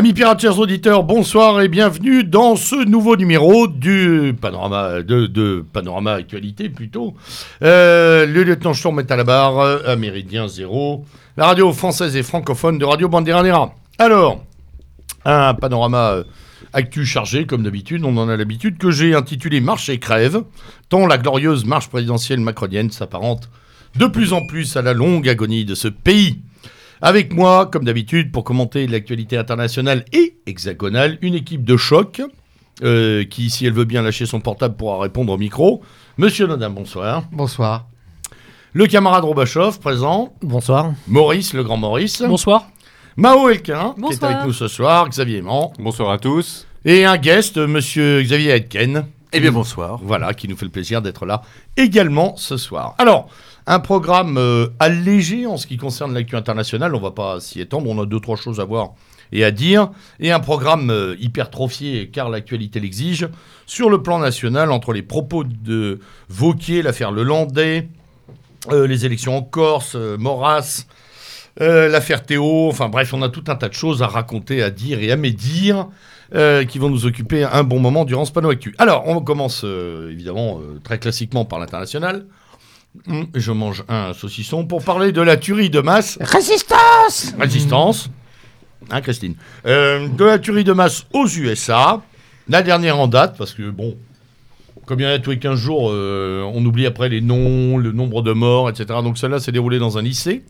Amis pirates, chers auditeurs, bonsoir et bienvenue dans ce nouveau numéro du panorama de, panorama actualité plutôt. Euh, le lieutenant Storm est à la barre, à Méridien Zéro, la radio française et francophone de Radio Bandera Alors, un panorama euh, actu chargé comme d'habitude, on en a l'habitude, que j'ai intitulé Marche et crève, tant la glorieuse marche présidentielle macronienne s'apparente de plus en plus à la longue agonie de ce pays. Avec moi, comme d'habitude, pour commenter l'actualité internationale et hexagonale, une équipe de choc euh, qui, si elle veut bien lâcher son portable, pourra répondre au micro. Monsieur Nodin, bonsoir. Bonsoir. Le camarade Robachov, présent. Bonsoir. Maurice, le grand Maurice. Bonsoir. Mao Elkin, qui est Bonsoir. avec nous ce soir. Xavier Aimant. Bonsoir à tous. Et un guest, monsieur Xavier Aitken. Eh bien bonsoir. Voilà, qui nous fait le plaisir d'être là également ce soir. Alors, un programme euh, allégé en ce qui concerne l'actu internationale, on va pas s'y étendre, on a deux, trois choses à voir et à dire, et un programme euh, hypertrophié, car l'actualité l'exige, sur le plan national, entre les propos de Vauquier, l'affaire Lelandais, euh, les élections en Corse, Maurras, l'affaire Théo, enfin bref, on a tout un tas de choses à raconter, à dire et à médire qui vont nous occuper un bon moment durant ce panneau actu. Alors, on commence évidemment très classiquement par l'international. Hum, Je mange un saucisson pour parler de la tuerie de masse. Résistance Résistance. Hein, Christine? Euh, De la tuerie de masse aux USA. La dernière en date, parce que bon, comme il y en a tous les 15 jours, euh, on oublie après les noms, le nombre de morts, etc. Donc celle-là s'est déroulée dans un lycée.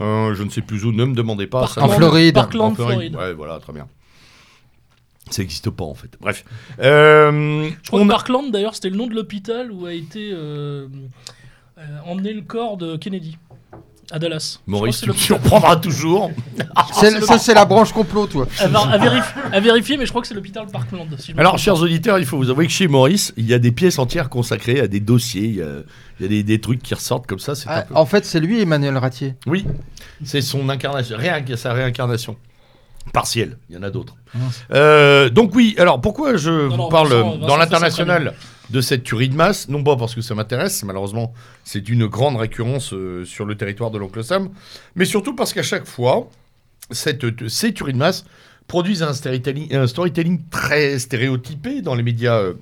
Euh, je ne sais plus où, ne me demandez pas. ça En Floride. Parkland, en Floride. Ouais, voilà, très bien. Ça n'existe pas en fait. Bref. Euh, Je crois on que Parkland, d'ailleurs, c'était le nom de l'hôpital où a été euh, emmené le corps de Kennedy à Dallas. Maurice, tu me surprendras toujours. Ça, c'est la branche complot, toi. à, à vérifier, à vérifier, mais je crois que c'est l'hôpital Parkland. si Alors, chers auditeurs, il faut vous avouer que chez Maurice, il y a des pièces entières consacrées à des dossiers. Il y a, il y a des, des trucs qui ressortent comme ça. Ah, peu- en fait, c'est lui, Emmanuel Ratier. Oui, c'est son incarnation, réinc- sa réincarnation. Partielle, il y en a d'autres. Mince. Euh, donc oui, alors pourquoi je vous non, parle dans l'international de cette tuerie de masse Non pas parce que ça m'intéresse, malheureusement c'est une grande récurrence euh, sur le territoire de l'oncle Sam, mais surtout parce qu'à chaque fois, cette, ces tueries de masse produisent un storytelling, très stéréotypé dans les médias euh,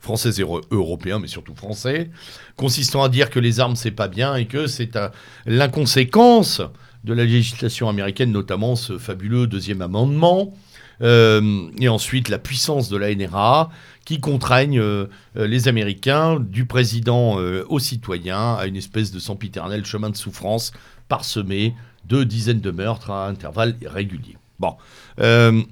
français et euro- européens, mais surtout français, consistant à dire que les armes c'est pas bien et que c'est l'inconséquence de la législation américaine, notamment ce fabuleux deuxième amendement, euh, et ensuite la puissance de la NRA qui contraignent euh, les Américains du président euh, aux citoyens à une espèce de sempiternel chemin de souffrance parsemé de dizaines de meurtres à intervalles réguliers. Bon. Euh,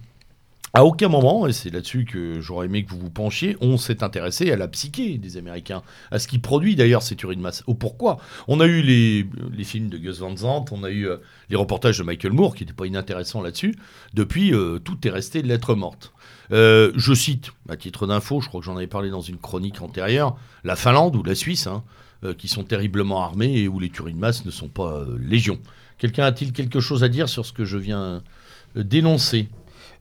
à aucun moment, et c'est là-dessus que j'aurais aimé que vous vous penchiez, on s'est intéressé à la psyché des Américains, à ce qui produit d'ailleurs ces tueries de masse, au pourquoi? On a eu les, films de Gus Van Sant, on a eu les reportages de Michael Moore, qui n'étaient pas inintéressants là-dessus. Depuis, tout est resté lettre morte. Euh, je cite, à titre d'info, je crois que j'en avais parlé dans une chronique antérieure, la Finlande ou la Suisse, hein, euh, qui sont terriblement armés et où les tueries de masse ne sont pas euh, légion. Quelqu'un a-t-il quelque chose à dire sur ce que je viens euh, d'énoncer?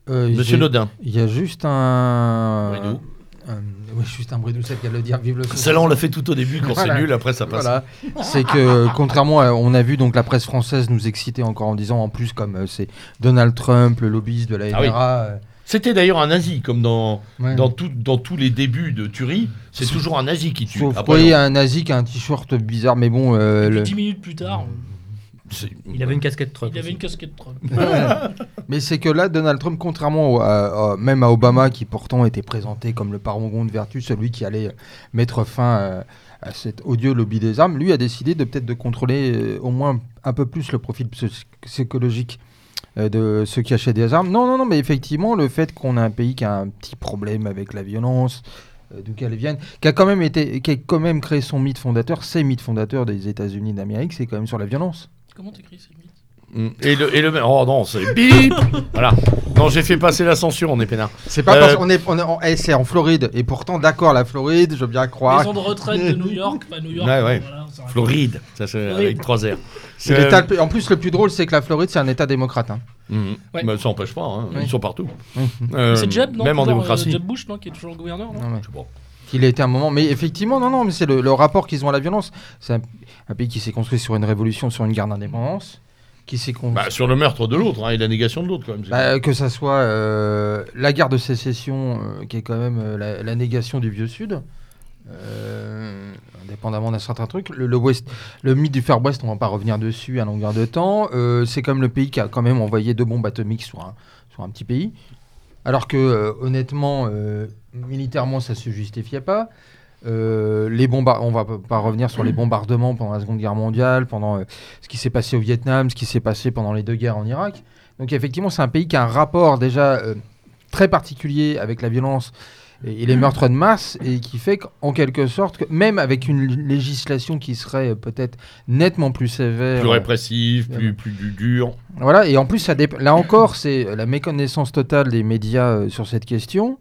Monsieur Nodin Il y a juste un. Bridou. un- Oui, juste un bruit cas de le dire. Vive le. Celle-là, on l'a fait tout au début, quand Voilà. c'est nul, après ça passe. Voilà. C'est que contrairement à, on a vu donc la presse française nous exciter encore en disant en plus comme c'est Donald Trump, le lobbyiste de la Ah oui. C'était d'ailleurs un nazi, comme dans, ouais. dans, tout- dans tous les débuts de tuerie, c'est toujours un nazi qui tue. Sauf Après, oui, non, un nazi qui a un t-shirt bizarre, mais bon. euh, Et puis le- 10 minutes plus tard, Il avait une casquette truck. il avait une casquette Trump. Mais c'est que là, Donald Trump, contrairement au- à- à- même à Obama, qui pourtant était présenté comme le parangon de vertu, celui qui allait mettre fin euh, à cet odieux lobby des armes, lui a décidé de peut-être de contrôler euh, au moins un peu plus le profil psy- psychologique de ceux qui achètent des armes. Non, non, non, mais effectivement, le fait qu'on a un pays qui a un petit problème avec la violence, euh, d'où qu'elle vienne, qui a quand même été, qui a quand même créé son mythe fondateur, ses mythes fondateurs des États-Unis d'Amérique, c'est quand même sur la violence. Comment t'écris ces mythes. Et le, et le Oh non, c'est bip Voilà. Non, j'ai fait passer la censure, on est peinard. C'est pas Euh, parce qu'on est, on est en, eh, c'est en Floride et pourtant d'accord la Floride, je veux bien croire. Maison de retraite de New York, pas New York. Ouais, ouais. voilà, ça raconte. Floride, ça c'est Floride. avec trois R. C'est Euh, l'état le plus- En plus, le plus drôle, c'est que la Floride, c'est un État démocrate. hein. mhm. Ouais. Mais ça n'empêche pas, hein, Ouais. ils sont partout. Mhm. Euh, C'est Jeb, non Même en toujours, euh, démocratie. Jeb Bush, non, qui est toujours le gouverneur, non Non, ouais. Je sais pas. Il a été un moment, mais effectivement, non, non, mais c'est le, le rapport qu'ils ont à la violence. C'est un, un pays qui s'est construit sur une révolution, sur une guerre d'indépendance, qui s'est con- Bah, sur le meurtre de l'autre hein, et la négation de l'autre, quand même. Bah, que ça soit euh, la guerre de sécession, euh, qui est quand même euh, la, la négation du vieux Sud, indépendamment d'un certain truc. Le, le, West, le mythe du Far West, on va pas revenir dessus à longueur de temps. C'est comme le pays qui a quand même envoyé deux bombes atomiques sur un, sur un petit pays. Alors que, honnêtement, militairement, ça se justifiait pas. Euh, les on va pas revenir sur les bombardements pendant la Seconde Guerre mondiale, pendant euh, ce qui s'est passé au Vietnam, ce qui s'est passé pendant les deux guerres en Irak. Donc effectivement, c'est un pays qui a un rapport déjà euh, très particulier avec la violence et, et les meurtres de masse, et qui fait qu'en quelque sorte, que même avec une législation qui serait peut-être nettement plus sévère, Plus répressif, plus, plus du- dur. voilà, et en plus, ça là encore, c'est la méconnaissance totale des médias sur cette question.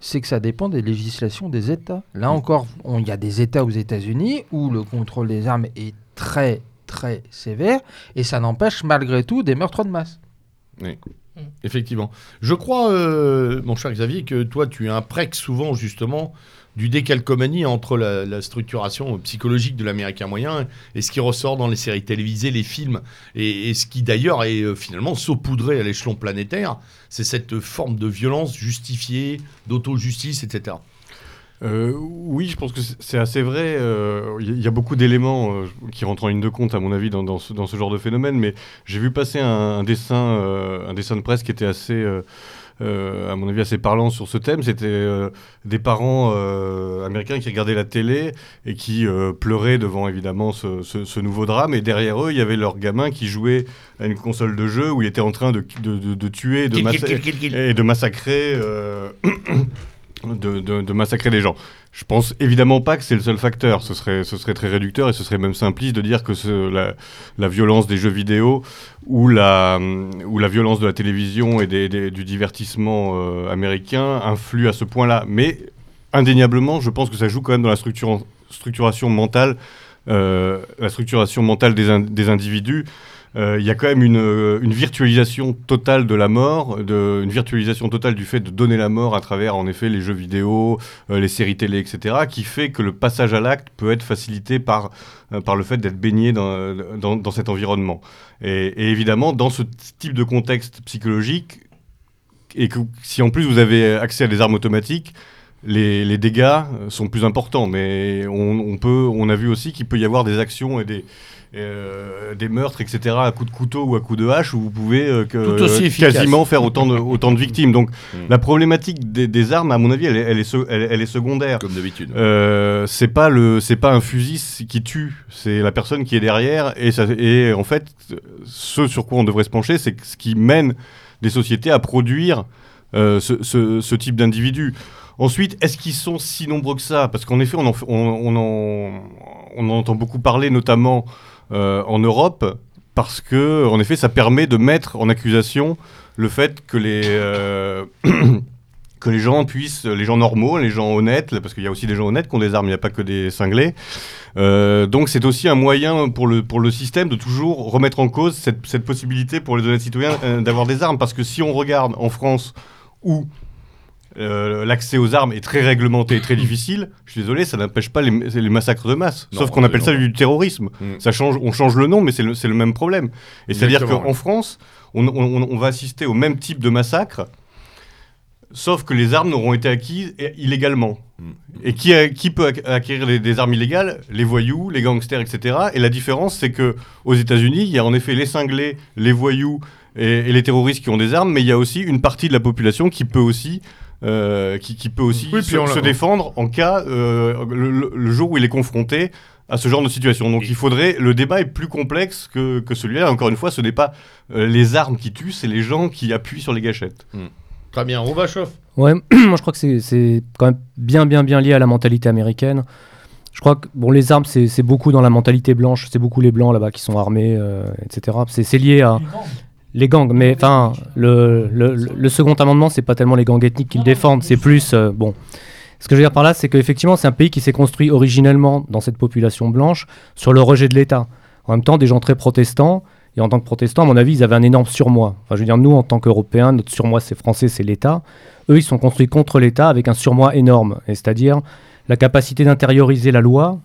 C'est que ça dépend des législations des États. Là encore, on- il y a des États aux États-Unis où le contrôle des armes est très, très sévère, et ça n'empêche malgré tout des meurtres de masse. Effectivement. Je crois, euh, mon cher Xavier, que toi, tu imprègnes souvent, justement, du décalcomanie entre la, structuration psychologique de l'américain moyen et ce qui ressort dans les séries télévisées, les films, et, ce qui d'ailleurs est euh, finalement saupoudré à l'échelon planétaire, c'est cette forme de violence justifiée, d'auto-justice, etc. Euh, oui, je pense que c'est- assez vrai. euh, Il y, a beaucoup d'éléments qui rentrent en ligne de compte, à mon avis, dans, ce, genre de phénomène. Mais j'ai vu passer un, dessin, un dessin de presse qui était assez, à mon avis, assez parlant sur ce thème. C'était euh, des parents euh, américains qui regardaient la télé et qui euh, pleuraient devant, évidemment, ce, ce- ce nouveau drame. Et derrière eux, il y avait leur gamin qui jouait à une console de jeu où il était en train de, de, de- de tuer, de Kill, kill, kill, et de massacrer, euh, de, de- de massacrer des gens. Je pense évidemment pas que c'est le seul facteur. Ce serait, ce serait très réducteur et ce serait même simpliste de dire que la, violence des jeux vidéo ou la, ou la violence de la télévision et du divertissement euh, américain influe à ce point-là. Mais indéniablement, je pense que ça joue quand même dans la structuration mentale, euh, la structuration mentale des, des individus. Euh, Il y a quand même une, euh, virtualisation totale de la mort, une virtualisation totale du fait de donner la mort à travers, en effet, les jeux vidéo, euh, les séries télé, etc., qui fait que le passage à l'acte peut être facilité par, par le fait d'être baigné dans, dans, dans cet environnement. Et, et évidemment, dans ce type de contexte psychologique, et que si en plus vous avez accès à des armes automatiques, les, les dégâts euh, sont plus importants. Mais on, on peut, on a vu aussi qu'il peut y avoir des actions et des, euh, des meurtres, etc., à coups de couteau ou à coups de hache, où vous pouvez euh, que- Tout aussi efficace. quasiment faire autant de, autant de victimes. Donc Mm. la problématique des, des armes, à mon avis, elle est, elle est, se- elle- elle est secondaire. Comme d'habitude. Euh, c'est pas le, c'est pas un fusil qui tue, c'est la personne qui est derrière et ça, et en fait, ce sur quoi on devrait se pencher, c'est ce qui mène des sociétés à produire euh, ce, ce- ce type d'individus. Ensuite, est-ce qu'ils sont si nombreux que ça? Parce qu'en effet, on en, entend beaucoup parler, notamment euh, en Europe, parce que, en effet, ça permet de mettre en accusation le fait que les, euh, que les gens puissent, les gens normaux, les gens honnêtes, parce qu'il y a aussi des gens honnêtes qui ont des armes, il n'y a pas que des cinglés. Euh, donc c'est aussi un moyen pour le, pour le système de toujours remettre en cause cette, cette possibilité pour les honnêtes citoyens d'avoir des armes. Parce que si on regarde en France où euh, l'accès aux armes est très réglementé et très difficile, je suis désolé, ça n'empêche pas les, les massacres de masse. Non, Sauf qu'on appelle ça du terrorisme. Mm. Ça change, on change le nom, mais c'est le, même problème. Et c'est-à-dire qu'en. France, on, on- on va assister au même type de massacre, sauf que les armes n'auront été acquises illégalement. Mm. Et qui, a- qui peut ac- acquérir des, des armes illégales? Les voyous, les gangsters, etc. Et la différence, c'est que aux États-Unis, il y a en effet les cinglés, les voyous et, et les terroristes qui ont des armes, mais il y a aussi une partie de la population qui peut aussi, euh, qui, qui peut aussi Oui, puis se, on l'a- se défendre en cas euh, le, le- le jour où il est confronté à ce genre de situation. Donc Et- il faudrait, le débat est plus complexe que, que celui-là. Encore une fois, ce n'est pas euh, les armes qui tuent, c'est les gens qui appuient sur les gâchettes. Très bien. Rovachov. Ouais, moi je crois que c'est- c'est quand même bien, bien, bien lié à la mentalité américaine. Je crois que bon, les armes, c'est c'est beaucoup dans la mentalité blanche, c'est beaucoup les blancs là-bas qui sont armés, euh, etc. C'est c'est lié à les gangs, mais enfin, le, le, le- second amendement, c'est pas tellement les gangs ethniques qui le défendent, c'est plus. euh, bon. Ce que je veux dire par là, c'est qu'effectivement, c'est un pays qui s'est construit originellement dans cette population blanche sur le rejet de l'État. En même temps, des gens très protestants, et en tant que protestants, à mon avis, ils avaient un énorme surmoi. Enfin, je veux dire, nous, en tant qu'Européens, notre surmoi, c'est français, c'est l'État. Eux, ils sont construits contre l'État avec un surmoi énorme, et c'est-à-dire la capacité d'intérioriser la loi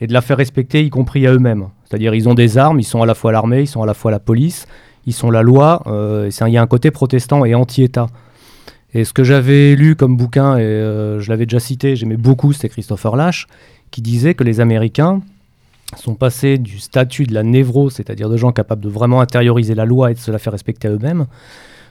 et de la faire respecter, y compris à eux-mêmes. C'est-à-dire ils ont des armes, ils sont à la fois l'armée, ils sont à la fois la police, ils sont la loi. euh, Il y a un côté protestant et anti-État. Et ce que j'avais lu comme bouquin, et euh, je l'avais déjà cité, j'aimais beaucoup, c'était Christopher Lash, qui disait que les Américains sont passés du statut de la névrose, c'est-à-dire de gens capables de vraiment intérioriser la loi et de se la faire respecter à eux-mêmes,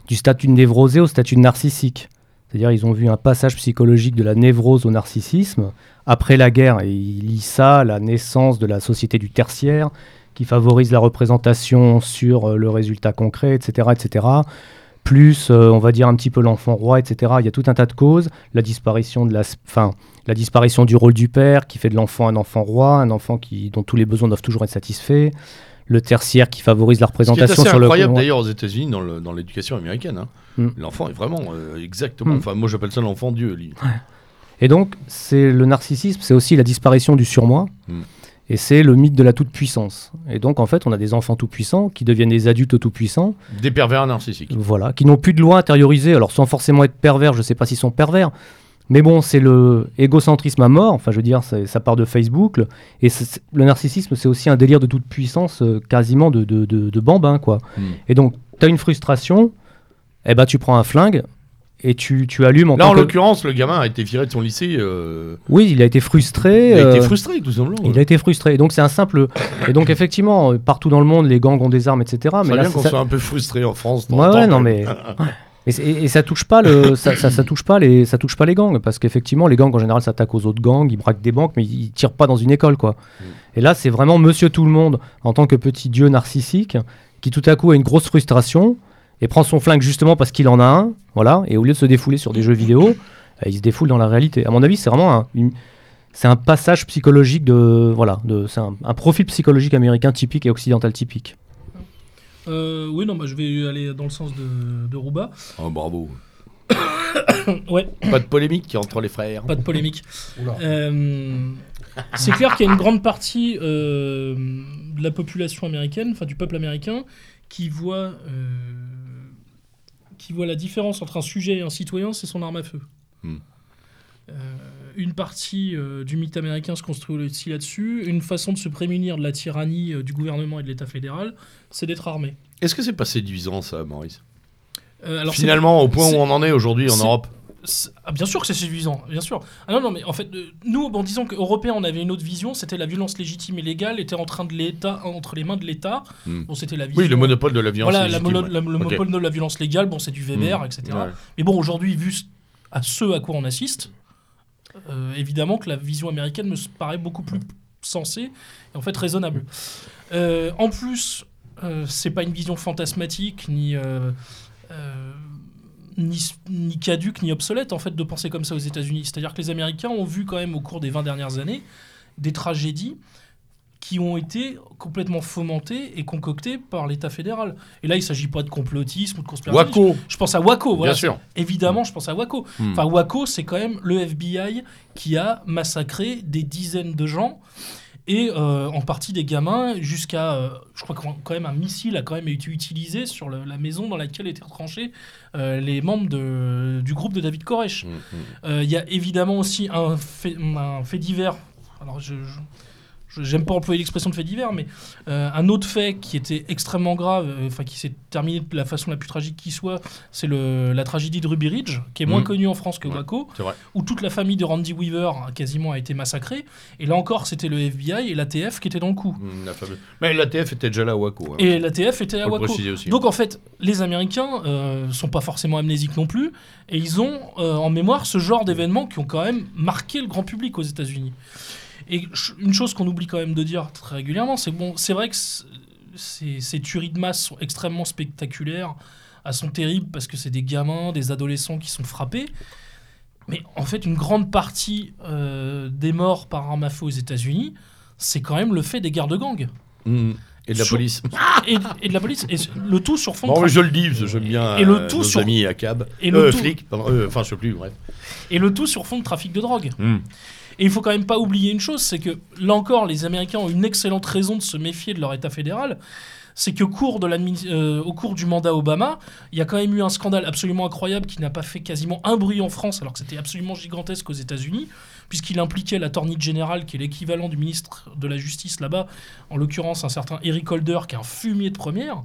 du statut de névrosé au statut de narcissique. C'est-à-dire ils ont vu un passage psychologique de la névrose au narcissisme après la guerre, et ils lient ça la naissance de la société du tertiaire, qui favorise la représentation sur euh, le résultat concret, etc., etc., plus, euh, on va dire, un petit peu l'enfant roi, etc. Il y a tout un tas de causes. La disparition, de la, enfin, la disparition du rôle du père, qui fait de l'enfant un enfant roi, un enfant qui, dont tous les besoins doivent toujours être satisfaits. Le tertiaire qui favorise la Ce qui est représentation assez sur le incroyable d'ailleurs aux États-Unis dans l'éducation américaine. hein. Mm. L'enfant est vraiment euh, exactement. Mm. Enfin, moi j'appelle ça l'enfant Dieu. lui. Et donc, c'est le narcissisme, c'est aussi la disparition du surmoi. Mm. Et c'est le mythe de la toute-puissance. Et donc, en fait, on a des enfants tout-puissants qui deviennent des adultes tout-puissants, Des pervers narcissiques. voilà, qui n'ont plus de loi intériorisée. Alors, sans forcément être pervers, je ne sais pas s'ils sont pervers. Mais bon, c'est le égocentrisme à mort. Enfin, je veux dire, ça part de Facebook. le- Et le narcissisme, c'est aussi un délire de toute-puissance, euh, quasiment de, de, de, de bambin, quoi. Mm. Et donc, tu as une frustration, eh ben, tu prends un flingue et tu, tu allumes en Là, en que- l'occurrence, le gamin a été viré de son lycée. euh, Oui, il a été frustré. Il a été euh, frustré, tout simplement. Il a été frustré. Et donc c'est un simple. Et donc effectivement, partout dans le monde, les gangs ont des armes, etc. Ça Mais là, bien qu'on ça- soit un peu frustré en France. Ouais, ouais, non mais. Et, ça touche pas le, ça, ça, ça touche pas les, ça touche pas les gangs parce qu'effectivement les gangs en général s'attaquent aux autres gangs, ils braquent des banques, mais ils tirent pas dans une école quoi. Et là c'est vraiment Monsieur Tout le Monde en tant que petit dieu narcissique qui tout à coup a une grosse frustration et prend son flingue justement parce qu'il en a un, voilà. Et au lieu de se défouler sur des jeux vidéo, euh, il se défoule dans la réalité. À mon avis c'est vraiment un, une- c'est un passage psychologique de, voilà, de, c'est un, un profil psychologique américain typique et occidental typique. Euh, oui, non, bah, je vais aller dans le sens de, de Rouba. Oh, bravo. Ouais, Pas de polémique entre les frères. pas de polémique. Euh, c'est clair qu'il y a une grande partie euh, de la population américaine, enfin du peuple américain, qui voit, euh, qui voit la différence entre un sujet et un citoyen, c'est son arme à feu. Hmm. Euh, une partie euh, du mythe américain se construit aussi là-dessus. Une façon de se prémunir de la tyrannie euh, du gouvernement et de l'État fédéral, c'est d'être armé. Est-ce que c'est pas séduisant, ça, Maurice? Alors Finalement, au point où on en est aujourd'hui en Europe? Ah, bien sûr que c'est séduisant, bien sûr. Ah non, non, mais en fait, euh, nous, bon, disons qu'Européens, on avait une autre vision, c'était la violence légitime et légale était en train de l'État, entre les mains de l'État. Hmm. Bon, c'était la vision. Oui, le monopole de la violence. Voilà, légitime, la- le monopole de la violence légale, bon, c'est du Weber, Hmm. etc. Ouais. Mais bon, aujourd'hui, vu à ce à quoi on assiste, euh, évidemment que la vision américaine me paraît beaucoup plus sensée et en fait raisonnable. Euh, en plus, c'est pas une vision fantasmatique ni euh, ni, ni caduque ni obsolète en fait de penser comme ça aux États-Unis. C'est-à-dire que les Américains ont vu quand même au cours des 20 dernières années des tragédies qui ont été complètement fomentées et concoctées par l'État fédéral. Et là, il ne s'agit pas de complotisme ou de conspirationnisme. Waco, Je pense à Waco, voilà. bien sûr. Évidemment, je pense à Waco. Hmm. Enfin, Waco, c'est quand même le FBI qui a massacré des dizaines de gens et euh, en partie des gamins jusqu'à, euh, je crois quand même un missile a quand même été utilisé sur le- la maison dans laquelle étaient retranchés euh, les membres de- du groupe de David Koresh. Mm, mm. Il y a évidemment aussi un fait, un fait divers. Alors, je- J'aime pas employer l'expression de fait divers, mais euh, un autre fait qui était extrêmement grave, euh, enfin qui s'est terminé de la façon la plus tragique qui soit, c'est la tragédie de Ruby Ridge, qui est moins Mhm. connue en France que Ouais. Waco, où toute la famille de Randy Weaver a quasiment a été massacrée. Et là encore, c'était le FBI et l'ATF qui étaient dans le coup. Mm, la fameuse- Mais l'ATF était déjà là à Waco. hein. Et l'ATF était à Waco. aussi. Donc en fait, les Américains euh, sont pas forcément amnésiques non plus, et ils ont euh, en mémoire ce genre d'événements qui ont quand même marqué le grand public aux États-Unis. Et une chose qu'on oublie quand même de dire très régulièrement, c'est que bon, c'est vrai que ces, ces tueries de masse sont extrêmement spectaculaires, elles sont terribles parce que c'est des gamins, des adolescents qui sont frappés. Mais en fait, une grande partie euh, des morts par arme à feu aux États-Unis, c'est quand même le fait des guerres de gang Mm. Et de la Sur- police. et, et de la police. Et le tout sur fond de Bon, trafic. je le dis, j'aime bien Et le euh, tout nos sur- amis à cab. et le Euh, tout- flics, pardon, euh, enfin, je sais plus, bref. Et le tout sur fond de trafic de drogue. Mm. Et il faut quand même pas oublier une chose, c'est que là encore, les Américains ont une excellente raison de se méfier de leur État fédéral. c'est que cours euh, au cours du mandat Obama, il y a quand même eu un scandale absolument incroyable qui n'a pas fait quasiment un bruit en France, alors que c'était absolument gigantesque aux États-Unis, puisqu'il impliquait l'attorney général, qui est l'équivalent du ministre de la Justice là-bas, en l'occurrence un certain Eric Holder, qui est un fumier de première.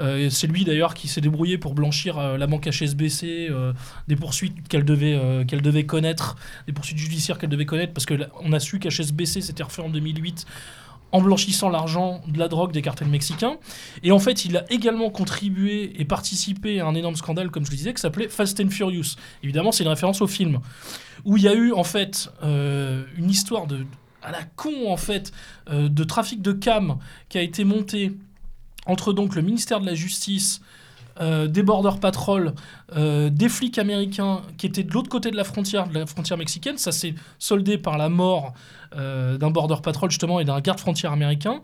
Euh, c'est lui d'ailleurs qui s'est débrouillé pour blanchir euh, la banque HSBC euh, des poursuites qu'elle devait, devait connaître, des poursuites judiciaires qu'elle devait connaître, parce que là, on a su qu'HSBC s'était refait en 2008 en blanchissant l'argent de la drogue des cartels mexicains. Et en fait, il a également contribué et participé à un énorme scandale, comme je le disais, qui s'appelait Fast and Furious. Évidemment, c'est une référence au film, où il y a eu en fait une histoire de à la con en fait de trafic de cam qui a été monté entre donc le ministère de la Justice, euh, des Border Patrol, euh, des flics américains qui étaient de l'autre côté de la frontière, de la frontière mexicaine. Ça s'est soldé par la mort euh, d'un Border Patrol justement et d'un garde frontière américain.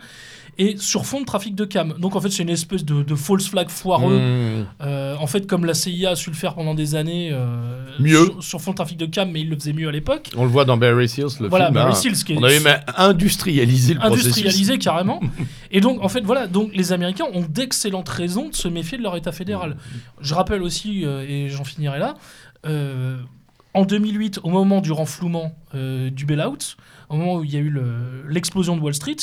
Et sur fond de trafic de cam. Donc en fait c'est une espèce de, de false flag foireux. Mmh. Euh, en fait comme la CIA a su le faire pendant des années. euh, Mieux. Sur, sur fond de trafic de cam, mais il le faisait mieux à l'époque. On le voit dans Barry Seals, le Voilà, film. Barry hein. Seals, qui est- On avait même industrialisé le industrialisé carrément. Et donc, en fait, voilà, donc les Américains ont d'excellentes raisons de se méfier de leur État fédéral. Je rappelle aussi, euh, et j'en finirai là, en 2008, au moment du renflouement du bailout, au moment où il y a eu le- l'explosion de Wall Street,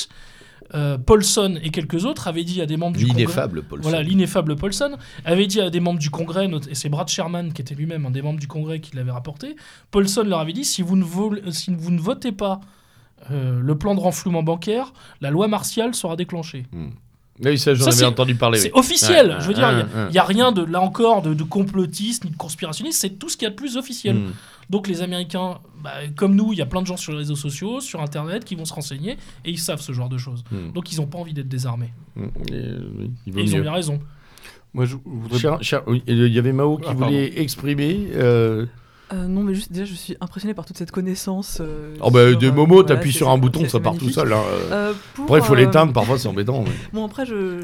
euh, Paulson et quelques autres avaient dit à des membres du Congrès... L'ineffable. Voilà, l'ineffable Paulson avait dit à des membres du Congrès, et c'est Brad Sherman qui était lui-même un des membres du Congrès qui l'avait rapporté, Paulson leur avait dit si vous ne, vol- si vous ne votez pas euh, le plan de renflouement bancaire, la loi martiale sera déclenchée. Oui, ça, j'en avais c'est- entendu parler. C'est oui. officiel, Ouais, je veux dire, il n'y a, rien de là encore de, de complotiste ni de conspirationniste, c'est tout ce qu'il y a de plus officiel. Mmh. Donc les Américains, bah, comme nous, il y a plein de gens sur les réseaux sociaux, sur Internet, qui vont se renseigner et ils savent ce genre de choses. Mm. Donc ils n'ont pas envie d'être désarmés. Mmh. Et, oui, il vaut Et ils ont bien raison. Moi, je voudrais Cher- cher- oui, il y avait Mao qui Ah, pardon. voulait exprimer. euh, Euh, non, mais juste déjà, je suis impressionné par toute cette connaissance. euh, Oh bah, sur, de euh, Momo, voilà, t'appuies sur un bouton, ça part tout seul. hein. Euh, pour, Après, il faut euh, l'éteindre, parfois c'est embêtant. mais- Bon, après, je,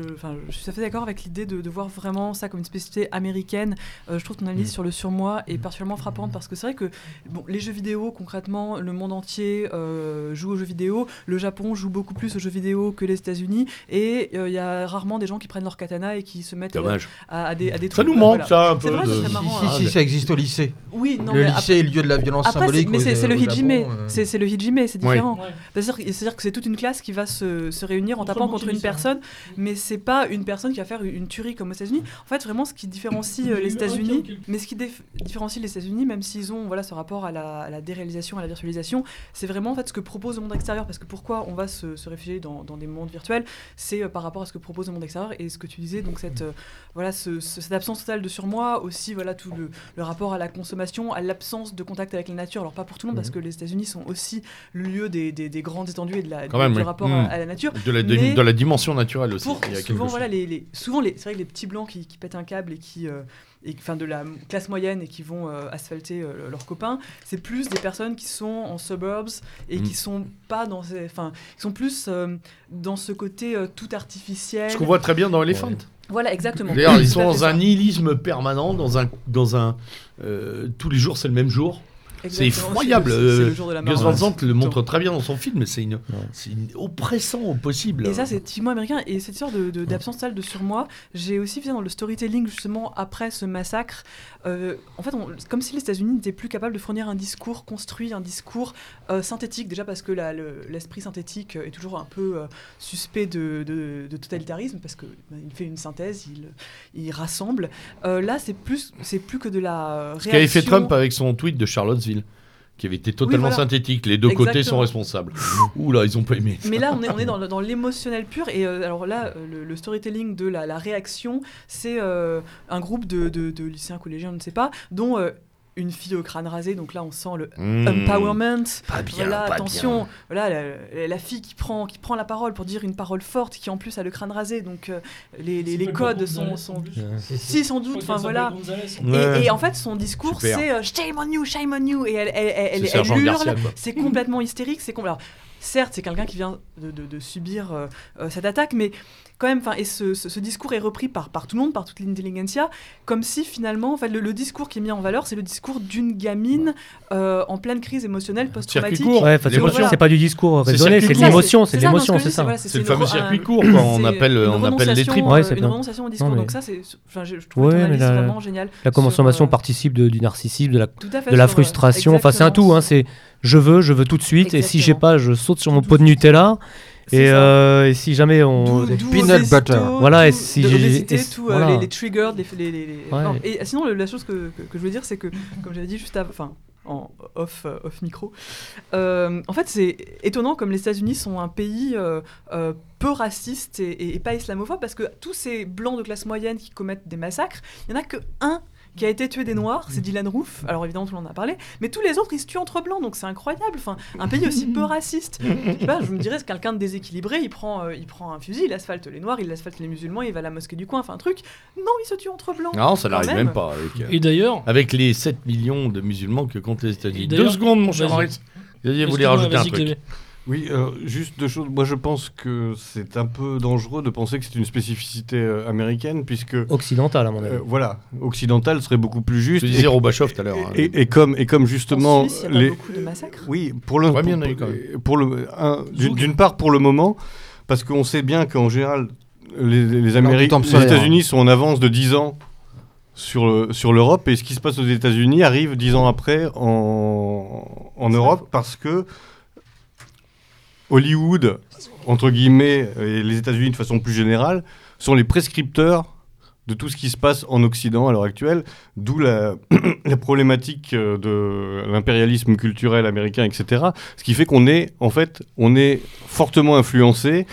suis tout à fait d'accord avec l'idée de, de voir vraiment ça comme une spécificité américaine. Euh, je trouve ton analyse Mm. sur le surmoi est particulièrement frappante parce que c'est vrai que bon, les jeux vidéo, concrètement, le monde entier euh, joue aux jeux vidéo. Le Japon joue beaucoup plus aux jeux vidéo que les États-Unis. Et euh, il y a rarement des gens qui prennent leur katana et qui se mettent euh, à, à des, à des Ça trucs. nous manque, voilà. ça, un C'est peu. vrai, de- Si, marrant. si, hein. si, ça existe au lycée. Oui, non, le mais lycée est le lieu de la violence Après, c'est- symbolique. mais c'est le hijime, euh. c'est c'est le hijime, c'est différent. Ouais. C'est-à-dire c'est-à-dire que c'est toute une classe qui va se, se réunir en tapant contre une personne, mais c'est pas une personne qui va faire une tuerie comme aux États-Unis. En fait, vraiment, ce qui différencie euh, eu les États-Unis, mais ce qui différencie les États-Unis, même s'ils ont voilà ce rapport à la, à la déréalisation, à la virtualisation, c'est vraiment en fait ce que propose le monde extérieur. Parce que pourquoi on va se, se réfugier dans, dans des mondes virtuels, c'est euh, par rapport à ce que propose le monde extérieur et ce que tu disais, donc cette euh, voilà ce- ce- cette absence totale de surmoi, aussi voilà tout le, le rapport à la consommation, à l'absence de contact avec la nature. Alors pas pour tout le monde, parce que les États-Unis sont aussi le lieu des, des- des grandes étendues et de la, du, même, du oui. rapport Mm. à, à la nature. De la, de- Mais- de la dimension naturelle aussi. Pour Il y a quelque souvent, voilà, les, les- souvent les, c'est vrai que les petits blancs qui, qui pètent un câble et qui, euh, et, enfin, de la classe moyenne et qui vont euh, asphalter euh, leurs copains, c'est plus des personnes qui sont en suburbs et qui sont pas dans, ces, enfin, qui sont plus euh, dans ce côté euh, tout artificiel. Ce qu'on voit très bien dans Elephant. Voilà, exactement. D'ailleurs, ils sont dans un nihilisme permanent, dans un, dans un, euh, tous les jours c'est le même jour. C'est effroyable. c'est le- c'est euh, le jour de la Gus. Van Sant le montre très bien dans son film, mais c'est une, c'est une oppressant au possible. Et ça, c'est typiquement américain. Et cette histoire de- de- d'absence totale de surmoi, j'ai aussi vu dans le storytelling, justement, après ce massacre. Euh, en fait, on- comme si les États-Unis n'étaient plus capables de fournir un discours construit, un discours euh, synthétique. Déjà parce que le- l'esprit synthétique est toujours un peu euh, suspect de, de- de totalitarisme, parce qu'il il fait une synthèse, il, il rassemble. Euh, là, c'est plus, c'est plus que de la Ce qu'avait fait réaction- Trump avec son tweet de Charlottesville, qui avait été totalement voilà. synthétique. Les deux côtés sont responsables. Ouh là, ils ont pas aimé. Mais là, on est, on est dans, l'émotionnel pur. Et euh, alors là, euh, le, le storytelling de la, la réaction, c'est euh, un groupe de, de- de lycéens, collégiens, je ne sais pas, dont euh, une fille au crâne rasé. Donc là, on sent le Mmh. empowerment. Pas bien, voilà, pas attention. bien. Voilà, la, la fille qui prend, qui prend la parole pour dire une parole forte, qui en plus a le crâne rasé. Donc euh, les, les, les codes sont, sont si sans doute. Enfin voilà. Et, Ouais. et en fait, son discours, c'est euh, shame on you, shame on you. Et elle, elle, elle, elle, C'est elle Sergent hurle. C'est complètement hystérique. C'est com- alors, certes, c'est quelqu'un qui vient de, de- de subir euh, euh, cette attaque, mais quand même, enfin, et ce, ce- ce discours est repris par, par tout le monde, par toute l'intelligentsia, comme si finalement, en fait, le, le discours qui est mis en valeur, c'est le discours d'une gamine euh, en pleine crise émotionnelle post-traumatique. Ouais, c'est pas- du discours raisonné, c'est de l'émotion, c'est de l'émotion, c'est ça. voilà, C'est le fameux circuit court, quoi. On appelle, une on appelle les tripes. Ouais, c'est une bien. renonciation au discours. Non, mais- Donc ça, c'est, enfin, je, trouve la- vraiment consommation euh, participe du narcissisme, de la, euh, frustration. Enfin, c'est un tout. Hein, c'est je veux, je veux tout de suite. Et si j'ai pas, je saute sur mon pot de Nutella. Et, euh, et si jamais on. Peanut butter. Voilà, et si j'ai- euh, voilà. les, les triggers, les, les, les- les- Ouais. non, Et sinon, la chose que, que, que je veux dire, c'est que, comme j'avais dit juste avant, enfin, en off, euh, off micro, euh, en fait, c'est étonnant comme les États-Unis sont un pays euh, euh, peu raciste et, et- et pas islamophobe parce que tous ces blancs de classe moyenne qui commettent des massacres, il n'y en a que un qui a été tué des noirs, c'est Dylan Roof. Alors évidemment, tout le monde en a parlé, mais tous les autres, ils se tuent entre blancs, donc c'est incroyable. Enfin, un pays aussi peu raciste. Je sais pas, je me dirais, c'est quelqu'un de déséquilibré, il prend, euh, il prend un fusil, il asphalte les noirs, il asphalte les musulmans, il va à la mosquée du coin, enfin un truc. Non, il se tue entre blancs. Non, ça n'arrive même. même pas. Avec, euh, Et d'ailleurs, avec les 7 millions de musulmans que comptent les États-Unis. Deux secondes, mon cher. Maurice. Voulait excuse-moi, rajouter un truc. Oui, euh, juste deux choses. Moi, je pense que c'est un peu dangereux de penser que c'est une spécificité euh, américaine, puisque Occidental, à mon avis. euh, voilà, occidentale serait beaucoup plus juste. Je disais Robachov tout à l'heure. hein. et- et comme et comme justement en Suisse, il y a les pas beaucoup de massacres. oui pour le Ouais, mais il y en a pour- eu quand même. pour le un- d'une part pour le moment parce qu'on sait bien qu'en général les, les Amériques Tom les Sawyer. États-Unis sont en avance de 10 ans sur le- sur l'Europe et ce qui se passe aux États-Unis arrive 10 ans après en en Europe parce que Hollywood, entre guillemets, et les États-Unis de façon plus générale, sont les prescripteurs de tout ce qui se passe en Occident à l'heure actuelle, d'où la, la problématique euh, de l'impérialisme culturel américain, etc. Ce qui fait qu'on est, en fait, on est fortement influencé,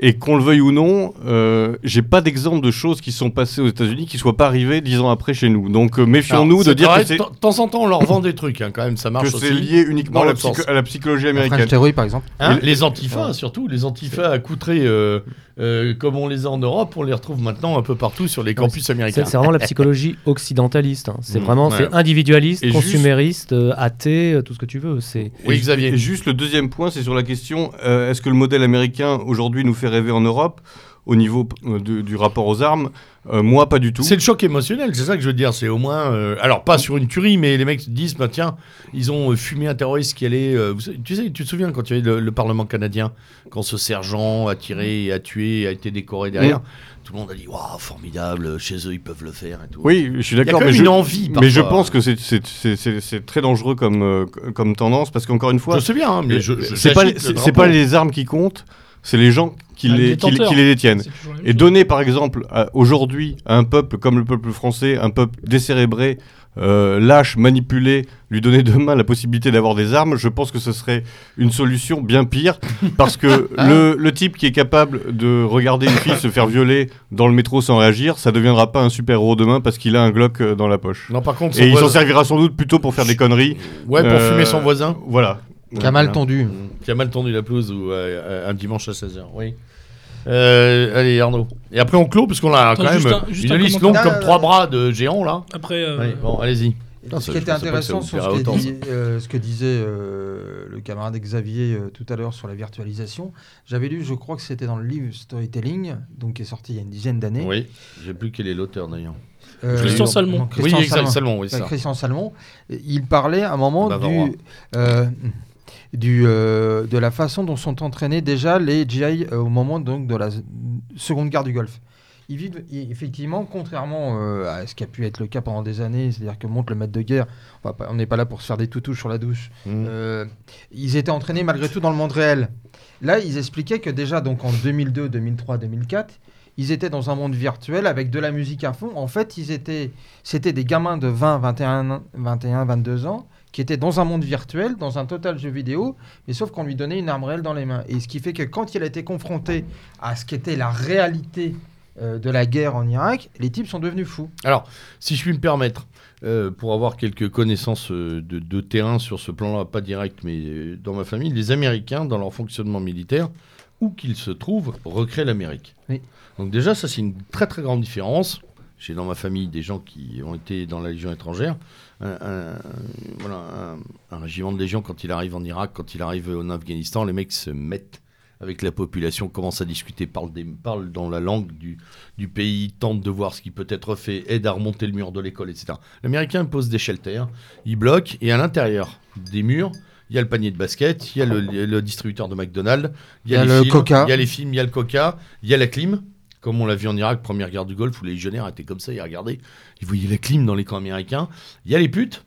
et qu'on le veuille ou non, euh, j'ai pas d'exemple de choses qui sont passées aux États-Unis qui soient pas arrivées dix ans après chez nous. Donc euh, méfions-nous de c'est dire vrai, que c'est De temps en temps, on leur vend des trucs, hein, quand même, ça que marche c'est aussi. lié uniquement à la, l'autre sens. psycho- à la psychologie américaine. Par exemple. Hein, les antifas, surtout, les antifas accoutrés euh, euh, comme on les a en Europe, on les retrouve maintenant un peu partout sur les campus américains. c'est vraiment la psychologie occidentaliste. hein. C'est Mm, vraiment ouais. c'est individualiste, Et juste- consumériste, euh, athée, euh, tout ce que tu veux. C'est Oui, Xavier. Et juste le deuxième point, c'est sur la question euh, est-ce que le modèle américain aujourd'hui nous fait rêver en Europe? Au niveau euh, de- du rapport aux armes Euh, Moi, pas du tout. C'est le choc émotionnel, c'est ça que je veux dire. C'est au moins. euh, alors, pas sur une tuerie, mais les mecs se disent bah, tiens, ils ont fumé un terroriste qui allait. euh, tu sais, tu te souviens quand il y avait le, le Parlement canadien, quand ce sergent a tiré et a tué et a été décoré derrière Tout le monde a dit waouh, formidable, chez eux ils peuvent le faire et tout. Oui, je suis d'accord, mais, je, une envie. mais je pense que c'est- très dangereux comme, comme tendance parce qu'encore une fois, Je sais bien, hein, mais c'est pas, pas les armes qui comptent, c'est les gens qui, Ah, le les, qui, les- détenteur. qui les détiennent. Et donner par exemple aujourd'hui à un peuple comme le peuple français, un peuple décérébré, euh, lâche, manipulé, lui donner demain la possibilité d'avoir des armes, je pense que ce serait une solution bien pire parce que le, le type qui est capable de regarder une fille se faire violer dans le métro sans réagir, ça deviendra pas un super-héros demain parce qu'il a un Glock euh, dans la poche. Non, par contre, Et il s'en servira sans doute plutôt pour faire des conneries. Ouais, pour Euh, fumer son voisin. Voilà. Qui a mal Voilà. tendu. Mmh. Qui a mal tendu la pelouse ou, euh, un dimanche à 16h. Oui. Euh, allez, Arnaud. Et après, on clôt, parce qu'on a Attends, quand juste même un- juste une un liste longue comme trois bras de géants, là. Après, euh, Ouais, bon, allez-y. Ce ça, qui était intéressant sur ce, que autant, dit- euh, ce que disait euh, le camarade Xavier euh, tout à l'heure sur la virtualisation, j'avais lu, je crois que c'était dans le livre Storytelling, donc qui est sorti il y a une dizaine d'années. Oui, j'ai plus quel est l'auteur d'ailleurs. Euh, Christian Salmon. non, Christian Salmon. Salmon, oui, Ouais, ça. Christian Salmon, il parlait à un moment du, euh, du, euh, de la façon dont sont entraînés déjà les GI euh, au moment donc, de la Seconde Guerre du Golfe. Ils vivent i- effectivement, contrairement euh, à ce qui a pu être le cas pendant des années, c'est-à-dire que monte le maître de guerre, on n'est pas là pour se faire des toutouches sur la douche, Mmh. ils étaient entraînés malgré tout dans le monde réel. Là, ils expliquaient que déjà donc en 2002, 2003, 2004, ils étaient dans un monde virtuel avec de la musique à fond. En fait, ils étaient, c'était des gamins de 20, 21, ans- 21, 22 ans qui étaient dans un monde virtuel, dans un total jeu vidéo, mais sauf qu'on lui donnait une arme réelle dans les mains. Et ce qui fait que quand il a été confronté à ce qu'était la réalité euh, de la guerre en Irak, les types sont devenus fous. Alors, si je puis me permettre, euh, pour avoir quelques connaissances euh, de, de terrain sur ce plan-là, pas direct, mais dans ma famille, les Américains, dans leur fonctionnement militaire, où qu'ils se trouvent, recréent l'Amérique. Oui. Donc déjà, ça c'est une très très grande différence. j'ai dans ma famille des gens qui ont été dans la Légion étrangère. Un, un- voilà, un, un régiment de Légion, quand il arrive en Irak, quand il arrive en Afghanistan, les mecs se mettent avec la population, commencent à discuter, parlent, des, parlent dans la langue du, du pays, tentent de voir ce qui peut être fait, aident à remonter le mur de l'école, etc. L'Américain pose des shelters, il bloque, et à l'intérieur des murs, il y a le panier de basket, il y a le, le distributeur de McDonald's, il y a, Il y a les le films, Coca. il y a les films, il y a le coca, il y a la clim, comme on l'a vu en Irak, première guerre du Golfe, où les légionnaires étaient comme ça, ils regardaient, ils voyaient la clim dans les camps américains. Il y a les putes,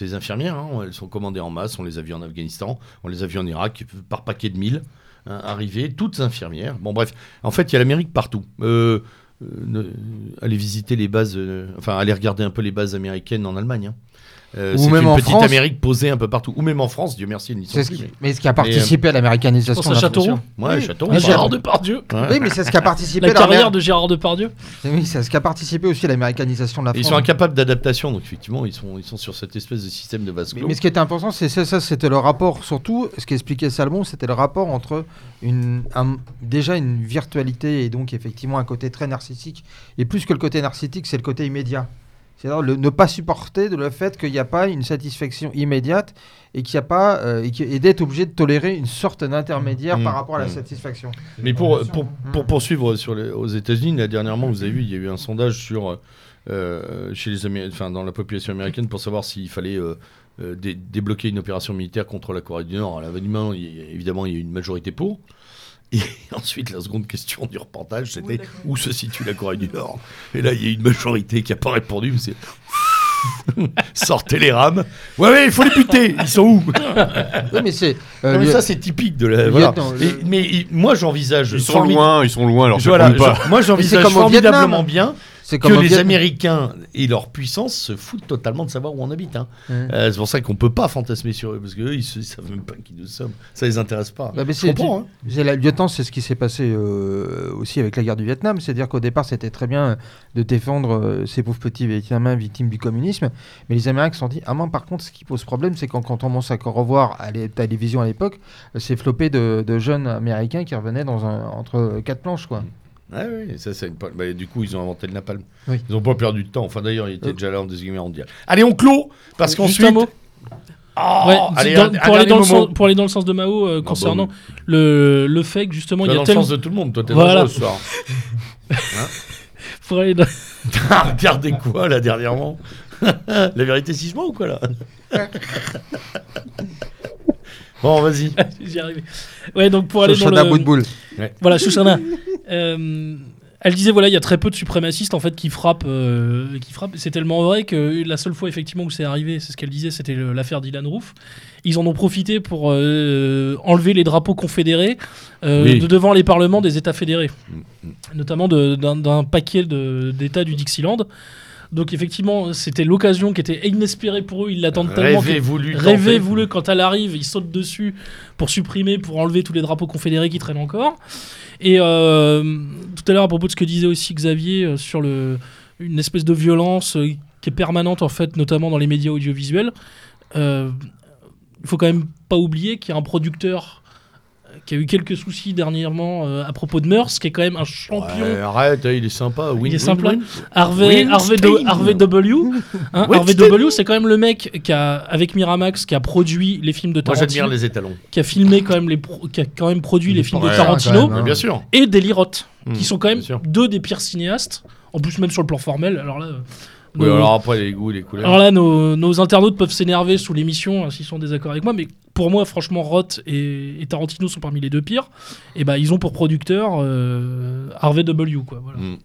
les infirmières, hein, elles sont commandées en masse, on les a vues en Afghanistan, on les a vues en Irak, par paquet de mille, hein, arrivées, toutes infirmières. Bon bref, en fait, il y a l'Amérique partout. Euh, euh, allez visiter les bases, euh, enfin allez regarder un peu les bases américaines en Allemagne. hein. Euh, Ou c'est même une en petite France. Amérique posée un peu partout, ou même en France, Dieu merci, ils n'y sont C'est ce plus. qui- mais- Mais ce qui a participé à l'américanisation la Châteauroux. Ouais, Oui. Château. Ah, Gérard Gérard Depardieu. Oui, mais c'est ce qui a participé La carrière de Gérard Depardieu. Oui, c'est ce qui a participé aussi à l'américanisation de la Ils France. sont incapables d'adaptation, donc effectivement, ils sont, ils sont sur cette espèce de système de vase Mais, clos. mais ce qui était important, c'est ça, ça, c'était le rapport, surtout, ce qu'expliquait Salmon, c'était le rapport entre une, un- déjà une virtualité et donc effectivement un côté très narcissique. Et plus que le côté narcissique, c'est le côté immédiat. C'est-à-dire le, ne pas supporter de le fait qu'il n'y a pas une satisfaction immédiate et qu'il n'y a pas euh, et, d'être obligé de tolérer une sorte d'intermédiaire Mmh. par rapport à la Mmh. satisfaction. Mais pour, pour, Mmh. pour poursuivre sur les- aux États-Unis, là, dernièrement, vous avez vu, il y a eu un sondage sur, euh, chez les Amé- enfin, dans la population américaine pour savoir s'il fallait euh, euh, dé- débloquer une opération militaire contre la Corée du Nord. À l'avènement, évidemment, il y a eu une majorité pour. Et ensuite, la seconde question du reportage, c'était Oui, où se situe la Corée du Nord? Et là, il y a une majorité qui n'a pas répondu. mais C'est sortez les rames. Ouais, ouais, il faut les buter. Ils sont où? Oui, mais c'est euh, Non, mais le- ça, c'est typique de la. le voilà. lieutenant, le- Et- mais moi, j'envisage. Ils sont formid- loin, ils sont loin, alors Voilà, pas. je- moi, j'envisage formidablement Vietnam. bien que les Américains et leur puissance se foutent totalement de savoir où on habite. hein. Euh, c'est pour ça qu'on peut pas fantasmer sur eux, parce qu'eux, ils, ils savent même pas qui nous sommes. Ça les intéresse pas. Bah, mais Je comprends, hein. La lieutenant, c'est ce qui s'est passé euh, aussi avec la guerre du Vietnam. C'est-à-dire qu'au départ, c'était très bien euh, de défendre euh, ces pauvres petits Vietnamiens victimes du communisme. Mais les Américains se sont dit Ah, moi, par contre, ce qui pose problème, c'est quand, quand on commence à revoir à la télévision à l'époque, c'est flopé de, de jeunes Américains qui revenaient dans un, entre quatre planches. Quoi. Ça, c'est une po- bah, du coup, ils ont inventé le napalm. Oui. Ils ont pas perdu de temps. Enfin, d'ailleurs, ils étaient Euh. déjà là en Deuxième Guerre mondiale. Allez, on clôt Parce Juste qu'ensuite. un mot. Oh, Ouais, allez, dans- un- un pour, aller dans le sens, pour aller dans le sens de Mao euh, bah concernant oui. le, le fait que justement Tu il y dans a le tellement sens de tout le monde. Toi, t'es Voilà. dangereux ce soir. pour aller dans- T'as regardé quoi, là, dernièrement? La vérité si je mens ou quoi, là? Bon, vas-y. J'y arrivais. Ouais, donc pour aller dans Shoshana le Boudboul. Voilà, Shoshana. Euh, elle disait voilà, il y a très peu de suprémacistes en fait qui frappent, euh, qui frappent. C'est tellement vrai que la seule fois effectivement où c'est arrivé, c'est ce qu'elle disait, c'était l'affaire Dylan Roof. Ils en ont profité pour euh, enlever les drapeaux confédérés euh, Oui. de devant les parlements des États fédérés, Mm, mm. notamment d'un paquet de- d'États du Dixieland. Donc effectivement, c'était l'occasion qui était inespérée pour eux. Ils l'attendent tellement. Que- voulu. Voulu, quand elle arrive, ils sautent dessus pour supprimer, pour enlever tous les drapeaux confédérés qui traînent encore. Et euh, tout à l'heure, à propos de ce que disait aussi Xavier euh, sur le, une espèce de violence euh, qui est permanente, en fait, notamment dans les médias audiovisuels, euh, il faut quand même pas oublier qu'il y a un producteur euh, qui a eu quelques soucis dernièrement euh, à propos de Meurs, qui est quand même un champion. Ouais, arrête, hein, il est sympa. Win, est win, sympa. win. Harvey. Harvey, Do- Harvey W. Hein, Harvey. W, c'est quand même le mec qui a, avec Miramax, qui a produit les films de Moi, Tarantino, j'admire les étalons. qui a filmé quand même les, pro- qui a quand même produit les films de Tarantino même, hein. Bien sûr. et Deli Roth, Hmm, qui sont quand même deux des pires cinéastes. En plus, même sur le plan formel. Alors là, euh, Oui, nos, alors après, les goûts, les couleurs. alors là, nos, nos internautes peuvent s'énerver sous l'émission hein, s'ils sont en désaccord avec moi, mais pour moi, franchement, Roth et, et Tarantino sont parmi les deux pires. Et bah, ils ont pour producteur euh, Harvey W. Quoi, voilà. Mm.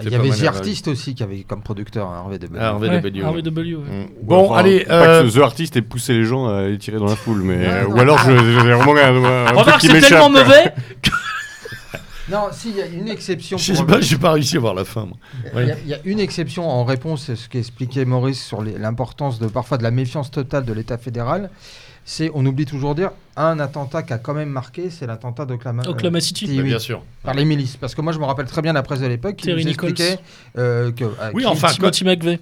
Il y avait The ouais. Artist aussi qui avait comme producteur hein, Harvey de Ah, Harvey Ouais, W. Harvey W. ouais. Mm. Ouais, Bon, enfin, allez. Pas euh, que The Artist ait poussé les gens à les tirer dans la foule, mais. Non, euh, non. ou alors je- j'ai vraiment un, un truc Remarque, qui c'est tellement mauvais Non, si, il y a une exception. Je sais pas, j'ai pas réussi à voir la fin. Il y a- il y, a une exception en réponse à ce qu'expliquait Maurice sur les- l'importance de parfois de la méfiance totale de l'État fédéral. C'est, on oublie toujours de dire, un attentat qui a quand même marqué, c'est l'attentat d'Oklahoma Oklahoma euh, City. City, Bah, oui, bien sûr. par les milices. Parce que moi, je me rappelle très bien la presse de l'époque qui Terry nous expliquait euh, que. euh, Oui, qui- enfin, Timothy McVeigh.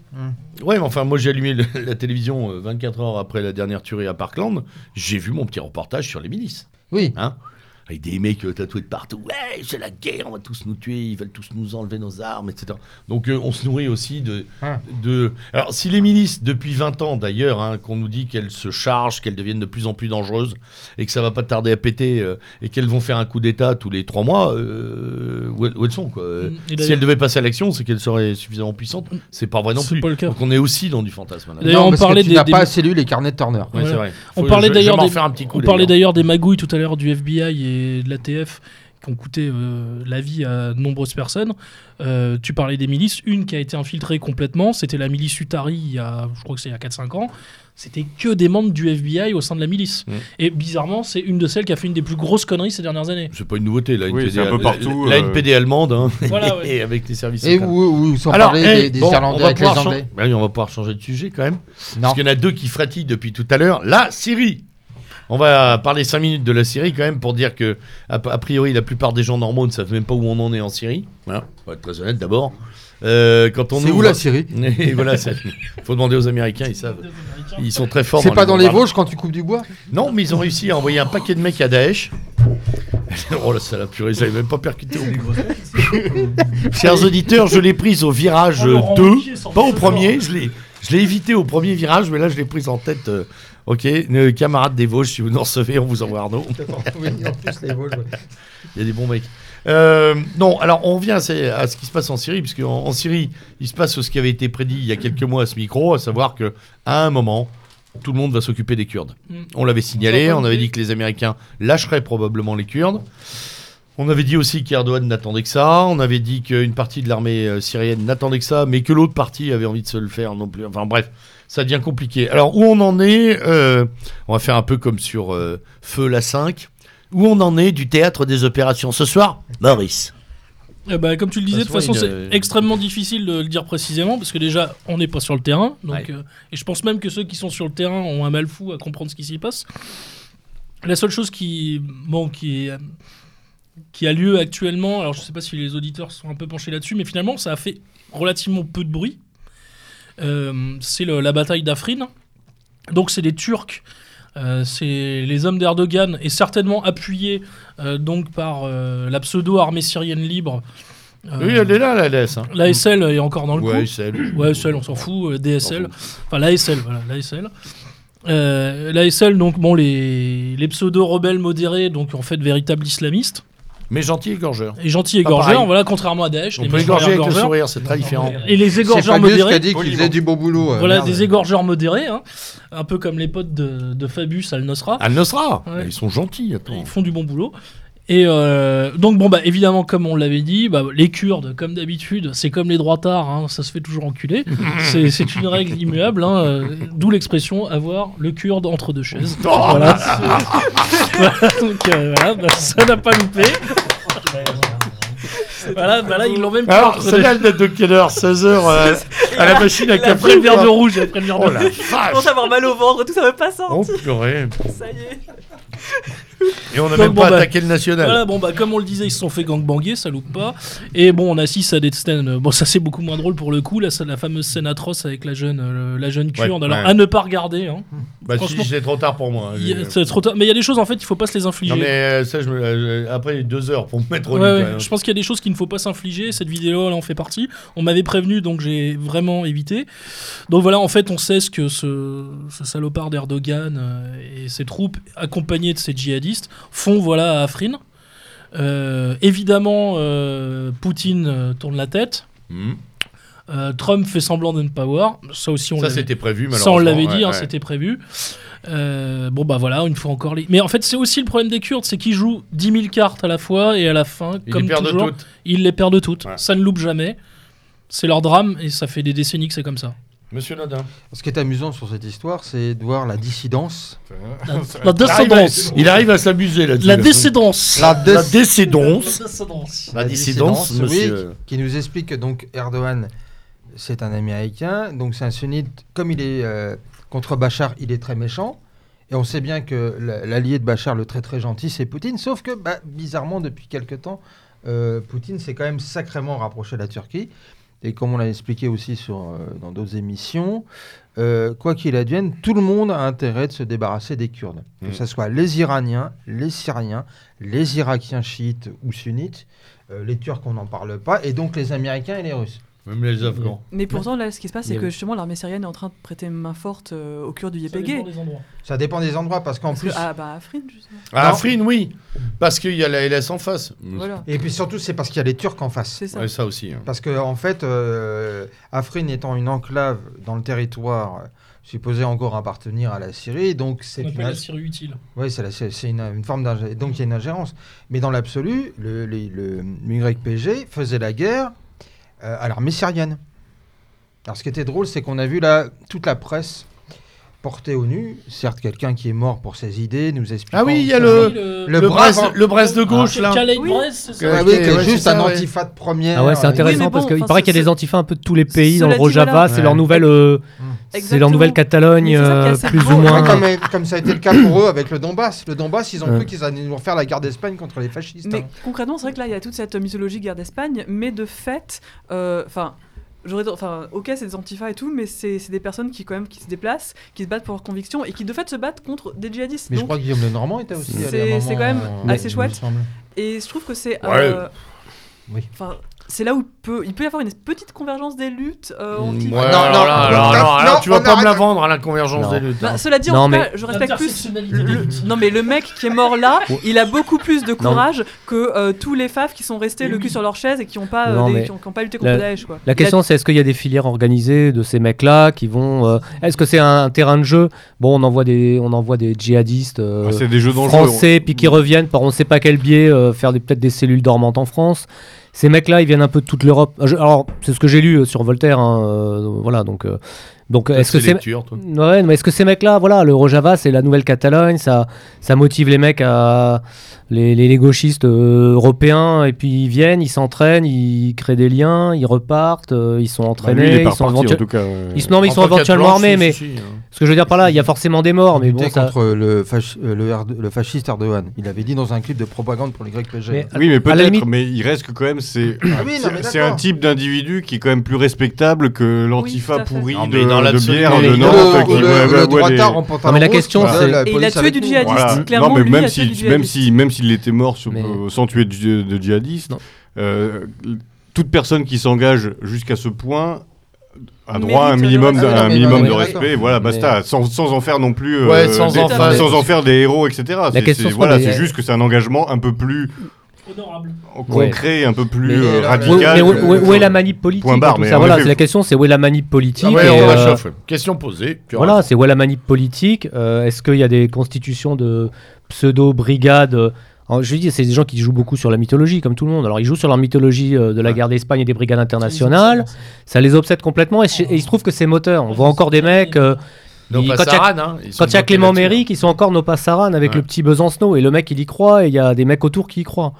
Ouais, mais enfin, moi j'ai allumé le- la télévision euh, 24 heures après la dernière tuerie à Parkland. J'ai vu mon petit reportage sur les milices. Oui, Hein? Avec des mecs euh, tatoués de partout. Ouais, c'est la guerre, on va tous nous tuer, ils veulent tous nous enlever nos armes, etc. Donc euh, on se nourrit aussi de, Ah. de... Alors si les milices, depuis 20 ans d'ailleurs, hein, qu'on nous dit qu'elles se chargent, qu'elles deviennent de plus en plus dangereuses, et que ça va pas tarder à péter, euh, et qu'elles vont faire un coup d'État tous les 3 mois, euh, où, elles, où elles sont quoi. Mm. Si elles devaient passer à l'action, c'est qu'elles seraient suffisamment puissantes. C'est pas vrai non plus. pas le cas. Donc on est aussi dans du fantasme. là. D'ailleurs, Non, on parce que parlait tu des- n'as des- pas assez lu les carnets de Turner. Ouais, c'est vrai. On parlait d'ailleurs des- faire un petit coup. On parlait d'ailleurs des magouilles tout à l'heure du FBI et de l'ATF qui ont coûté euh, la vie à de nombreuses personnes. Euh, tu parlais des milices. Une qui a été infiltrée complètement, c'était la milice Utari il y a, je crois que c'est il y a 4-5 ans. C'était que des membres du FBI au sein de la milice. Et bizarrement, c'est une de celles qui a fait une des plus grosses conneries ces dernières années. C'est pas une nouveauté, la Oui, NPD, c'est un peu la- partout, La, euh. NPD allemande, hein, Voilà, ouais. et avec les services. Et où, où sont Alors, parlé eh, des, des bon, on Irlandais avec les Anglais Bah oui, on va pouvoir changer de sujet quand même. Non. Parce qu'il y en a deux qui frétillent depuis tout à l'heure. La Syrie. On va parler 5 minutes de la Syrie quand même pour dire que, a, a priori, la plupart des gens normaux ne savent même pas où on en est en Syrie. Voilà, on va être très honnête d'abord. Euh, quand on C'est où la Syrie voilà, c'est- faut demander aux Américains, ils savent. Ils sont très forts. C'est pas dans les. Vosges quand tu coupes du bois? Non, mais ils ont réussi à envoyer un paquet de mecs à Daesh. oh là, ça l'a purée, ils avaient même pas percuté au. Chers auditeurs, je l'ai prise au virage Oh, Laurent 2, Ruquier sort pas au premier, je l'ai, je l'ai évité au premier virage, mais là je l'ai prise en tête. euh, ok, euh, camarades des Vosges, si vous nous recevez, on vous envoie Arnaud. Oui, en plus, les Vosges. ouais. Il y a des bons mecs. Euh, non, alors on revient à, ce- à ce qui se passe en Syrie, puisque en, en Syrie, il se passe ce qui avait été prédit il y a quelques mois à ce micro, à savoir que à un moment, tout le monde va s'occuper des Kurdes. Mm. On l'avait signalé, On avait dit- dit que les Américains lâcheraient probablement les Kurdes. On avait dit aussi qu'Erdogan n'attendait que ça. On avait dit qu'une partie de l'armée euh, syrienne n'attendait que ça, mais que l'autre partie avait envie de se le faire non plus. Enfin bref, ça devient compliqué. Alors où on en est euh, On va faire un peu comme sur euh, Feu la 5. Où on en est du théâtre des opérations ce soir Maurice? Eh ben, comme tu le disais, de toute Bah, façon, c'est extrêmement difficile de le dire précisément parce que déjà, on n'est pas sur le terrain. Donc, Ouais. euh, et je pense même que ceux qui sont sur le terrain ont un mal fou à comprendre ce qui s'y passe. La seule chose qui, bon, qui, est, euh, qui a lieu actuellement, alors je sais pas si les auditeurs sont un peu penchés là-dessus, mais finalement, ça a fait relativement peu de bruit. Euh, c'est la bataille d'Afrin. Donc, c'est des Turcs. euh, c'est les hommes d'Erdogan et certainement appuyés euh, donc par euh, la pseudo-armée syrienne libre. Oui, elle est là, la LS. Hein. L'ASL est encore dans le Ouais, coup. elle. Ouais, ASL, on s'en fout. DSL. Enfin, l'ASL, voilà, l'ASL. Euh, L'ASL, donc, bon, les, les pseudo-rebelles modérés, donc en fait, véritables islamistes. Mais gentil égorgeur. Et égorgeurs, pareil. voilà, contrairement à Daesh. On les peut égorger avec le sourire, c'est très différent. Et les égorgeurs Fabius qui a modérés. dit qu'il faisait du beau boulot. euh, Voilà, merde. des égorgeurs modérés, hein, un peu comme les potes de, de Fabius Al-Nosra. Al-Nosra Ouais. Ils sont gentils, attends. Ils font du bon boulot. Et euh, donc, bon, bah, évidemment, comme on l'avait dit, bah, les Kurdes, comme d'habitude, c'est comme les droitards, hein, ça se fait toujours enculer. c'est c'est une règle immuable, hein, euh, d'où l'expression avoir le Kurde entre deux chaises. voilà. c'est- Voilà, donc, euh, voilà, bah, ça n'a pas loupé. voilà, bah là, ils l'ont même pas Alors, celle-là, elle date de quelle heure? 16h à la machine à café Après le verre de rouge, après le verre Oh de la rouge. Je vache commence à avoir mal au ventre, tout ça veut pas Oh sortir. purée Ça y est. Et on n'a même bon, pas bah, attaqué le national. Voilà, bon, bah, comme on le disait, ils se sont fait gangbanger, ça loupe pas. Et bon, on assiste à des scènes. euh, Bon, ça, c'est beaucoup moins drôle pour le coup. Là, c'est la fameuse scène atroce avec la jeune, euh, la jeune kurde. Ouais, Alors, ouais. à ne pas regarder. Hein. Bah si, c'est trop tard pour moi. a- c'est trop tard. Mais il y a des choses, en fait, il faut pas se les infliger. Non mais euh, ça, je me... euh, après deux heures pour me mettre au Ouais, lit. je pense qu'il y a des choses qu'il ne faut pas s'infliger. Cette vidéo, là, en fait partie. On m'avait prévenu, donc j'ai vraiment évité. Donc voilà, en fait, on sait ce que ce, ce salopard d'Erdogan euh, et ses troupes, accompagnés de ces djihadistes, font voilà à Afrin. Euh, évidemment, euh, Poutine euh, tourne la tête. Hmm. Euh, Trump fait semblant de ne pas voir. Ça aussi, on Ça l'avait c'était prévu ça, on l'avait dit, ouais, hein, ouais. c'était prévu. Euh, bon, bah voilà, une fois encore. Les... Mais en fait, c'est aussi le problème des Kurdes, c'est qu'ils jouent 10 000 cartes à la fois et à la fin, Ils comme les toujours, toutes. ils les perdent toutes. Ouais. Ça ne loupe jamais. C'est leur drame et ça fait des décennies que c'est comme ça. Monsieur Nadin. Ce qui est amusant sur cette histoire, c'est de voir la dissidence. La, la Il arrive à- décédence. Il arrive à s'amuser là-dessus. La décédence. La, dé- La décédence. La dissidence, oui, monsieur. qui nous explique que donc Erdogan, c'est un Américain, donc c'est un sunnite. Comme il est euh, contre Bachar, il est très méchant. Et on sait bien que la- l'allié de Bachar, le très très gentil, c'est Poutine. Sauf que, bah, bizarrement, depuis quelque temps, euh, Poutine s'est quand même sacrément rapproché de la Turquie. Et comme on l'a expliqué aussi sur, euh, dans d'autres émissions, euh, quoi qu'il advienne, tout le monde a intérêt de se débarrasser des Kurdes. Mm. Que ce soit les Iraniens, les Syriens, les Irakiens chiites ou sunnites, euh, les Turcs, on n'en parle pas, et donc les Américains et les Russes. Même les Afghans. Mais pourtant, là, ce qui se passe, c'est que oui. justement, l'armée syrienne est en train de prêter main forte euh, au Kurdes du Ça YPG. dépend des endroits. Ça dépend des endroits, parce qu'en plus... que, ah, bah, Afrin, justement. Non. Afrin, oui. Parce qu'il y a la LS en face. Voilà, Et puis surtout, c'est parce qu'il y a les Turcs en face. c'est ça. Ouais, ça aussi. hein. Parce que en fait, euh, Afrin étant une enclave dans le territoire euh, supposé encore appartenir à la Syrie, donc c'est une, la Syrie utile. ouais, c'est la- c'est- c'est une, une forme d'ingé- donc il y a une ingérence. Mais dans l'absolu, le, les- le, YPG faisait la guerre à l'armée syrienne. Alors ce qui était drôle, c'est qu'on a vu là toute la presse portée au nu. Certes, quelqu'un qui est mort pour ses idées, nous expliquant. Ah oui, il y a le- le, le Le Brest, le Brest de gauche, là. Calais Oui. Brest, Ah oui, ok, qui est ouais, juste un antifa de première. Ah ouais, c'est euh, intéressant Oui, mais bon, parce qu'il paraît qu'il y a des antifas un peu de tous les pays dans le Rojava. voilà. C'est leur nouvelle, euh, c'est leur nouvelle Catalogne, euh, plus ou Ouais, moins. comme, comme ça a été le cas pour eux avec le Donbass. Le Donbass, ils ont Ouais. cru qu'ils allaient nous refaire la guerre d'Espagne contre les fascistes. Mais hein. concrètement, c'est vrai que là, il y a toute cette mythologie guerre d'Espagne, mais de fait, euh, enfin. J'aurais, enfin, ok, c'est des antifas et tout, mais c'est c'est des personnes qui quand même qui se déplacent, qui se battent pour leurs convictions et qui de fait se battent contre des djihadistes. Mais je crois que Guillaume Lenormand était aussi C'est- quand même euh, assez chouette. et je trouve que c'est, Ouais. euh, Oui. C'est là où peut, il peut y avoir une petite convergence des luttes euh. Ouais, Non, non, non, non, non, tu vas pas me la vendre à la convergence Non. des luttes. Bah, hein. cela dit, Non, en mais- cas, je respecte plus. Le- non mais le mec qui est mort là, il a beaucoup plus de Non. courage que euh, tous les faf qui sont restés Oui, le cul sur leur chaise et qui n'ont pas, euh, des- qui ont, qui ont pas lutté contre la- Daesh quoi. La question, c'est est-ce qu'il y a des filières organisées de ces mecs-là qui vont. euh, est-ce que c'est un, terrain de jeu? Bon, on envoie des, on envoie des djihadistes euh, Ah, c'est des jeux dangereux. français, puis qui reviennent par on sait pas quel biais faire peut-être des cellules dormantes en France. Ces mecs-là, ils viennent un peu de toute l'Europe. Euh, Alors, c'est ce que j'ai lu euh, sur Voltaire. hein, euh, voilà, donc. Donc, est-ce que c'est. lecture, toi Ouais, mais est-ce que ces mecs-là, voilà, le Rojava, c'est la nouvelle Catalogne, ça, ça motive les mecs à. Les, les- les gauchistes euh, européens, et puis ils viennent, ils s'entraînent, ils créent des liens, ils repartent, euh, ils sont Bah, entraînés, lui, il est pas ils sont reparti, en éventuellement. tout cas. euh, Ils sont, non, mais ils En sont éventuellement armés, si, mais si, hein. ce que je veux dire par là, il y a forcément des morts, mais bon, ça. contre le, fach- euh, le, fasciste Erdogan. Il avait dit dans un clip de propagande pour les YPG. Mais- Oui, mais peut-être, limite- mais il reste que quand même, c'est Ah oui, un type d'individu qui est quand même plus respectable que l'antifa pourri Non, de, dans de bière de Nantes. le, qui pantalon Non, mais la question, c'est- la il a tué du djihadiste. Voilà. clairement, non, mais lui, même a tué si, du même djihadiste. si, même s'il était mort sur- Mais- euh, sans tuer de, Non. euh, toute personne qui s'engage jusqu'à ce point a Mérite droit à un le minimum, de, Ah, un minimum non, de respect. Voilà, Mais- basta, sans, sans en faire non plus. euh, Ouais, sans des- en sans en faire des héros, etc. C'est- question voilà, des- c'est juste que c'est un engagement un peu plus Honorable. concret, un peu plus Mais- euh, radical. mais où- est la manip politique Point barre, dans tout mais ça en Voilà, effet- c'est la question, c'est où est la manip politique Ah ouais, et, on euh. Question posée. Voilà, c'est où est la manip politique euh, Est-ce qu'il y a des constitutions de pseudo-brigades alors, Je dis, c'est des gens qui jouent beaucoup sur la mythologie, comme tout le monde. Alors, ils jouent sur leur mythologie euh, de la guerre d'Espagne et des brigades internationales. Ça les obsède complètement et, et il se trouve que c'est moteur. On voit encore des mecs. euh, Nos il- quand il y a- Passaran, hein, ils sont Quand il y a Clément Méry hein. qui sont encore nos Passaran avec Ouais. le petit Besancenot et le mec il y croit et il y a des mecs autour qui y croient.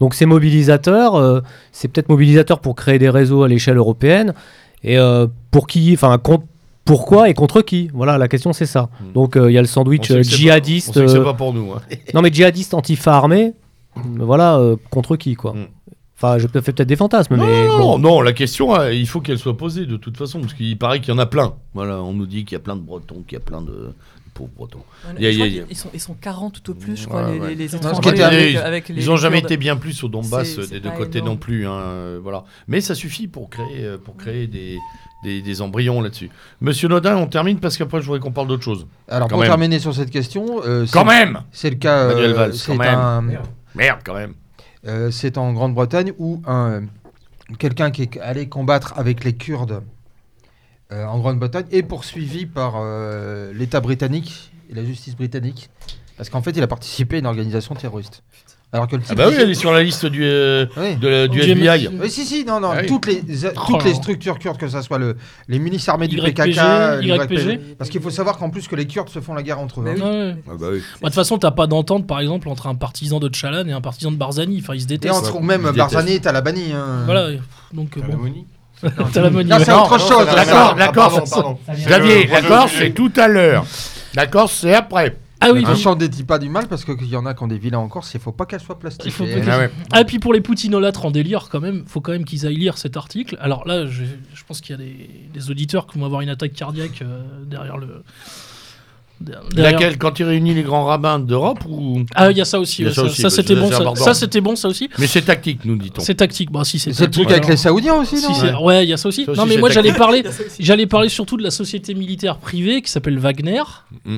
Donc c'est mobilisateur, euh, c'est peut-être mobilisateur pour créer des réseaux à l'échelle européenne et euh, pour qui, enfin con- pourquoi et contre qui? Voilà la question c'est ça. Mm. Donc euh, il y a le sandwich c'est pas- djihadiste, On sait que c'est pas pour nous. hein. non mais djihadiste antifa armé, voilà contre qui quoi. Mm. Enfin je fais peut-être des fantasmes Non, mais non, bon. non, non, la question, euh, il faut qu'elle soit posée de toute façon, parce qu'il paraît qu'il y en a plein. Voilà, on nous dit qu'il y a plein de Bretons, qu'il y a plein de pauvres Bretons. Ouais, Il y a- je crois il y a- qu'ils sont, ils sont 40 tout au plus, je crois, Ouais, les, ouais. les, étrangers avec, ils- avec les Ils n'ont jamais été bien plus au Donbass C'est- c'est des deux côtés énorme. non plus. hein, euh, voilà. Mais ça suffit pour créer, euh, pour créer des, des, des embryons là-dessus. Monsieur Nodin, on termine parce qu'après je voudrais qu'on parle d'autre chose. Alors Quand pour même. terminer sur cette question, euh, c'est- Quand même c'est le cas. euh, Manuel Valls, c'est quand même. un- Merde, quand même. Euh, c'est en Grande-Bretagne où un, quelqu'un qui est allé combattre avec les Kurdes euh, en Grande-Bretagne est poursuivi par euh, l'État britannique et la justice britannique parce qu'en fait il a participé à une organisation terroriste. Alors que le Ah bah oui, elle est sur la liste du, euh, Oui. de la- du Du FBI. Oui, si, si, non, non, Ah oui. toutes, les, Oh toutes les là. structures kurdes, que ce soit le, les milices armées du YPG, PKK, le YPG. Parce qu'il faut savoir qu'en plus que les Kurdes se font la guerre entre eux. Mais hein. oui. Ouais. Ah bah oui. Bah, De toute façon, t'as pas d'entente, par exemple, entre un partisan de Tchalan et un partisan de Barzani. Enfin, ils se Et détestent. entre même Ils se Barzani et Talabani. hein. Voilà. Donc, euh, bon. T'as la monnaie. Là, c'est autre chose. D'accord, d'accord. Xavier, d'accord, je- c'est tout à l'heure. D'accord, c'est après. Ah oui, Attention, on ne dit pas du mal parce qu'il y en a qui ont des villas en Corse, il faut pas qu'elles soient plastiques. faut Et- pas Ah ouais. Ah, et puis pour les poutinolâtres en délire, quand même, faut quand même qu'ils aillent lire cet article. Alors là, je, je pense qu'il y a des, des auditeurs qui vont avoir une attaque cardiaque euh, derrière le. der- derrière- Laquelle? Quand il réunit les grands rabbins d'Europe ou... Ah, il y a ça aussi. Il y a ouais, ça ça, aussi, ça, bah, c'était ça, bon. c'est Ça, abordable. ça, c'était bon, ça aussi. Mais c'est tactique, nous dit-on. C'est tactique. Bah, si c'est C'est le tactique, truc avec alors. les Saoudiens aussi, Si, non c'est- ouais, il y a ça aussi. Ça aussi, non, mais c'est moi j'allais tactique. parler, j'allais parler surtout de la société militaire privée qui s'appelle Wagner. Mm.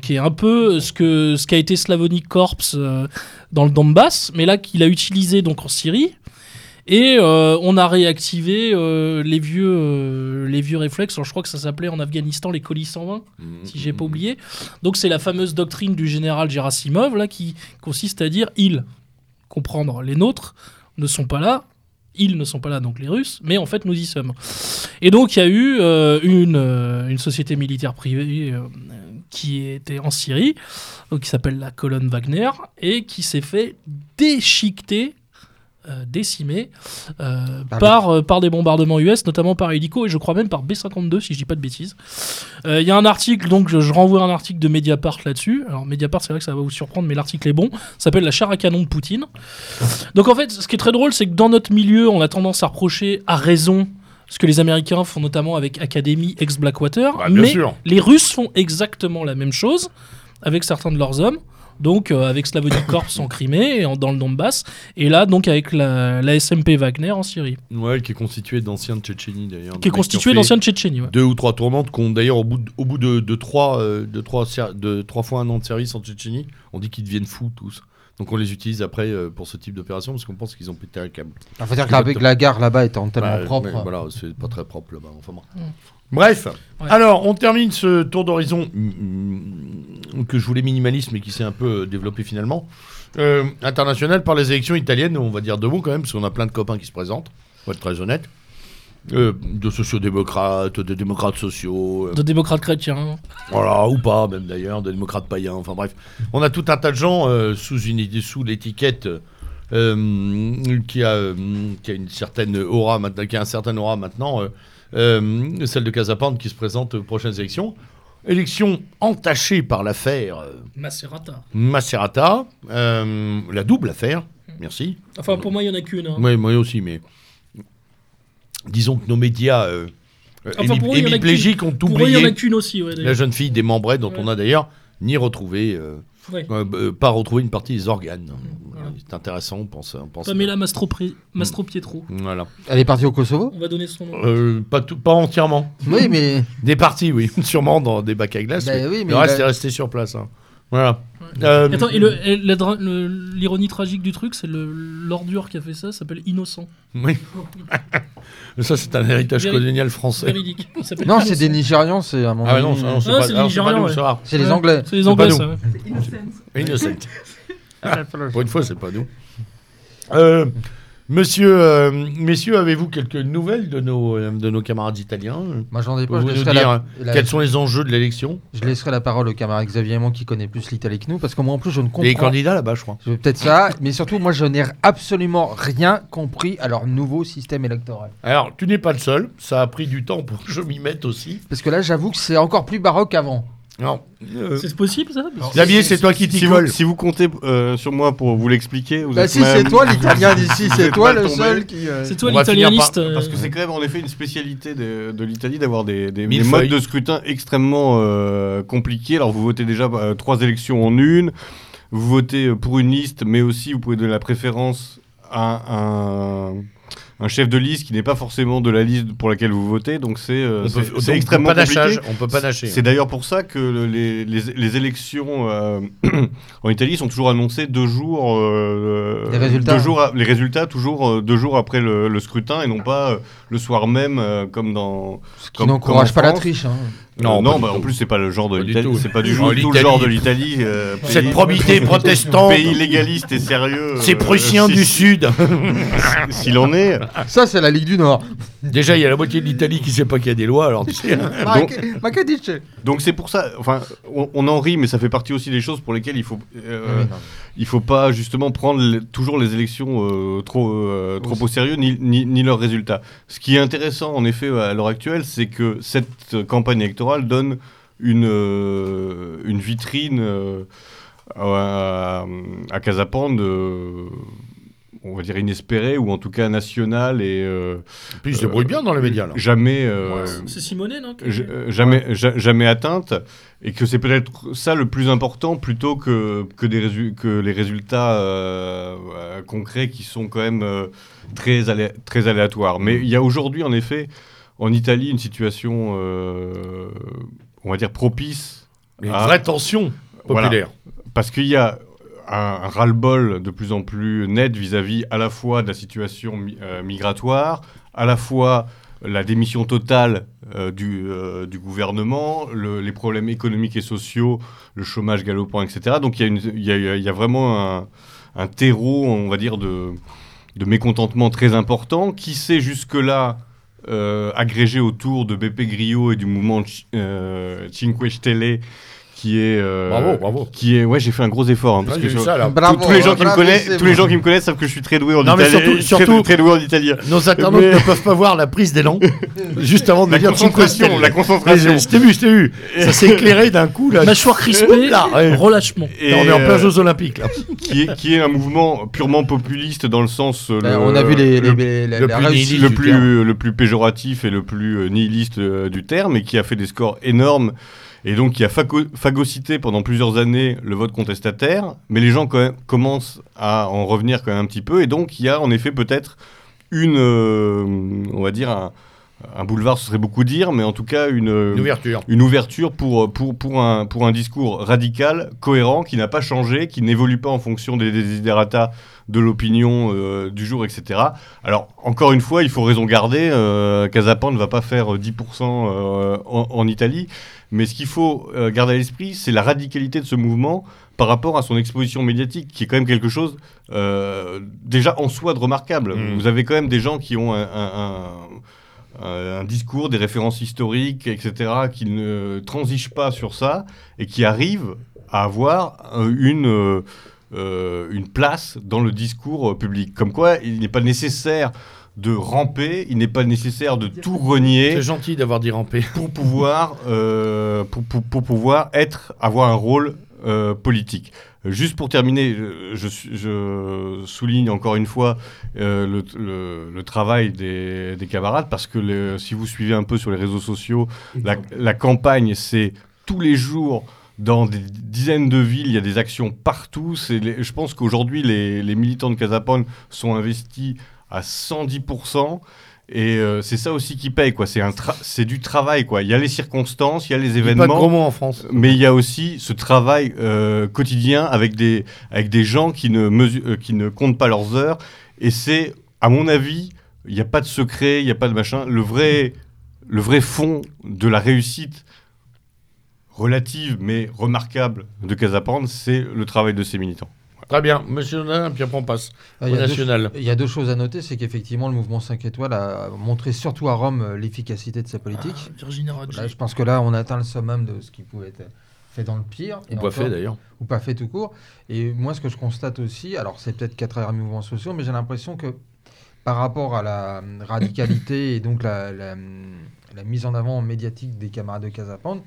Qui est un peu ce que ce qu'a été Slavonic Corps euh, dans le Donbass, mais là qu'il a utilisé donc en Syrie. Et euh, on a réactivé euh, les vieux les vieux réflexes. Alors, je crois que ça s'appelait en Afghanistan les colis 120 si j'ai pas oublié. Donc c'est la fameuse doctrine du général Gerasimov là qui consiste à dire ils comprendre les nôtres ne sont pas là, ils ne sont pas là donc les Russes, mais en fait nous y sommes. Et donc il y a eu euh, une, euh, une société militaire privée euh, qui était en Syrie, donc qui s'appelle la colonne Wagner et qui s'est fait déchiqueter. euh, décimer euh, Par par, euh, par des bombardements US, notamment par hélico et je crois même par B-52 si je dis pas de bêtises. Euh, Il y a un article, donc je, je renvoie un article de Mediapart là-dessus. Alors Mediapart, c'est vrai que ça va vous surprendre, mais l'article est bon. S'appelle La chair à canon de Poutine. Donc en fait, ce qui est très drôle, c'est que dans notre milieu, on a tendance à reprocher à raison ce que les Américains font notamment avec Academy ex-Blackwater, Bah, bien mais sûr. les Russes font exactement la même chose avec certains de leurs hommes. Donc euh, avec Slavonic Corps en Crimée et en- dans le Donbass, et là donc avec la, la SMP Wagner en Syrie, Ouais, qui est constitué d'anciens de Tchétchénie d'ailleurs. qui est constituée d'anciens Tchétchénie. ouais. Deux ou trois tournantes qui ont d'ailleurs au bout de, au bout de, de trois, euh, de, trois, ser- de trois fois un an de service en Tchétchénie, on dit qu'ils deviennent fous tous. Donc on les utilise après euh, pour ce type d'opération parce qu'on pense qu'ils ont pété un câble. Il faut dire qu'avec la gare là-bas étant tellement Bah, propre. mais voilà, c'est pas très propre là-bas. Enfin bon. Mm. Bref, Ouais. alors on termine ce tour d'horizon mm, que je voulais minimaliste mais qui s'est un peu euh, développé finalement. Euh, international par les élections italiennes, on va dire deux mots quand même, parce qu'on a plein de copains qui se présentent, pour être très honnête. Euh, de sociodémocrates, de démocrates sociaux, euh, De démocrates chrétiens. voilà, ou pas même d'ailleurs, de démocrates païens, enfin bref. On a tout un tas de gens euh, sous, une, sous l'étiquette euh, qui, a, qui a une certaine aura maintenant, qui a un certain aura maintenant, celle de Casapande qui se présente aux prochaines élections. Élection entachée par l'affaire Macerata. Macerata, la double affaire, merci. Enfin, pour moi, il y en a qu'une. hein. Oui, moi aussi, mais disons que nos médias euh, euh, Enfin, hémi- pour eux, il y en a hémiplégiques ont Pour eux, il y en oublié a qu'une aussi. Ouais, la jeune fille démembrée dont Ouais. on a d'ailleurs ni retrouvé, euh, Ouais. euh, euh, pas retrouvé une partie des organes. Voilà. C'est intéressant, on pense. On pense Pamela Mastro, Mastro Pietro. Voilà. Elle est partie au Kosovo? On va donner son nom. Euh, pas, tout, pas entièrement. Oui, mais. Des parties, oui. Sûrement dans des bacs à glace. Ben mais oui, mais le reste il a- est resté sur place. hein. Voilà. Euh, Attends, et l'ironie tragique du truc, c'est l'ordure qui a fait ça, s'appelle Innocent. Oui. ça, c'est un héritage Véri- colonial français. Véridique. Non, c'est des Nigérians, c'est à mon Ah, non, ça, non, c'est Ah, pas, c'est c'est pas nous, ouais. C'est les. Anglais. C'est les Anglais, ça. ouais. C'est innocent. Innocent. Pour une fois, c'est pas nous. Euh, monsieur, euh, messieurs, avez-vous quelques nouvelles de nos, euh, de nos camarades italiens? Moi, j'en ai pas. Je laisserai, la, la- Quels sont les enjeux de l'élection? Je laisserai la parole au camarade Xavier Aimant qui connaît plus l'Italie que nous, parce que moi, en plus, je ne comprends Les candidats là-bas, je crois. Peut-être ça, mais surtout, moi, je n'ai absolument rien compris à leur nouveau système électoral. Alors, tu n'es pas le seul. Ça a pris du temps pour que je m'y mette aussi. Parce que là, j'avoue que c'est encore plus baroque qu'avant. Non. Euh, C'est possible, ça? Xavier, c'est toi qui t'y Si colle. vous, si vous comptez euh, sur moi pour vous l'expliquer, vous Bah êtes si, même- c'est toi l'italien d'ici, c'est toi le tombé. seul qui... euh, C'est toi par- euh, Parce que c'est quand même en effet une spécialité de, de l'Italie d'avoir des, des- Mille des modes de scrutin extrêmement euh, compliqués. Alors vous votez déjà euh, trois élections en une, vous votez euh, pour une liste, mais aussi vous pouvez donner la préférence à un, un chef de liste qui n'est pas forcément de la liste pour laquelle vous votez. Donc c'est euh, On peut- extrêmement pas compliqué. lâchage, On peut pas lâcher. C'est d'ailleurs pour ça que le- les, les, les élections euh, en Italie sont toujours annoncées deux jours. euh, Les résultats. deux jours a- les résultats toujours euh, deux jours après le, le scrutin et non pas euh, le soir même euh, comme dans. Ce qui n'encourage pas la triche. hein. Non, Euh, non, bah, en plus c'est pas le genre de Pas du l'Italie, tout. c'est pas du tout, tout le genre de l'Italie. euh, Cette probité protestante. Pays légaliste et sérieux. Ces euh, Prussiens si- du Sud. S'il en est. Ça, c'est la Ligue du Nord. Déjà, il y a la moitié de l'Italie qui sait pas qu'il y a des lois, alors tu sais. Dice Donc c'est pour ça, enfin, on, on en rit, mais ça fait partie aussi des choses pour lesquelles il faut, euh, Ah oui, il faut pas justement prendre les- toujours les élections euh, trop, euh, trop au sérieux, ni, ni, ni leurs résultats. Ce qui est intéressant, en effet, à l'heure actuelle, c'est que cette campagne électorale donne une, une vitrine à, à Casapande, euh, on va dire inespérée, ou en tout cas nationale, et euh, Puis il se débrouille bien dans les médias, là. jamais, euh, C'est Simonet, non euh, jamais, ja- jamais atteinte, et que c'est peut-être ça le plus important plutôt que, que, des résu- que les résultats euh, euh, concrets qui sont quand même euh, très, alé- très aléatoires. Mais il y a aujourd'hui, en effet, en Italie, une situation, euh, on va dire, propice Une vraie tension Voilà. populaire. parce qu'il y a un, ras-le-bol de plus en plus net vis-à-vis à la fois de la situation euh, migratoire, à la fois la démission totale euh, du, euh, gouvernement, le- les problèmes économiques et sociaux, le chômage galopant, etc. Donc il y a, vraiment un, terreau, on va dire, de, mécontentement très important qui s'est jusque-là euh, agrégé autour de Beppe Grillo et du mouvement Ci- euh, Cinque Stelle qui est euh, Bravo, bravo. qui est ouais j'ai fait un gros effort hein, parce que j'ai vu je- ça, là. Bravo, tous, les gens qui me connaissent tous les bon. gens qui me connaissent savent que je suis très doué en Non, mais italien surtout- très- surtout- très, doué en italien Nos internautes Mais- ne peuvent pas voir la prise d'élan juste avant de me la dire concentration la concentration Je t'ai vu, je t'ai vu. Ça s'est éclairé d'un coup, là. Mâchoire crispée, Là, ouais. relâchement. Et, on est en plein euh, Jeux Olympiques, là. qui est qui est un mouvement purement populiste dans le sens euh, Ben, on a vu les, le, plus le plus, péjoratif et le plus nihiliste du terme et qui a fait des scores énormes et donc qui a phago- phagocyté pendant plusieurs années le vote contestataire, mais les gens quand même commencent à en revenir quand même un petit peu et donc il y a en effet peut-être une, euh, on va dire un, un boulevard, ce serait beaucoup dire, mais en tout cas une, Une ouverture. une ouverture pour, pour, pour, un, pour un discours radical, cohérent, qui n'a pas changé, qui n'évolue pas en fonction des desiderata de l'opinion euh, du jour, etc. Alors, encore une fois, il faut raison garder. Euh, Casapan ne va pas faire 10% euh, en, en Italie. Mais ce qu'il faut euh, garder à l'esprit, c'est la radicalité de ce mouvement par rapport à son exposition médiatique, qui est quand même quelque chose euh, déjà en soi de remarquable. Mm. Vous avez quand même des gens qui ont un- un- un, un discours, des références historiques, etc., qui ne transigent pas sur ça et qui arrivent à avoir euh, une, euh, une place dans le discours euh, public. Comme quoi, il n'est pas nécessaire de ramper, il n'est pas nécessaire de tout renier C'est gentil d'avoir dit ramper. pour pouvoir, euh, pour, pour- pour pouvoir être, avoir un rôle euh, politique. Juste pour terminer, je, souligne encore une fois euh, le, le- le travail des, des camarades parce que le- si vous suivez un peu sur les réseaux sociaux, la, la campagne, c'est tous les jours dans des dizaines de villes, il y a des actions partout. C'est les- je pense qu'aujourd'hui, les, les militants de Casapone sont investis à 110%. Et euh, c'est ça aussi qui paye, quoi. C'est un tra- c'est du travail, quoi. Il y a les circonstances, il y a les Pas de événements, gros mots en France. mais il y a aussi ce travail euh, quotidien avec des, avec des gens qui ne, euh, qui ne comptent pas leurs heures. Et c'est, à mon avis, il n'y a pas de secret, il n'y a pas de machin. Le vrai, le vrai fond de la réussite relative mais remarquable de Casapande, c'est le travail de ses militants. Très bien. Monsieur Nolin, puis après on passe Ah, au il y a deux national. Il y a deux choses à noter, c'est qu'effectivement le mouvement 5 étoiles a montré surtout à Rome euh, l'efficacité de sa politique. Virginie Raggi. Là, je pense que là on atteint le summum de ce qui pouvait être fait dans le pire. Ou pas encore- fait d'ailleurs. ou pas fait tout court. Et moi, ce que je constate aussi, alors c'est peut-être qu'à travers les mouvements sociaux, mais j'ai l'impression que par rapport à la radicalité et donc la, la, la mise en avant médiatique des camarades de Casapande,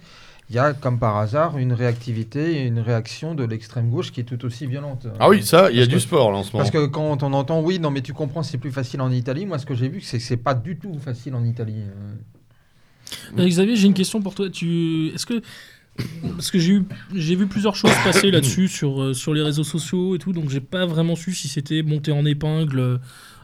il y a comme par hasard une réactivité et une réaction de l'extrême gauche qui est tout aussi violente. Ah oui, ça, il y a Parce du que- sport là en ce moment. Parce que quand on entend oui, non mais tu comprends, c'est plus facile en Italie. Moi, ce que j'ai vu, c'est que c'est pas du tout facile en Italie. Euh, Euh, Xavier, j'ai une question pour toi. Tu... Est-ce que. Parce que j'ai eu, j'ai vu plusieurs choses passer là-dessus sur, euh, sur les réseaux sociaux et tout, donc j'ai pas vraiment su si c'était monté en épingle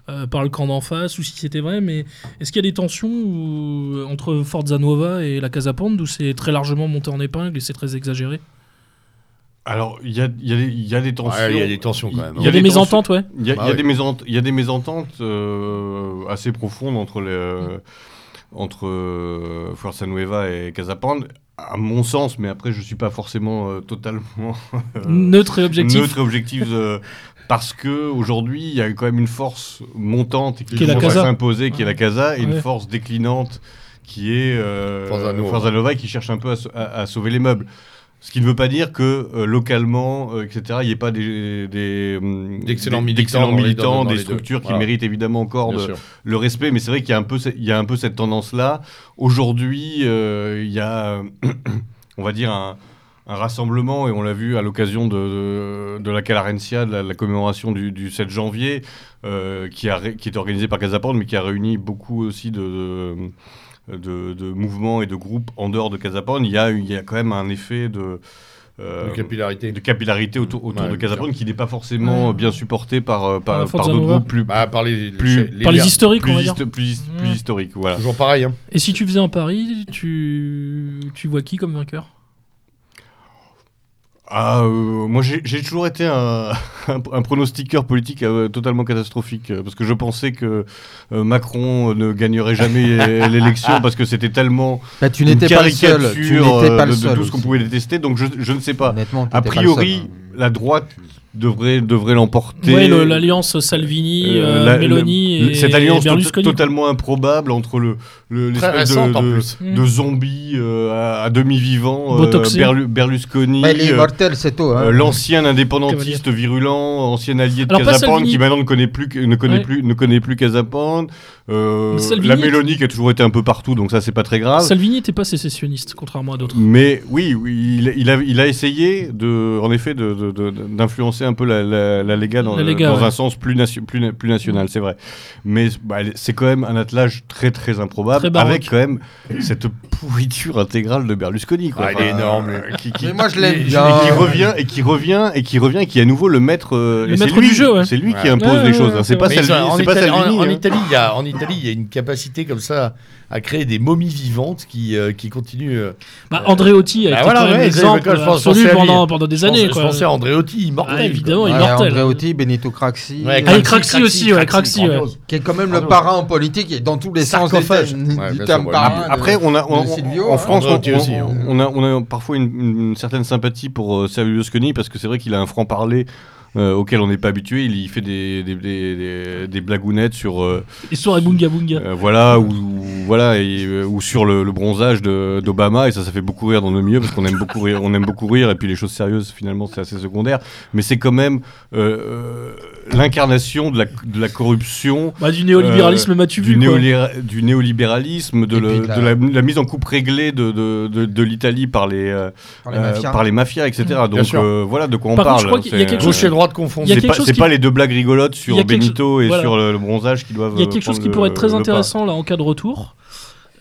euh, par le camp d'en face ou si c'était vrai, mais est-ce qu'il y a des tensions euh, entre Forza Nuova et la Casa Pound où c'est très largement monté en épingle et c'est très exagéré? Alors, il y a, il y a des- il y a des tensions. Ouais, il y a des tensions quand même. Il y a des mésententes, ouais. Il y a, Bah des, mésent- il y a des mésententes euh, assez profondes entre, les, euh, entre euh, Forza Nueva et Casapande, à mon sens, mais après je ne suis pas forcément euh, totalement euh, Neutre et objectif. neutre et objectif, euh, parce qu'aujourd'hui il y a quand même une force montante qui, Qui est la commence à Casa. s'imposer, qui est la Casa, et une force déclinante qui est euh, Forza et qui cherche un peu à, sau- à- à sauver les meubles. Ce qui ne veut pas dire que euh, localement, euh, etc., il n'y ait pas des, des, D'excellents militants d'excellents dans les- militants, dans- dans des structures qui Voilà. méritent évidemment encore de- le respect, mais c'est vrai qu'il y a un peu, ce- il y a un peu cette tendance-là. Aujourd'hui, euh, il y a, on va dire, un, un rassemblement, et on l'a vu à l'occasion de, de, de la Calarencia, de la, la commémoration du, du 7 janvier, euh, qui, a, qui est organisée par Casaporn, mais qui a réuni beaucoup aussi de, de, de- de mouvements et de groupes en dehors de Casaporn. Il y a, il y a quand même un effet de... euh, De capillarité. de capillarité autour, autour Ouais, de Casaporn qui n'est pas forcément Ouais. bien supporté par, euh, Par par, par d'autres groupes plus, Bah, par les, Plus- les Par les historiques, on plus, va dire. histo- plus, historiques. Voilà. Toujours pareil. Hein. Et si tu faisais un pari, tu, tu vois qui comme vainqueur? Ah, euh, moi j'ai toujours été un, un, un pronostiqueur politique euh, totalement catastrophique euh, parce que je pensais que euh, Macron ne gagnerait jamais l'élection parce que c'était tellement Bah, tu une n'étais pas le seul. Tu caricature pas de, tout ce qu'on pouvait détester donc je, je ne sais pas. A pas seul, priori, hein. la droite devrait, devrait l'emporter. Oui, le- l'alliance Salvini, Euh, euh, la- le- et cette alliance to- totalement improbable entre le le- Très l'espèce de, récente en de- plus. Mm. de zombie euh, à, à demi vivant Botoxé. Berlusconi Bah, euh, hein. euh, l'ancien indépendantiste virulent, ancien allié de Casapan, qui maintenant ne connaît plus, ne connaît Ouais. plus, ne connaît plus Casapan. Euh, Salvini la est- Mélanie qui a toujours été un peu partout, donc ça c'est pas très grave. Salvini n'était pas sécessionniste, contrairement à d'autres. Mais oui, oui, il, il a, il a essayé de, en effet, de- de- de- d'influencer un peu la, la, la Lega dans, La Lega, dans ouais. un sens plus, nation- plus, na- plus national, c'est vrai. Mais bah, c'est quand même un attelage très très improbable, Très avec quand même cette pourriture intégrale de Berlusconi. Quoi. Ah, il est énorme, qui, qui- Mais moi, je l'aime et- bien. Et qui revient, et qui revient, et qui revient, et qui est à nouveau le maître, euh, Le maître lui- du jeu, ouais. C'est lui qui impose Ouais, les ouais, choses. ouais, hein. c'est pas Salvini. en, Italie, hein. Italie, il y a, Italie, il y a une capacité comme ça à créer des momies vivantes qui, euh, qui continuent. euh, Bah, Andreotti a Bah été voilà, quand même ouais, je- je pense- je absolu pendant, pendant des je années. pensais- quoi. Je pensais à Andreotti, immortel. Ah, évidemment, quoi. il est Ouais, immortel. Andreotti, Benito Craxi. Ouais, Ah, et Craxi aussi, ouais, Craxi, ouais. grandiose. qui est quand même le parrain en politique et dans tous les sens des du terme parrain. Après, on a, Silvio, en. France, on, Andreotti aussi, on- on a, on a parfois une, une certaine sympathie pour euh, Sergio Berlusconi parce que c'est vrai qu'il a un franc-parler euh, auquel on n'est pas habitué. Il y fait des, des, des, des- blagounettes sur, euh, Histoire et bunga bunga. euh, voilà, ou, voilà, et, euh, ou sur le, le bronzage d'Obama, et ça, ça fait beaucoup rire dans nos milieux parce qu'on aime beaucoup rire, on aime beaucoup rire, et puis les choses sérieuses, finalement, c'est assez secondaire. Mais c'est quand même euh, euh, l'incarnation de la, de la corruption Bah, du néolibéralisme m'as-tu du, vu du néolibéralisme, de, le- de la- de la, la mise en coupe réglée de, de, de, de l'Italie par les, euh, Par les euh, mafias. par les mafias, etc. Bien Donc euh, voilà de quoi on contre, parle. je crois qu'il y a quelque euh, Gauche et droite confondus. Il y a c'est pas, chose c'est qui- pas les deux blagues rigolotes sur Benito et voilà. sur le, le bronzage qui doivent. Il y a euh, quelque chose qui le- pourrait être très intéressant là en cas de retour.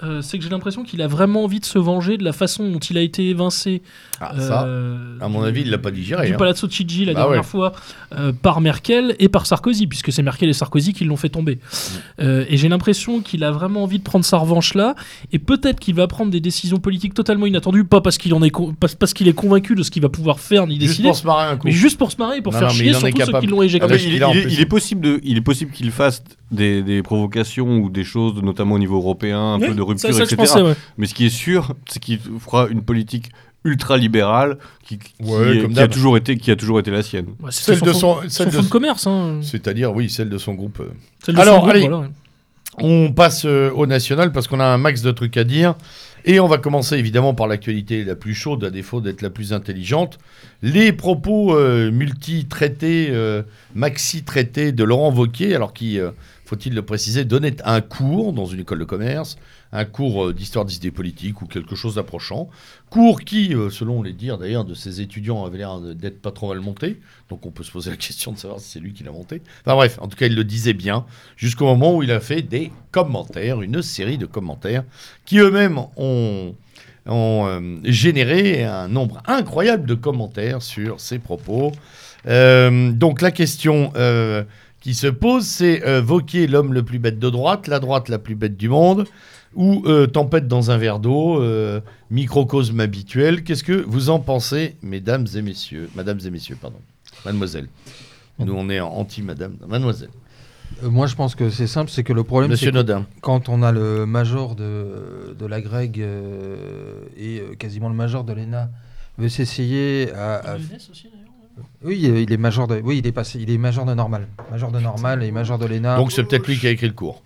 Euh, c'est que j'ai l'impression qu'il a vraiment envie de se venger de la façon dont il a été évincé Ah, ça, euh, à mon avis, il l'a pas digéré. du hein. Palazzo Chigi la Bah dernière ouais. fois euh, par Merkel et par Sarkozy, puisque c'est Merkel et Sarkozy qui l'ont fait tomber. Mm. Euh, et j'ai l'impression qu'il a vraiment envie de prendre sa revanche là, et peut-être qu'il va prendre des décisions politiques totalement inattendues, pas parce qu'il en est parce qu'il est convaincu de ce qu'il va pouvoir faire ni Juste décider, pour se marrer un coup. mais juste pour se marrer, et pour Non, faire non, chier il en sur est tous ceux qui l'ont éjecté. Ah, mais il, est, plus. il est possible de, il est possible qu'il fasse des, des provocations ou des choses, notamment au niveau européen, un Oui, peu de rupture, ça etc. pensais, ouais. Mais ce qui est sûr, c'est qu'il fera une politique ultra libérale qui, qui, Ouais, est- comme qui a toujours été, qui a toujours été la sienne. Ouais, Celle de fond- son, celle son de fonds de commerce. Hein. c'est-à-dire oui, celle de son groupe. Celle Alors, son groupe, allez. voilà. On passe euh, au national parce qu'on a un max de trucs à dire. Et on va commencer évidemment par l'actualité la plus chaude, à défaut d'être la plus intelligente. Les propos euh, multi-traités, euh, maxi-traités de Laurent Wauquiez, alors qui, euh, faut-il le préciser, donnait un cours dans une école de commerce, un cours euh, d'histoire des idées politiques ou quelque chose d'approchant. Cours qui, euh, selon les dires d'ailleurs de ses étudiants, avait l'air d'être pas trop mal monté. Donc on peut se poser la question de savoir si c'est lui qui l'a monté. Enfin bref, en tout cas, il le disait bien jusqu'au moment où il a fait des commentaires, une série de commentaires qui eux-mêmes ont, euh, généré un nombre incroyable de commentaires sur ses propos. Donc la question qui se pose, c'est Wauquiez, l'homme le plus bête de droite, la droite la plus bête du monde, ou euh, Tempête dans un verre d'eau, euh, microcosme habituel. Qu'est-ce que vous en pensez, mesdames et messieurs Madames et messieurs, pardon. Mademoiselle. Nous, on est en anti-madame. Mademoiselle. Euh, Moi, je pense que c'est simple, c'est que le problème, Monsieur Nodin. quand on a le major de, de la Greg euh, et euh, quasiment le major de l'ENA veut s'essayer à, à- Oui, il est major de, oui, il est passé, il est major de normal, major de normal et major de l'ENA. Donc c'est peut-être lui qui a écrit le cours.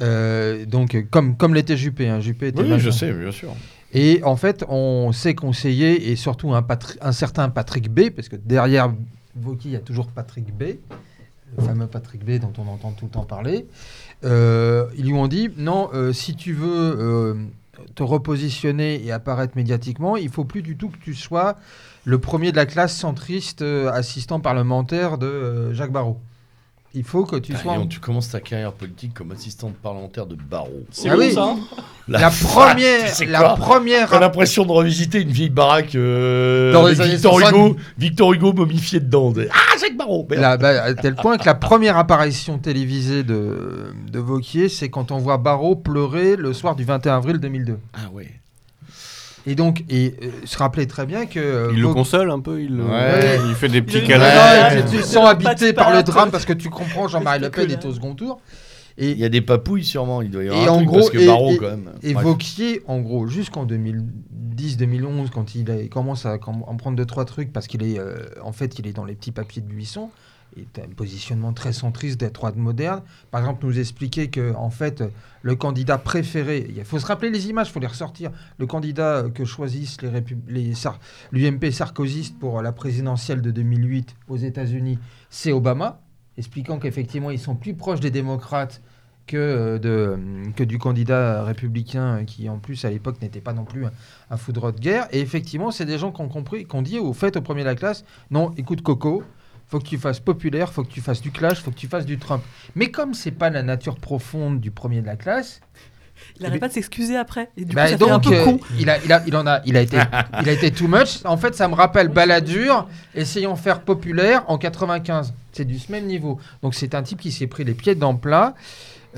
Euh, donc comme comme l'était Juppé, hein, Juppé était Oui, je sais, bien sûr. Et en fait, on s'est conseillé, et surtout un, Patri- un certain Patrick B, parce que derrière Vauquier, il y a toujours Patrick B, le fameux Patrick B dont on entend tout le temps parler. Euh, ils lui ont dit, non, euh, si tu veux euh, te repositionner et apparaître médiatiquement, il faut plus du tout que tu sois le premier de la classe centriste assistant parlementaire de Jacques Barrot. Il faut que tu sois Léon, tu commences ta carrière politique comme assistante parlementaire de barreau. C'est Ah bon, oui. ça hein la, première, tu sais la quoi première T'as l'impression de revisiter une vieille baraque euh, Dans les avec années Victor 60. Hugo, Victor Hugo momifié dedans. Ah, Jacques Barrault merde. La- bah, à tel point que la première apparition télévisée de, de Vauquier, c'est quand on voit Barrault pleurer le soir du 21 avril 2002. Ah ouais. Et donc, et euh, se rappelait très bien que. euh, Il le console un peu, il, le- Ouais. il fait des petits Il- câlins. Ouais, tu te sens habité par le drame parce que tu comprends Jean-Marie Le Pen est au second tour. Il Et, y a des papouilles sûrement, il doit y avoir Et un en truc, gros, parce que et- Barrault et- quand même. et Bref. Vauquier, en gros, jusqu'en 2010-2011, quand il, a- il commence à en prendre deux trois trucs, parce qu'il est, euh, en fait, il est dans les petits papiers de Buisson, t'as un positionnement très centriste d'être droite moderne. Par exemple, nous expliquer que, en fait, le candidat préféré, il faut se rappeler les images, il faut les ressortir. Le candidat euh, que choisissent les, les Sar- l'UMP sarkozyste pour la présidentielle de 2008 aux États-Unis, c'est Obama, expliquant qu'effectivement, ils sont plus proches des démocrates que, euh, de, que du candidat républicain euh, qui, en plus, à l'époque, n'était pas non plus un, un foudre de guerre. Et effectivement, c'est des gens qui ont compris, qui ont dit au fait, au premier de la classe, non, écoute Coco, faut que tu fasses populaire, faut que tu fasses du clash, faut que tu fasses du Trump. Mais comme c'est pas la nature profonde du premier de la classe, Il n'arrête pas de s'excuser après. Et du bah, coup, ça fait un peu euh, con. il a, il a, il en a, il a été, il a été too much. En fait, ça me rappelle Balladur, essayant de faire populaire en 95. C'est du même niveau. Donc c'est un type qui s'est pris les pieds dans le plat.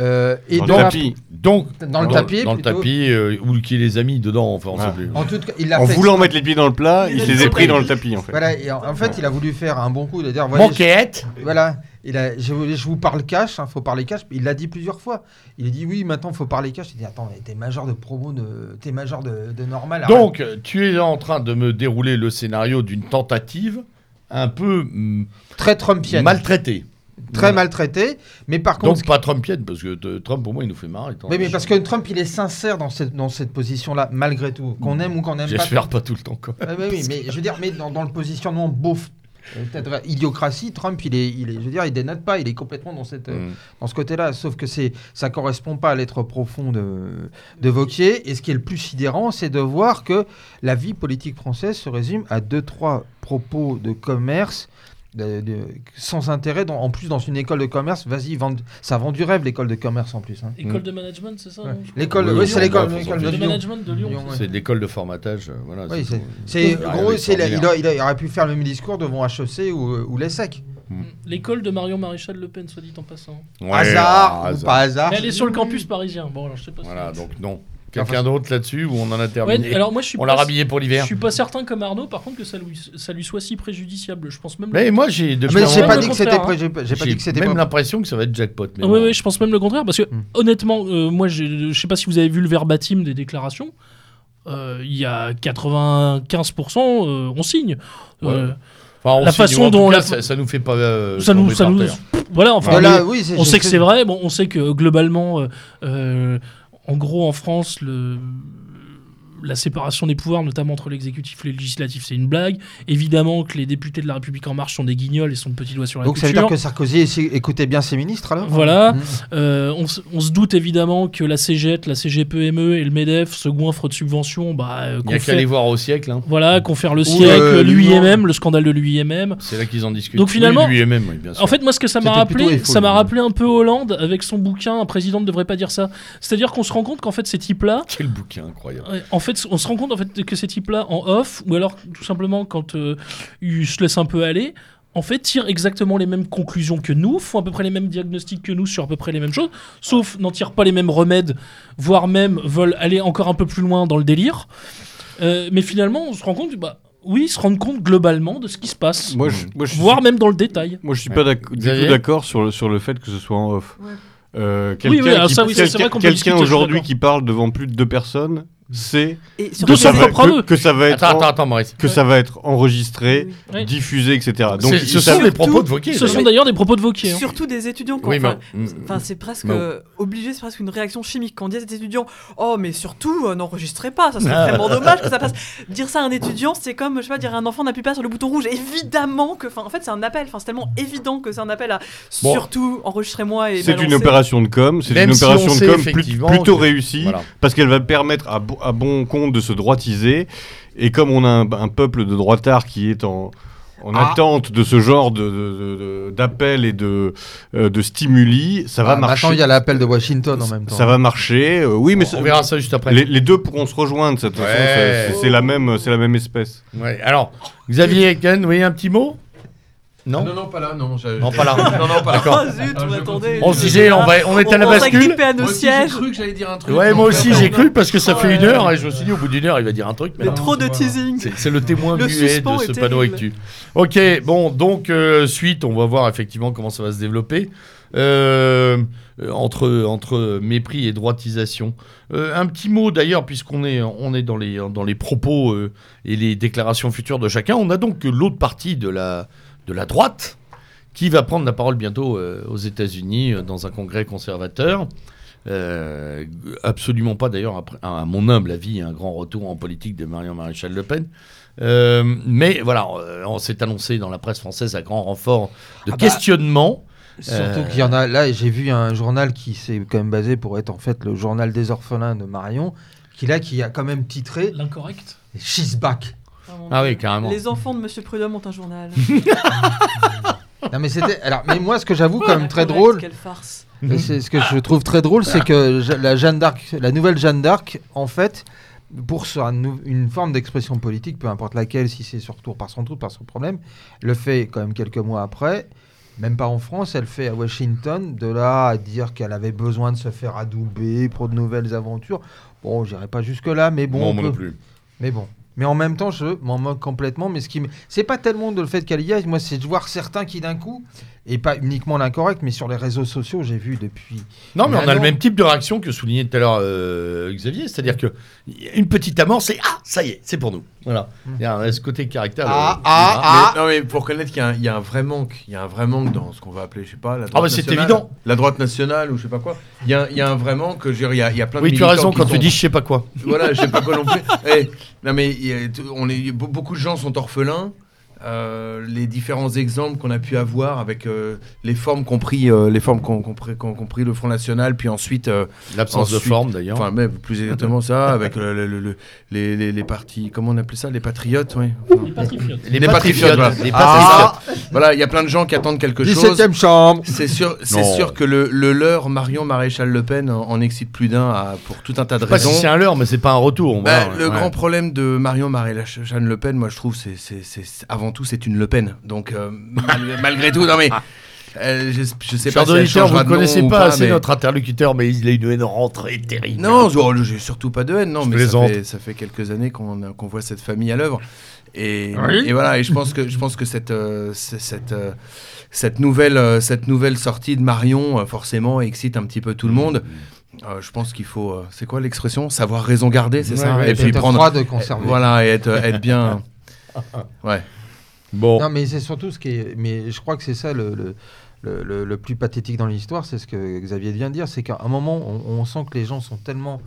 Euh, et Dans le donc, tapis. Donc, dans le tapis, Dans le plutôt. tapis, euh, ou qui les a mis dedans, enfin, on Ah. sait plus. En tout cas, il l'a En fait voulant mettre les pieds dans le plat, il Il a les ça. pris dans le tapis en fait. Voilà, et en, en fait, il a voulu faire un bon coup de dire voilà, Manquette je, voilà, il a, je, vous- je vous parle cash, il faut parler cash. Il l'a dit plusieurs fois. Il a dit oui, maintenant il faut parler cash. Il dit attends, t'es major de promo, de, t'es major de, de normal. Donc, tu es en train de me dérouler le scénario d'une tentative un peu mm, très Trumpienne, maltraitée. Très maltraité. Mais par contre, Donc, pas Trumpienne, parce que euh, Trump, pour moi, il nous fait marrer. oui, mais parce que Trump, il est sincère dans cette, dans cette position-là, malgré tout, qu'on aime ou qu'on n'aime pas. J'espère pas tout le temps, quoi. Ouais, ouais, oui, mais je veux dire, mais dans, dans le positionnement beauf, euh, peut-être idiocratie, Trump, il est, il est, je veux dire, il dénote pas, il est complètement dans cette, euh, Mm. dans ce côté-là. Sauf que c'est, ça correspond pas à l'être profond de, de Vauquier. Et ce qui est le plus sidérant, c'est de voir que la vie politique française se résume à deux, trois propos de commerce. De- de- sans intérêt, dans- en plus dans une école de commerce, vas-y, vend- ça vend du rêve l'école de commerce en plus. hein. École Mm. de management, c'est ça Ouais. L'école, Oui, c'est l'école, de De Lyon. management de Lyon. Lyon, c'est ouais. l'école de formatage. euh, Voilà, Oui, c'est c'est, tout. c'est- Il y a rien gros, la- il, d'extraordinaire. a- il a- il aurait pu faire le même discours devant HEC ou, ou l'ESSEC. Mm. L'école de Marion Maréchal Le Pen, soit dit en passant. Ouais, hasard ah, ou pas hasard. Mais elle est sur le campus parisien. Bon, alors je sais pas si- Voilà, donc non. Quelqu'un d'autre là-dessus ou on en a Ouais, terminé alors moi je suis On l'a rhabillé pour Je l'hiver. suis pas certain comme Arnaud, par contre, que ça lui, ça lui soit si préjudiciable. Je pense même. Mais moi, j'ai Ah, depuis Mais j'ai pas le dit que c'était contraire, pré- j'ai pas dit que c'était même pas- l'impression que ça va être jackpot. Mais oui, je pense même le contraire, parce que Hmm. honnêtement, euh, moi, je sais pas si vous avez vu le verbatim des déclarations. Euh, Il y a 95%, euh, on signe. Euh, Enfin, on la signe, façon dont cas, la- ça, ça nous fait pas. euh, ça nous, ça nous- voilà. Enfin, oui, on je sait que c'est vrai. Bon, on sait que globalement, euh, euh, en gros, en France, le la séparation des pouvoirs, notamment entre l'exécutif et le législatif, c'est une blague. Évidemment que les députés de la République en marche sont des guignols et sont de petits doigts sur la Donc ça veut dire que Sarkozy écoutait bien ses ministres alors? Voilà. Mmh. Euh, on, se- on se doute évidemment que la CGT, la CGPME et le MEDEF se goinfrent de subventions. Bah, euh, Il n'y a qu'à fait- aller voir au siècle. hein. Voilà, confère le Ou, siècle, euh, l'UIMM, le scandale de l'UIMM. C'est là qu'ils en discutent. Donc, finalement- Oui, lui-même, oui, bien sûr. En fait, moi, ce que ça m'a rappelé, ça m'a rappelé un peu Hollande avec son bouquin Un président ne devrait pas dire ça. C'est-à-dire qu'on se rend compte qu'en fait, ces types-là, Quel bouquin incroyable. En fait, on se rend compte en fait que ces types-là en off, ou alors tout simplement quand euh, ils se laissent un peu aller, en fait, tirent exactement les mêmes conclusions que nous, font à peu près les mêmes diagnostics que nous sur à peu près les mêmes choses, sauf n'en tirent pas les mêmes remèdes, voire même veulent aller encore un peu plus loin dans le délire. Euh, mais finalement, on se rend compte, bah oui, ils se rendent compte globalement de ce qui se passe, Moi, je, moi, je suis, voire même dans le détail. moi, je suis Ouais. pas du tout d'accord sur le, sur le fait que ce soit en off. Ouais. Euh, Oui, oui, quelqu'un oui, quelqu'un discuter, je suis aujourd'hui qui parle devant plus de deux personnes, c'est son ça va- que, que ça va être Attends, en- attends, attends, Maurice. que ça va être enregistré, Oui. Diffusé, etc. Donc ce sont les propos de Vauquier. Ce d'ailleurs. sont d'ailleurs des propos de Vauquier. hein. surtout des étudiants. Quoi. Oui, Enfin, Enfin, c'est presque euh, obligé, c'est presque une réaction chimique. Quand on dit à des étudiants, oh, mais surtout, euh, n'enregistrez pas, ça serait Ah. vraiment dommage que ça passe. Dire ça à un étudiant, c'est comme, je sais pas, dire à un enfant n'appuie pas sur le bouton rouge. Évidemment que, enfin, en fait, c'est un appel. Enfin, c'est tellement évident que c'est un appel à Bon. surtout enregistrez-moi et c'est une opération de com, c'est une opération on de com plutôt que- réussie parce qu'elle va permettre à à bon compte de se droitiser. Et comme on a un, un peuple de droitards qui est en, en Ah. attente de ce genre de- de- de- et de, euh, de stimuli, ça va Ah, marcher. Maintenant, il y a l'appel de Washington en même temps. Ça va marcher. euh, oui, mais on ça- verra ça juste après. les, les deux pourront se rejoindre. façon, Ouais. c'est- la même, c'est la même espèce. Ouais. Alors, Xavier Ken, vous voyez un petit mot? Non Ah non, non, pas là, non. Non, pas là. non, non, pas là. D'accord. Oh zut, Ah, on attendait. On se disait, on, va, on est à la on bascule. à nos Moi aussi, j'ai sièges. cru que j'allais dire un truc. Ouais, moi aussi j'ai cru parce que ça fait une heure et je me suis dit au bout d'une heure il va dire un truc. Mais Mais non. trop de voilà. teasing. C'est le témoin Le muet de ce est panneau actu. Ok, bon, donc euh, suite, on va voir effectivement comment ça va se développer. Euh, euh, entre, entre mépris et droitisation. Euh, un petit mot d'ailleurs, puisqu'on est, on est dans, les, dans les propos euh, et les déclarations futures de chacun, on a donc l'autre partie de la, de la droite qui va prendre la parole bientôt euh, aux États-Unis euh, dans un congrès conservateur. Euh, absolument pas d'ailleurs, après- à mon humble avis, un grand retour en politique de Marion Maréchal Le Pen. Euh, mais voilà, euh, on s'est annoncé dans la presse française à grand renfort de Ah bah, questionnement. Surtout qu'il y en a. Là, j'ai vu un journal qui s'est quand même basé pour être en fait le journal des orphelins de Marion, qui là, qui a quand même titré L'incorrect. She's back. Ah oui, carrément. Les enfants de Monsieur Prudhomme ont un journal. Non, mais c'était. Alors, mais moi, ce que j'avoue quand même très drôle, Quelle farce. et c'est ce que je trouve très drôle, c'est que la Jeanne d'Arc, la nouvelle Jeanne d'Arc, en fait, pour sur un nou- une forme d'expression politique, peu importe laquelle, si c'est sur tour par son tour, par son problème, le fait quand même quelques mois après. Même pas en France, elle fait à Washington, de là à dire qu'elle avait besoin de se faire adouber pour de nouvelles aventures. Bon, j'irai pas jusque-là, mais bon. Bon, on moi peut- non plus. Mais bon. Mais en même temps, je m'en moque complètement. Mais ce qui me... C'est pas tellement de le fait qu'elle y aille. Moi, c'est de voir certains qui, d'un coup, et pas uniquement l'incorrect, mais sur les réseaux sociaux, j'ai vu depuis. Non, mais on a le même type de réaction que soulignait tout à l'heure euh, Xavier, c'est-à-dire que une petite amorce et ah, ça y est, c'est pour nous. Voilà. Il y a ce côté caractère. Ah, euh, ah, ah. Mais, non, mais faut reconnaître qu'il y, a un- il y a un vrai manque. Il y a un vrai manque dans ce qu'on va appeler, je sais pas, la droite Ah, bah, c'est nationale. évident. La droite nationale ou je sais pas quoi. Il y a, il y a un vrai manque. Il y a, il y a plein de Oui, tu as raison quand tu sont- dis je sais pas quoi. Voilà, je sais pas quoi non plus. Eh, non, mais beaucoup de gens sont orphelins. Euh, les différents exemples qu'on a pu avoir avec euh, les formes qu'ont pris, euh, les formes qu'ont qu'ont pris, qu'ont- qu'ont pris le Front National, puis ensuite, euh, L'absence de forme d'ailleurs. enfin même plus exactement ça, avec le- le- le- le- les, les, les partis, comment on appelait ça, les patriotes, oui. Enfin, Les patriotes. les, les patriotes, voilà. Ah, voilà, il y a plein de gens qui attendent quelque chose. 17ème chambre. C'est sûr, c'est sûr que le, le leur Marion Maréchal Le Pen en, en excite plus d'un à- pour tout un tas de Pas si raisons. c'est un leurre, mais c'est pas un retour. Bah, voilà, le ouais. grand problème de Marion Maréchal Le Pen, moi je trouve, c'est, c'est, c'est- c'est- avant tout, c'est une Le Pen. Donc euh, malgré, malgré tout, non mais euh, je, je sais Chers pas si vous ne connaissez ou pas assez mais- notre interlocuteur, mais il a une haine rentrée terrible. Non, je- j'ai surtout pas de haine, non, Je mais ça fait, ça fait quelques années qu'on voit cette famille à l'œuvre. Et, Oui. et voilà, et je pense que, je pense que cette, euh, cette, euh, cette, nouvelle, euh, cette nouvelle sortie de Marion, euh, forcément, excite un petit peu tout le monde. Euh, je pense qu'il faut, euh, c'est quoi l'expression? Savoir raison garder, c'est Ouais, ça? ouais, Et puis prendre. froid de conserver. Voilà, et être, être bien. Ouais. Non, mais c'est surtout ce qui est. Mais je crois que c'est ça le, le, plus pathétique dans l'histoire, c'est ce que Xavier vient de dire, c'est qu'à un moment, on, sent que les gens sont tellement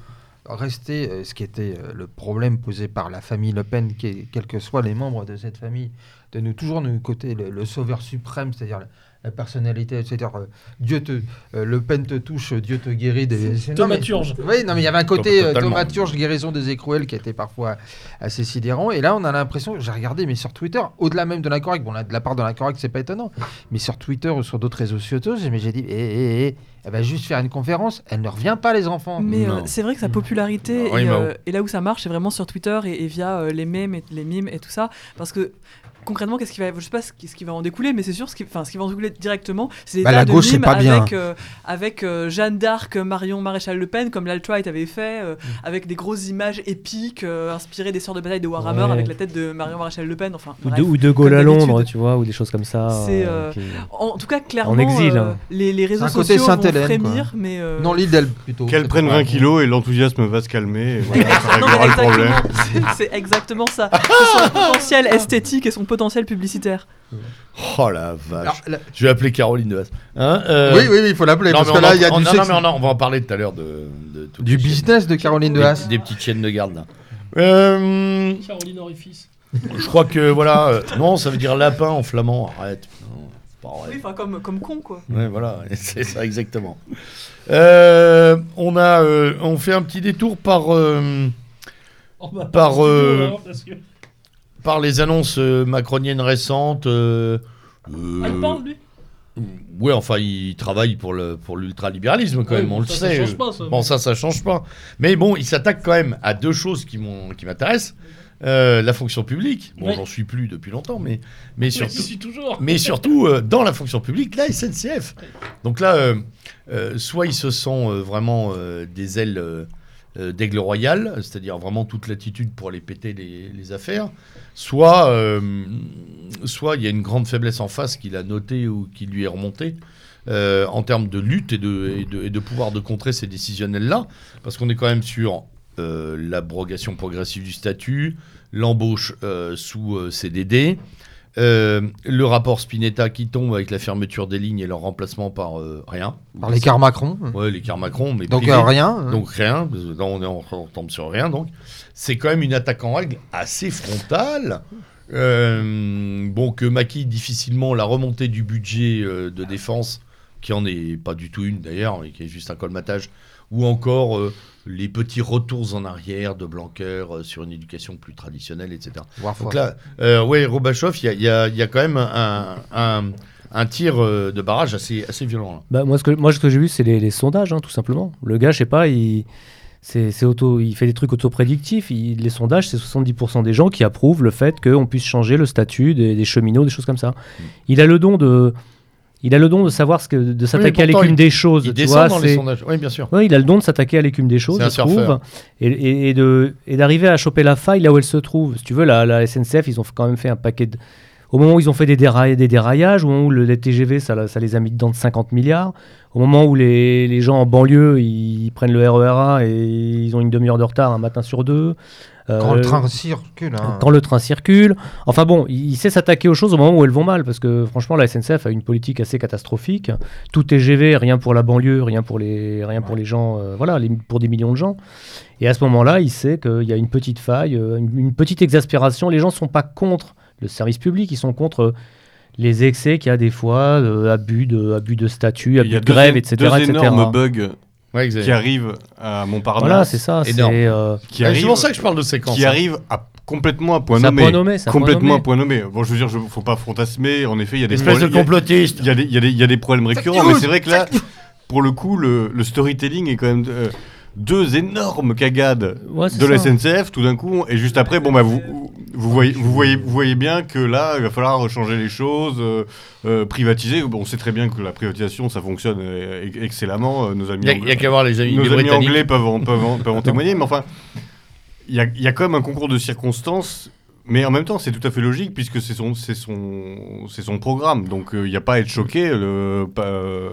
restés, euh, ce qui était euh, le problème posé par la famille Le Pen, quels que soient les membres de cette famille, de nous toujours nous côté le, sauveur suprême, c'est-à-dire personnalité, c'est-à-dire euh, Dieu te, euh, Le Pen te touche, Dieu te guérit. Des... c'est- non, mais- Thaumaturge. Oui, non, mais il y avait un côté euh, thaumaturge, guérison des écrouelles qui était parfois assez sidérant. Et là, on a l'impression, j'ai regardé, mais sur Twitter, au-delà même de l'incorrect, bon, là, de la part de l'incorrect, c'est pas étonnant, mais sur Twitter ou sur d'autres réseaux sociaux, j'ai mais j'ai dit, eh, eh, eh, elle va juste faire une conférence, elle ne revient pas, les enfants. Mais euh, c'est vrai que sa popularité et, euh, là où ça marche, c'est vraiment sur Twitter et, et via euh, les mèmes et les mimes et tout ça, parce que concrètement, qu'est-ce qui va, je sais pas ce qui, ce qui va en découler, mais c'est sûr, ce qui, enfin, ce qui va en découler directement, c'est des Bah, la de gauche, c'est mimes pas bien. avec, euh, avec euh, Jeanne d'Arc, Marion Maréchal Le Pen, comme l'alt-right avait fait, euh, avec des grosses images épiques euh, inspirées des sœurs de bataille de Warhammer, Ouais. avec la tête de Marion Maréchal Le Pen. Enfin, Ou bref. de, ou de Gaulle à Londres, tu vois, ou des choses comme ça. C'est, euh, euh, qui- En tout cas, clairement, En exil, euh, hein. les, les réseaux sociaux vont quoi. frémir, mais euh, Non, l'île d'Elbe plutôt. Qu'elle prenne pas 20 grave. kilos et l'enthousiasme va se calmer. Et voilà, ça Non, mais réglera le problème. exactement, c'est- c'est exactement ça. C'est son potentiel esthétique et son potentiel publicitaire. Oh la vache. Alors, la- Je vais appeler Caroline de Haas. Hein, euh, Oui, oui, oui, il faut l'appeler, non, parce mais que on là, en- il y a on- du non, sexe- non, mais on, en- on va en parler tout à l'heure de, de toutes du les chaînes. business de Caroline de Des, des petites chaînes de garde là. Euh, Caroline Orifice. je crois que voilà. euh, non, ça veut dire lapin en flamand. Arrête. Non, c'est pas vrai. Oui, enfin, comme, comme con, quoi. Ouais, voilà, c'est ça exactement. Euh, on a, euh, on fait un petit détour par euh, Oh, bah, Par, euh, parce que- Par les annonces euh, macroniennes récentes. euh, euh, il parle, lui Ouais, enfin, il travaille pour le pour l'ultralibéralisme quand même, on ça, le ça sait. change pas, ça. Bon, ça, ça change pas. Mais bon, il s'attaque quand même à deux choses qui m'ont qui m'intéressent. Euh, la fonction publique. Bon, j'en suis plus depuis longtemps, mais mais surtout. j'y suis toujours. Mais surtout, euh, dans la fonction publique, la SNCF. Donc là, euh, soit ils se sont vraiment des ailes d'aigle royal, c'est-à-dire vraiment toute l'attitude pour aller péter les, les affaires, soit euh, soit il y a une grande faiblesse en face qu'il a notée ou qui lui est remontée. euh, en termes de lutte et de, de, pouvoir de contrer ces décisionnels-là, parce qu'on est quand même sur euh, l'abrogation progressive du statut, l'embauche euh, sous euh, CDD, euh, le rapport Spinetta qui tombe avec la fermeture des lignes et leur remplacement par euh, rien. Par l'écart Macron. Ouais, l'écart Macron, mais Donc euh, rien. hein. Donc rien, on, est en- on tombe sur rien. Donc c'est quand même une attaque en règle assez frontale. Bon, que maquille difficilement la remontée du budget de défense, qui en est pas du tout une d'ailleurs, et qui est juste un colmatage, ou encore euh, les petits retours en arrière de Blanquer euh, sur une éducation plus traditionnelle, etc. Voire Donc là, euh, ouais, Robachoff, il y a, y y quand même un, un, un tir euh, de barrage assez, assez violent. là. Bah, moi, ce que, moi, ce que j'ai vu, c'est les, les sondages, hein, tout simplement. Le gars, je sais pas, il, c'est, c'est auto, il fait des trucs autoprédictifs. Il, les sondages, c'est 70% des gens qui approuvent le fait qu'on puisse changer le statut des, des cheminots, des choses comme ça. Il a le don de, il a le don de savoir ce que, de s'attaquer à l'écume des choses. Il tu descend vois, dans les sondages. Oui, bien sûr. Ouais, il a le don de s'attaquer à l'écume des choses, je surfeur. trouve, et, et- et de, et d'arriver à choper la faille là où elle se trouve. Si tu veux, la, la SNCF, ils ont quand même fait un paquet de... Au moment où ils ont fait des, des déraillages, au moment où le les TGV, ça, ça les a mis dedans de 50 milliards, au moment où les, les gens en banlieue, ils prennent le RERA et ils ont une demi-heure de retard un matin sur deux. Quand Euh, le train circule. hein. quand le train circule. Enfin bon, il, il sait s'attaquer aux choses au moment où elles vont mal, parce que franchement, la SNCF a une politique assez catastrophique. Tout TGV, rien pour la banlieue, rien pour les, rien pour les gens, euh, voilà, les- pour des millions de gens. Et à ce moment-là, il sait qu'il y a une petite faille, euh, une, une petite exaspération. Les gens ne sont pas contre le service public, ils sont contre les excès qu'il y a des fois, euh, abus, de, abus de statut, Il y abus a de deux, grève, etc. deux etc. énormes bugs Ouais, qui arrivent à Montparnasse. Voilà, c'est ça. C'est euh, pour ça que je parle de séquence. qui hein. arrivent à complètement à point nommé. point nommé. c'est un point complètement nommé. à point nommé. Bon, je veux dire, il faut pas fantasmer. En effet, il y a des Espèce de problèmes- il y a- complotiste. Il y, a des- y y a problèmes récurrents, mais c'est vrai que là, pour le coup, le, le storytelling est quand même euh, deux énormes cagades Ouais, de la ça. SNCF tout d'un coup, et juste après, bon bah vous, vous voyez, vous voyez, vous voyez bien que là, il va falloir changer les choses, euh, euh, privatiser. Bon, on sait très bien que la privatisation, ça fonctionne euh, ex- excellemment. euh, nos amis, Il n'y a, qu'à voir les amis nos les amis Britanniques. anglais peuvent en, peuvent en- peuvent en témoigner, mais enfin, il y a, il y a quand même un concours de circonstances. Mais en même temps, c'est tout à fait logique puisque c'est son, c'est son, c'est son programme. Donc euh, il n'y a pas à être choqué le, euh,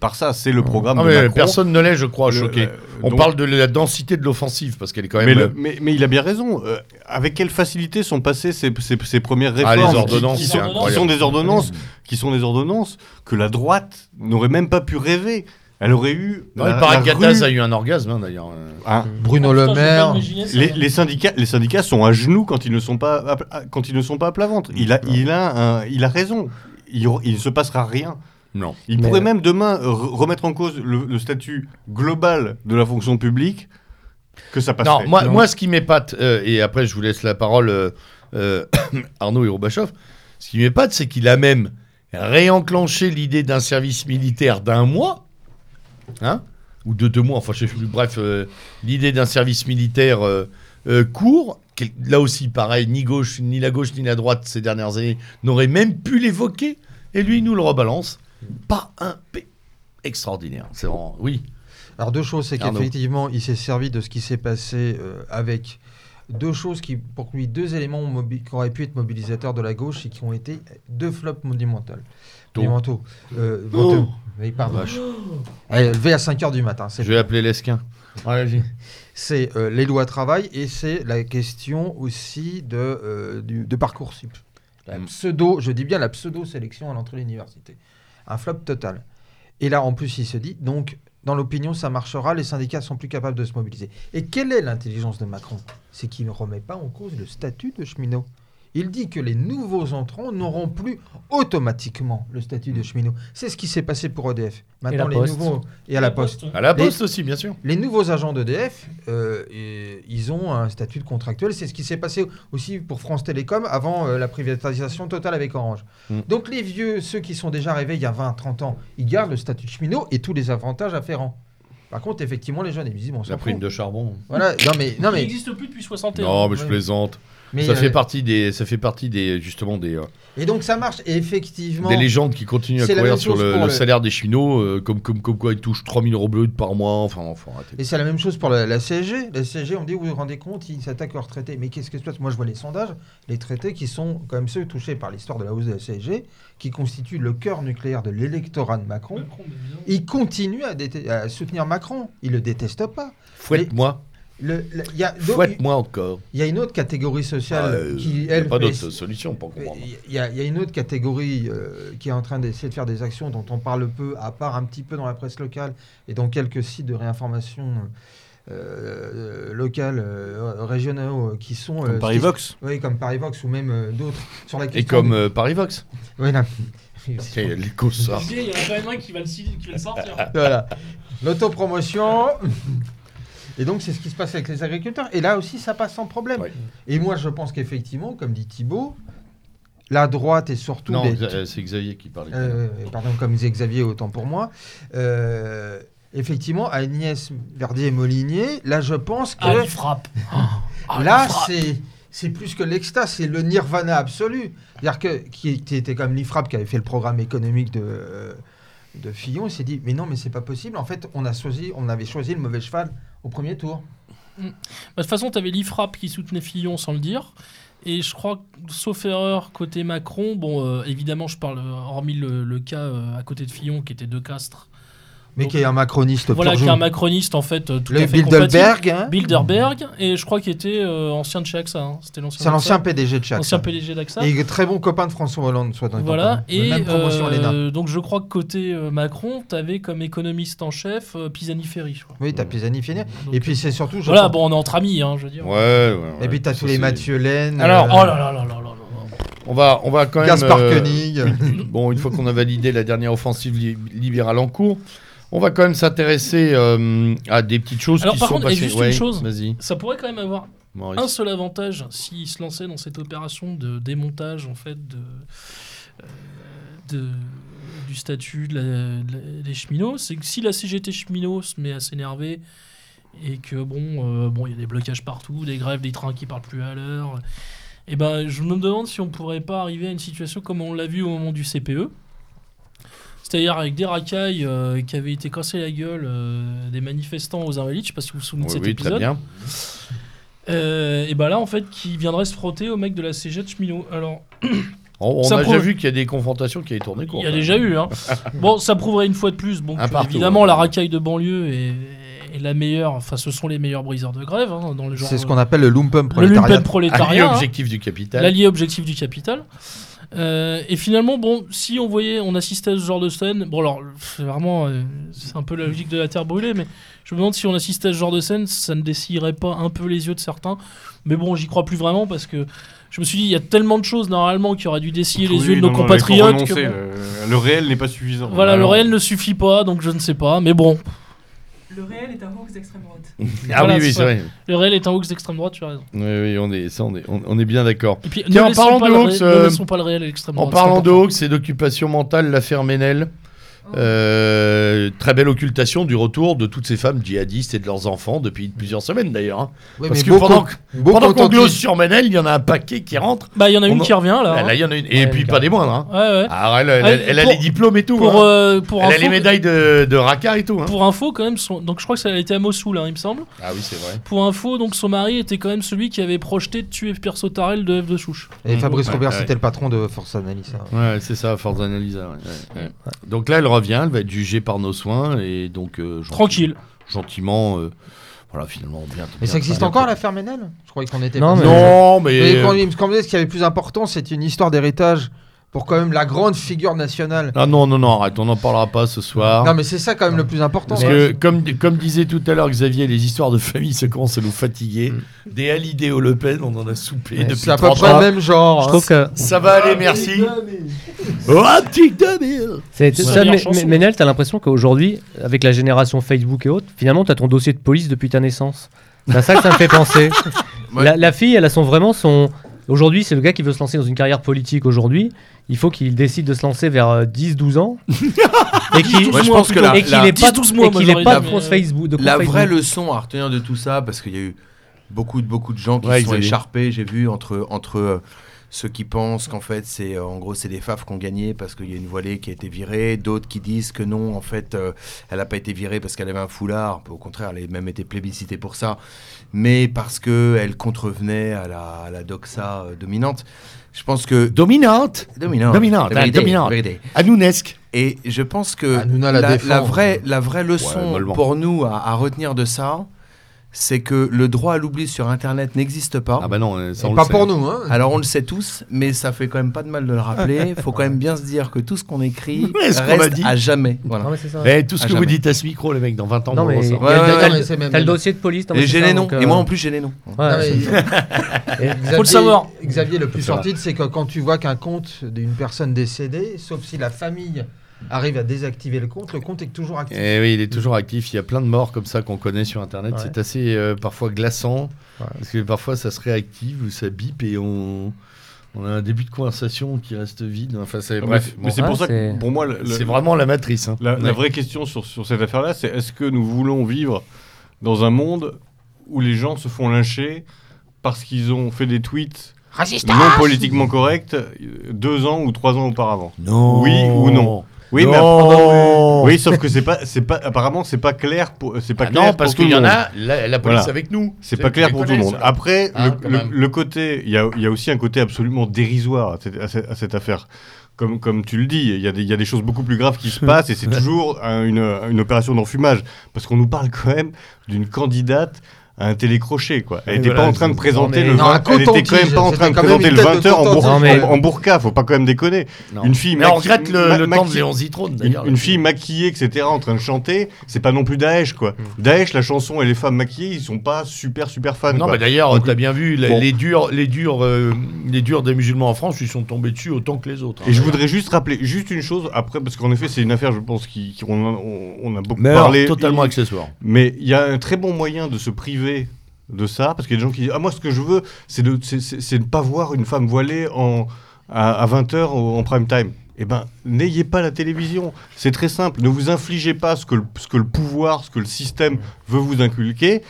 par ça. C'est le programme Non, de mais Macron. personne ne l'est, je crois, Le- choqué. euh, On donc- parle de la densité de l'offensive, parce qu'elle est quand même. mais, le- mais, mais il a bien raison. Euh, avec quelle facilité sont passées ces, ces- ces premières Ah, réformes les qui- ordonnances, qui, sont, qui sont des ordonnances, qui sont des ordonnances que la droite n'aurait même pas pu rêver. Elle aurait eu. non, la- il paraît que Gattaz rue- a eu un orgasme, hein, d'ailleurs. euh. Hein, Bruno Ah, Le Maire. les, les syndicats, les syndicats sont à genoux quand ils ne sont pas à, quand ils ne sont pas à plat ventre. Il a, il a, un- il a raison. Il, il ne se passera rien. Non. Il Mais- pourrait même demain euh, re- remettre en cause le, le statut global de la fonction publique que ça passerait. Non, moi, moi, ce qui m'épate, euh, et après je vous laisse la parole, euh, euh, Arnaud et Robachoff, ce qui m'épate, c'est qu'il a même réenclenché l'idée d'un service militaire d'un mois, hein, ou de deux mois, enfin je sais plus, bref, euh, l'idée d'un service militaire euh, euh, court, là aussi pareil, ni gauche, ni la gauche, ni la droite ces dernières années n'auraient même pu l'évoquer, et lui il nous le rebalance. Pas un P. Extraordinaire. C'est vraiment. Oui. Alors deux choses, c'est qu'effectivement, il s'est servi de ce qui s'est passé euh, avec deux choses qui, pour lui, deux éléments qui auraient pu être mobilisateurs de la gauche et qui ont été deux flops monumentaux. Tôt. Monumentaux. Euh, honteux. Oui, pardon. Vache. Allez, levé à 5h du matin. Je vais appeler Lesquin. C'est euh, les lois travail et c'est la question aussi de, euh, du, de Parcoursup. La Mm. pseudo, je dis bien la pseudo-sélection à l'entrée de l'université. Un flop total. Et là, en plus, il se dit, donc, dans l'opinion, ça marchera, les syndicats sont plus capables de se mobiliser. Et quelle est l'intelligence de Macron? C'est qu'il ne remet pas en cause le statut de cheminot. Il dit que les nouveaux entrants n'auront plus automatiquement le statut de cheminot. C'est ce qui s'est passé pour EDF. Maintenant, les Poste. nouveaux et à la Poste. À la Les- poste aussi, bien sûr. Les nouveaux agents d'EDF, euh, ils ont un statut de contractuel. C'est ce qui s'est passé aussi pour France Télécom avant euh, la privatisation totale avec Orange. Mm. Donc les vieux, ceux qui sont déjà arrivés il y a 20, 30 ans, ils gardent le statut de cheminot et tous les avantages afférents. Par contre, effectivement, les jeunes, ils disent, bon, La prime de charbon. Voilà, non mais, non Il mais, n'existe plus depuis 61. Non, mais je plaisante. Mais, ça euh, fait partie des, ça fait partie des, justement des, euh, et donc ça marche. Et effectivement, des légendes qui continuent à courir sur le, pour le le- salaire des cheminots, euh, comme, comme, comme quoi ils touchent 3000 euros bruts par mois. Enfin, enfin, arrêtez. Et c'est la même chose pour la, la CSG. La CSG, on dit, vous vous rendez compte, ils s'attaquent aux retraités. Mais qu'est-ce que se passe? Moi, je vois les sondages. Les traités qui sont quand même ceux touchés par l'histoire de la hausse de la CSG, qui constituent le cœur nucléaire de l'électorat de Macron. Macron. Ils continuent à, soutenir Macron. Ils le détestent pas. Fouette-moi, le- Il y, a- donc, fouette-moi encore. il y a une autre catégorie sociale Ah, euh, qui, y a elle, pas d'autre solution pour comprendre. il y, a, il y a une autre catégorie euh, qui est en train d'essayer de faire des actions dont on parle peu, à part un petit peu dans la presse locale et dans quelques sites de réinformation euh, euh, locales, euh, régionaux, euh, qui sont... euh, Comme Paris qui- Vox. Oui, comme Parivox ou même euh, d'autres. Sur la Et comme Parivox. Oui, non. Cossards. Il y en a quand même un qui va le, qui va le sortir. Voilà. L'autopromotion. Et donc, c'est ce qui se passe avec les agriculteurs. Et là aussi, ça passe sans problème. Et moi, je pense qu'effectivement, comme dit Thibault, la droite et surtout. Non, c'est Xavier qui parlait. Euh, pardon, comme disait Xavier, autant pour moi. Euh, effectivement, Agnès Verdier-Molinier, là, je pense que. Ah, frappe. Ah, là, c'est. C'est plus que l'extase, c'est le nirvana absolu. C'est-à-dire que, qui, qui était comme l'IFRAP, qui avait fait le programme économique de, euh, de Fillon, il s'est dit, mais non, mais c'est pas possible. En fait, on, a choisi, on avait choisi le mauvais cheval au premier tour. Bah, de toute façon, tu avais l'IFRAP qui soutenait Fillon sans le dire. Et je crois, sauf erreur, côté Macron, bon, euh, évidemment, je parle, euh, hormis le, le cas euh, à côté de Fillon qui était de Castres. Mais Donc, qui est un macroniste Voilà, qui est un macroniste, en fait, euh, tout Le à fait. Bilderberg, hein, Bilderberg, et je crois qu'il était euh, ancien de chez AXA. hein. C'était l'ancien c'est l'ancien. PDG de chaque. Ancien PDG d'AXA. Et très bon copain de François Hollande, soit dans Voilà, connus. et Même promotion euh, donc je crois que côté euh, Macron, tu avais comme économiste en chef euh, Pisani-Ferry. je crois. Oui, t'as Pisani Fini. Donc, Et puis c'est surtout. je voilà, pense- bon, on est entre amis, hein, je veux dire. Ouais, ouais, ouais. Et puis t'as tous les Mathieu Laine. Alors, euh, Oh là là là là là là là. On va, on va quand même. Gaspard euh, Koenig. Bon, une fois qu'on a validé la dernière offensive li- libérale en cours, on va quand même s'intéresser euh, à des petites choses Alors, qui par sont contre, passées. juste une chose. Vas-y, Ça pourrait quand même avoir Maurice. un seul avantage s'il se lançait dans cette opération de démontage en fait de, euh, de- du statut de la- de la- des cheminots, c'est que si la CGT cheminot se met à s'énerver et que bon, euh, bon, il y a des blocages partout, des grèves, des trains qui parlent plus à l'heure. Et ben, je me demande si on pourrait pas arriver à une situation comme on l'a vu au moment du CPE. C'est-à-dire avec des racailles euh, qui avaient été cassés la gueule euh, des manifestants aux Invalides, je sais pas si vous vous souvenez de Oui, cet oui, très épisode. bien. Euh, et bah là, en fait, qui viendrait se frotter au mec de la CG de cheminot. Alors, On, a prouve- déjà vu qu'il y a des confrontations qui avaient tourné court. il y a déjà eu. Hein. bon, ça prouverait une fois de plus. Bon, que, partout, évidemment, hein. la racaille de banlieue est, est la meilleure. Enfin, ce sont les meilleurs briseurs de grève hein, dans le genre. C'est ce qu'on appelle le lumpen le prolétariat. lumpen Allié prolétariat. hein. objectif du capital. L'allié objectif du capital. Euh, et finalement, bon, si on voyait, on assistait à ce genre de scène, bon alors, c'est vraiment, euh, c'est un peu la logique de la terre brûlée, mais je me demande si on assistait à ce genre de scène, ça ne dessillerait pas un peu les yeux de certains. Mais bon, j'y crois plus vraiment parce que je me suis dit, il y a tellement de choses normalement qui auraient dû dessiller les yeux de non, nos non, compatriotes. que bon. le, le réel n'est pas suffisant. Voilà, le réel ne suffit pas, donc je ne sais pas. Mais bon, Le réel est un hoax d'extrême droite. Ah Voilà, oui, oui, c'est vrai. le réel est un hoax d'extrême droite, tu as raison. Oui, oui, on est, ça, on est, on, on est bien d'accord. Et puis, Tiens, en parlant pas de le hoax, ré- euh, ne pas le réel à l'extrême En droite. parlant c'est de hoax et d'occupation mentale, l'affaire Ménel. Euh, très belle occultation du retour de toutes ces femmes djihadistes et de leurs enfants depuis plusieurs semaines d'ailleurs. hein. Oui, Parce que beaucoup- pendant, pendant qu'on glose sur Ménel, il y en a un paquet qui rentre. Bah, il y en a On une en- qui revient là. Là, hein. là, il y en a une. Et Ouais, puis pas des moindres. hein. Ouais, ouais. Ah, elle, elle- elle a pour- les diplômes et tout. Pour, hein. euh, pour elle a les médailles de, de Raqqa et tout. hein. Pour info, quand même, son... donc je crois que ça a été à Mossoul, hein, il me semble. Ah oui, c'est vrai. Pour info, donc son mari était quand même celui qui avait projeté de tuer Pierre Sautarel de F de Souche. Et Fabrice Ouais, Robert, ouais. c'était le patron de Force Analyse. hein. Ouais, c'est ça, Force Analysa. Donc là, elle revient, elle va être jugée par nos soins et donc euh, Tranquille. gentiment. euh, voilà, finalement, bien. Mais bien- ça existe bien- encore l'affaire Ménel Je croyais qu'on était. Non, pas- mais- Non, Mais mais. quand euh, il me semblait ce qui avait plus important, c'est une histoire d'héritage pour quand même la grande figure nationale. Ah non, non, non, arrête, on n'en parlera pas ce soir. Non, mais c'est ça quand même le plus important. Parce que, comme, comme disait tout à l'heure Xavier, les histoires de famille, ça commence à nous fatiguer. Des Hallyday au Le Pen, on en a soupé Mais depuis c'est à peu 30 près le même genre. Je hein. trouve que Ça va aller, merci. Oh, petit 2000 c'est ça, Ménel, t'as l'impression qu'aujourd'hui, avec la génération Facebook et autres, finalement, t'as ton dossier de police depuis ta naissance. C'est à ça que ça me fait penser. La fille, elle a son vraiment son. Aujourd'hui, c'est le gars qui veut se lancer dans une carrière politique aujourd'hui. Il faut qu'il décide de se lancer vers euh, 10-12 ans. et qu'il Ouais, que la- et qu'il la- ait pas, 10-12 mois, et moi, qu'il ait j'aurais pas de compte Facebook. De La Facebook. vraie leçon à retenir de tout ça, parce qu'il y a eu beaucoup de, beaucoup de gens qui Ouais, se sont écharpés, j'ai vu, entre, entre euh, ceux qui pensent qu'en fait, c'est euh, en gros, c'est les FAF qui ont gagné parce qu'il y a une voilée qui a été virée, d'autres qui disent que non, en fait, euh, elle n'a pas été virée parce qu'elle avait un foulard, au contraire, elle a même été plébiscitée pour ça, mais parce qu'elle contrevenait à la, à la doxa euh, dominante. Je pense que... Dominante. Dominante. Dominante, vérité, dominante. vérité. Anounesque. Et je pense que la la, défend. la vraie, la vraie leçon pour nous à, à retenir de ça, c'est que le droit à l'oubli sur Internet n'existe pas. Ah bah non, ça Et on pas le sait. pour nous. Hein. Alors on le sait tous, mais ça fait quand même pas de mal de le rappeler. Il faut quand même bien se dire que tout ce qu'on écrit ce reste dit. à jamais. Voilà. Non. Eh, tout ce À que vous dites à ce micro, les mecs, dans 20 ans, Non, on mais a- Ouais, t'as- le dossier de police. Et j'ai les noms. donc, euh, Et moi en plus j'ai les noms. Et Faut le savoir. Xavier, le plus sorti, c'est que quand tu vois qu'un compte d'une personne décédée, sauf si la famille arrive à désactiver le compte, le compte est toujours actif. Eh oui, il est toujours actif. Il y a plein de morts comme ça qu'on connaît sur Internet. Ouais. C'est assez euh, parfois glaçant. Ouais. Parce que parfois ça se réactive ou ça bip et on, on a un début de conversation qui reste vide. Enfin, c'est Mais bref. c'est- bon. mais c'est Ouais, pour ça que c'est- pour moi, le- C'est vraiment la matrice. hein. La, vraie question sur, sur cette affaire-là, c'est est-ce que nous voulons vivre dans un monde où les gens se font lyncher parce qu'ils ont fait des tweets non politiquement corrects euh, deux ans ou trois ans auparavant? Non. Oui ou non? Oui, mais Non. oui, sauf que c'est pas, c'est pas, apparemment c'est pas clair pour, c'est pas Ah clair non, pour parce tout qu'il le y en monde. a, la, la police Voilà. avec nous. C'est pas clair pour tout le monde. Après, Ah, le, côté, il y a, il y a aussi un côté absolument dérisoire à cette, à cette- à cette affaire. Comme, comme tu le dis, il y, a des- il y a des choses beaucoup plus graves qui se passent et c'est toujours un- une, une opération d'enfumage. Parce qu'on nous parle quand même d'une candidate un télécrochet. Quoi. Elle n'était voilà, pas en train de présenter le mais- Non, 20 un Elle était quand même pas en train de présenter le tête de 20h en, bour-. Non, mais- en, en burqa. Faut pas quand même déconner. Non. Une fille Mais on maqui- regrette le, ma- le temps de maqui- Léon Zitrone, Une, d'ailleurs. une fille maquillée, etc., en train de chanter, c'est pas non plus Daesh, quoi. Daesh, la chanson et les femmes maquillées, ils sont pas super, super fans. Non, quoi. mais d'ailleurs, Donc, t'as bien vu, les, bon. les durs, les, durs, euh, les durs des musulmans en France, ils sont tombés dessus autant que les autres. hein. Et je voudrais juste rappeler juste une chose, après, parce qu'en effet, c'est une affaire, je pense, qui, qui- on, a, beaucoup parlé. totalement accessoire. Mais il y a un très bon moyen de se priver de ça, parce qu'il y a des gens qui disent Ah, moi, ce que je veux, c'est de ne pas voir une femme voilée en, à, 20h en prime time. Eh ben, n'ayez pas la télévision. C'est très simple. Ne vous infligez pas ce que, ce que le pouvoir, ce que le système veut vous inculquer.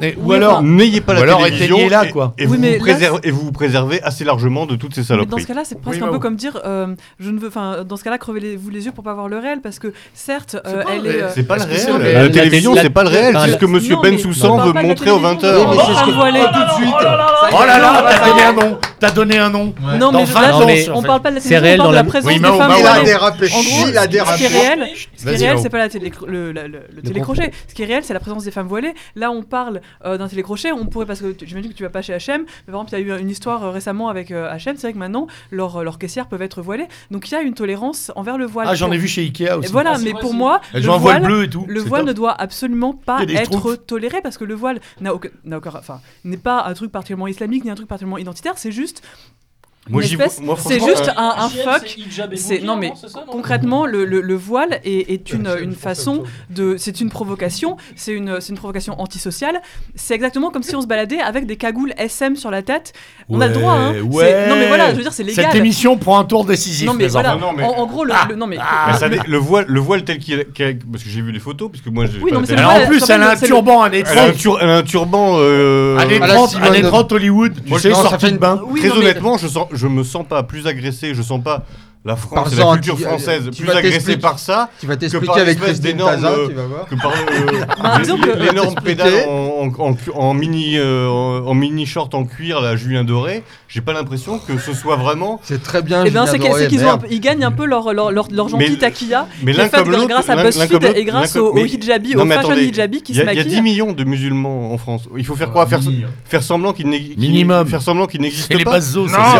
Et- ou Oui, alors, N'ayez pas la alors télévision. et- quoi. Et, Oui, vous vous là, préservez, et vous vous préservez assez largement de toutes ces Mais dans saloperies. ce cas-là, c'est presque Oui, un peu comme dire, euh, je ne veux, enfin, dans ce cas-là, crevez-vous les yeux pour pas voir le réel, parce que certes, euh, elle est. euh, C'est pas le réel. La, télévision, télé- c'est pas le réel. C'est ce que Non, Monsieur mais Ben Soussan veut montrer aux télévision, 20h. on parle Oui, mais c'est ce de que- voilée. Oh, tout de suite. Oh là là, t'as donné un nom. T'as donné un nom. Non, mais 20 là, on parle pas de la C'est télévision, réel on parle dans de la- présence des femmes Il a dérapé. Il a ce qui dérapé. est réel, ce qui est réel, Léon. c'est pas le télécrochet. Ce qui est réel, c'est la présence des femmes voilées. Là, on parle euh, d'un télécrochet. On pourrait, parce que tu- j'imagine que tu vas pas chez H&M, mais par exemple, il y a eu une histoire euh, récemment avec euh, H&M. C'est vrai que maintenant, leurs euh, leurs caissières peuvent être voilées. Donc, il y a une tolérance envers le voile. Ah, j'en ai vu chez Ikea Et aussi. voilà, Ah, mais pour moi, le voile voile, bleu et tout. le voile top. ne doit absolument pas être toléré parce que le voile n'a aucun, n'a aucun- enfin, n'est pas un truc particulièrement islamique ni un truc particulièrement identitaire. C'est juste Moi, c'est juste euh, un, un fuck. c'est non mais ça, non concrètement le, le- le voile est, est une, une façon de c'est une provocation c'est une c'est une provocation antisociale c'est exactement comme si on se baladait avec des cagoules SM sur la tête on a le droit hein. Ouais, non mais voilà ouais. je veux dire c'est légal Cette émission prend un tour décisif. non mais voilà. Non, non, mais- En, en gros le, le- non mais Mais ça dé- le voile, le voile tel qu'il qu'il- parce que j'ai vu les photos, puisque moi, Oui, non, mais c'est télé. le Alors, voile, en plus, elle a un turban, un un, étrange. elle a un turban. euh, Années à la 30, Simone années de- 30 Hollywood. Tu Moi, sais, non, ça sortie fait de une- bain. Très mais- honnêtement, je sens, je me sens pas plus agressé, je sens pas la France Par et la culture tu- française tu plus agressée par ça Tu vas par t'expliquer avec l'espèce Christine d'énorme, Taza, euh, tu vas voir. que par Bah, les- que- l'énorme pédale en, en, en mini, euh, en, en mini short en cuir, là, Julien Doré, j'ai pas l'impression que ce soit vraiment. C'est très bien. Et bien, Julien c'est que- qu'ils ont ils gagnent un peu leur, leur, leur, leur gentil Mais- taquilla, Mais qui l'un comme l'autre. grâce à BuzzFeed et grâce au, hijabi, au fashion hijabi qui se a- il y a maquillent. 10 millions de musulmans en France. Il faut faire quoi? Faire, semblant qu'il n'existe Minimum. Faire semblant qu'il n'existe C'est les pas.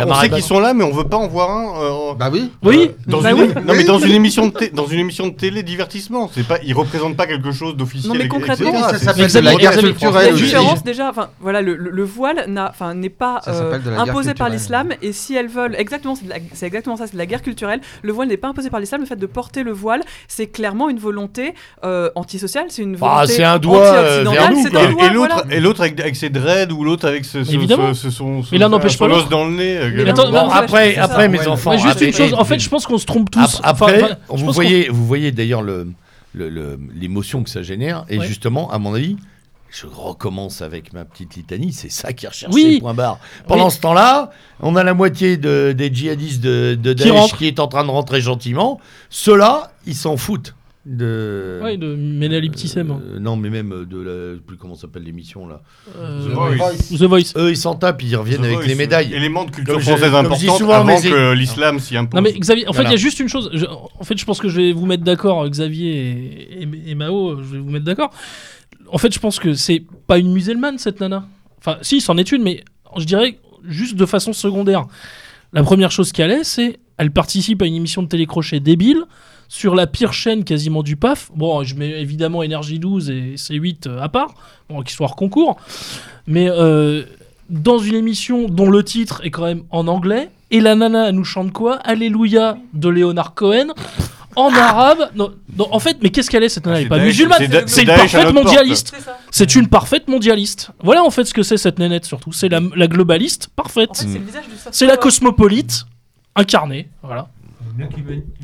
on sait qu'ils sont là, mais on veut pas en voir un. euh, Bah oui. Oui, dans bah une, oui. Non, mais dans une émission de té- dans une émission de télé divertissement, c'est pas, ils représentent pas quelque chose d'officiel. Non, mais et- concrètement, etc. ça C'est- s'appelle c'est de la guerre culturelle La différence déjà, enfin voilà, le, le- le voile n'a, enfin n'est pas Ça euh, s'appelle de la guerre imposé par culturelle. l'islam et si elles veulent exactement, c'est, de la- c'est exactement ça, c'est de la guerre culturelle. Le voile n'est pas imposé par l'islam. Le fait de porter le voile, c'est clairement une volonté euh, antisociale, c'est une Ah, volonté c'est un doigt, euh, anti-occidentale, vers nous, c'est quoi. un Et, doigt, et l'autre, voilà. et l'autre avec, avec ses dreads ou l'autre avec ce, ce, Évidemment. ce- ce- son, Mais l'un n'empêche son pas os l'autre. dans le nez. euh, Mais attends, bah, non, après, c'est ça. après, mes Ouais. enfants. Juste une chose, en fait, je pense qu'on se trompe tous. Enfin, Après, enfin, vous voyez, vous voyez d'ailleurs le, le- le- l'émotion que ça génère. Et Ouais. justement, à mon avis, je recommence avec ma petite litanie. C'est ça qui est recherché, Oui. point barre. Pendant Oui. ce temps-là, on a la moitié de- des djihadistes de, de Qui Daesh rentrent. qui est en train de rentrer gentiment. Ceux-là, ils s'en foutent. De... Ouais, de l'iptissem. Euh, non, mais même de la. Plus comment s'appelle l'émission là. Euh, The Voice. The Voice. Eux, ils s'en tapent, ils reviennent The avec Voice, les médailles. Élément de culture Comme française souvent, avant mais que l'islam s'y impose. Non mais Xavier, en fait il Voilà. y a juste une chose. je- en fait je pense que je vais vous mettre d'accord, Xavier et, et- et Mao, je vais vous mettre d'accord. En fait je pense que c'est pas une musulmane cette nana. Enfin si, c'en est une, mais je dirais juste de façon secondaire. La première chose qu'elle est, c'est elle participe à une émission de télécrochet débile sur la pire chaîne quasiment du PAF. Bon, je mets évidemment Énergie 12 et C8 euh, à part, bon, qui soient hors concours. Mais euh, dans une émission dont le titre est quand même en anglais, et la nana elle nous chante quoi? Alléluia de Leonard Cohen en arabe. Non, non, en fait, mais qu'est-ce qu'elle est cette nana? Elle est pas Daesh- musulmane, c'est une parfaite mondialiste. C'est une parfaite mondialiste. Voilà en fait ce que c'est cette nénette surtout. C'est la, la globaliste parfaite. En fait, c'est le visage du soft C'est la cosmopolite incarnée. Voilà.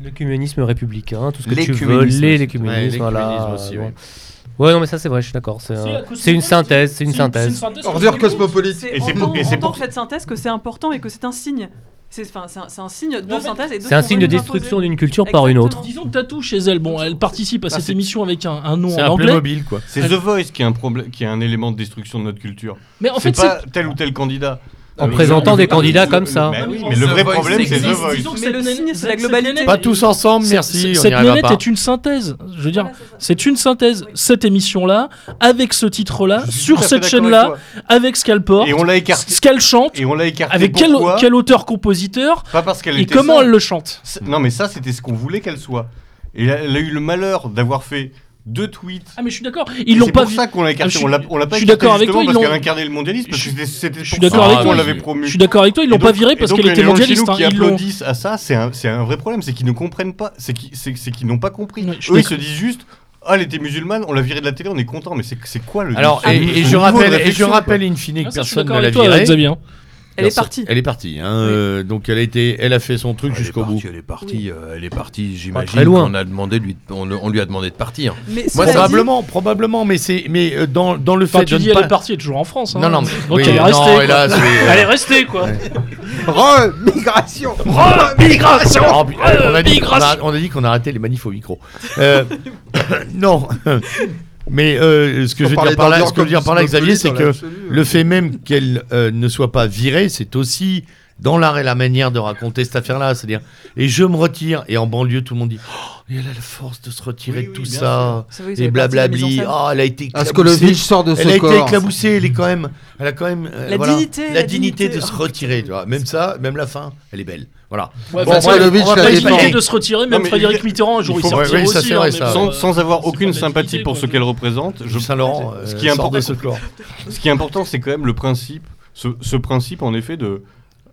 L'œcuménisme républicain, tout ce que tu veux, L'écuménisme l'écuménisme, Ouais, voilà. l'écuménisme aussi, ouais. non, mais ça c'est vrai, je suis d'accord. C'est C'est un- une synthèse, c'est une synthèse. Ordure cosmopolite. C'est Et c'est pour- pour- cette synthèse que c'est important et que c'est un signe. C'est enfin, c'est un, un signe de synthèse et de C'est un signe de destruction d'une culture par une autre. Disons que t'as tout chez elle. Bon, elle participe à Ah, cette c'est- émission avec un, un nom C'est en un anglais. Playmobil, quoi. C'est The Voice qui est un problème, qui est un élément de destruction de notre culture. Mais en fait, c'est pas tel ou tel candidat. En présentant des candidats comme ça. mais le vrai problème, c'est The. Voice. Mais le signe, c'est la globalité. Pas tous ensemble, merci. Cette pas. est une synthèse. Je veux dire, c'est une synthèse. Cette émission-là, avec ce titre-là, sur cette chaîne-là, avec ce qu'elle porte, ce qu'elle chante, Et on l'a écarté. avec quel, auteur-compositeur, Pas parce qu'elle et comment elle le chante. Non, mais ça, c'était ce qu'on voulait qu'elle soit. Et elle a eu le malheur d'avoir fait deux tweets. Ah, mais je suis d'accord. Ils l'ont c'est pas pour vu. ça qu'on l'a écarté. Je suis- on l'a on pas je suis écarté d'accord avec justement toi, parce qu'elle incarnait le mondialisme. Parce que c'était- je suis pour d'accord avec toi, l'avait je- promu. Je suis d'accord avec toi, ils l'ont pas viré parce qu'elle était mondialiste. hein, qui Ils applaudissent à ça, c'est un, c'est un vrai problème, c'est qu'ils ne comprennent pas, c'est qu'ils c'est- c'est qu'ils n'ont pas compris. Eux, ils se disent juste, ah, elle était musulmane, on l'a virée de la télé, on est content, mais c'est c'est quoi le Alors, et, je rappelle, et je rappelle in fine que Ah, personne ne l'a virée. Elle est partie. Elle est partie. hein, euh, donc elle a été, elle a fait son truc Elle est jusqu'au bout. Elle est partie, euh, elle est partie. J'imagine qu'on a demandé de lui, on, on lui a demandé de partir. Mais Moi, cela dit- Probablement, probablement, mais c'est, mais euh, dans, dans le Enfin, fait tu de dis, elle est pas. partie, elle est toujours en France. hein. Non, non, mais- Donc oui, elle est restée. hélas, euh, Elle est restée, quoi. Remigration Migration puis, allez, on, a dit, on, migration. a, on qu'on arrêtait les manifs au micro. Non. Mais euh, ce que je veux dire par là, ce que je veux dire par là, Xavier, c'est que le fait même qu'elle euh, ne soit pas virée, c'est aussi dans l'art et la manière de raconter cette affaire-là. C'est-à-dire, et je me retire, et en banlieue, tout le monde dit Oh, elle a la force de se retirer Oui, de oui, tout bien ça. C'est vrai, Et blablabli. Oh, elle a été. Askolovitch sort de Elle a ce été corps. éclaboussée, elle est quand même, elle a quand même euh, La voilà, dignité, la la dignité dignité. de se retirer, tu vois. Même ça, même la fin, elle est belle. Voilà. Ouais, Bon, enfin, on va la pas expliquer de se retirer, même mais Frédéric Mitterrand, un jour, il il faut- s'est ouais, retiré oui, ça, aussi. hein, vrai, mais ça. bon, sans, euh, sans avoir aucune sympathie pour quoi. ce qu'elle représente, je, Saint-Laurent, ce euh, qui est sort important- de ce qui est important, c'est quand même le principe, ce, ce principe en effet de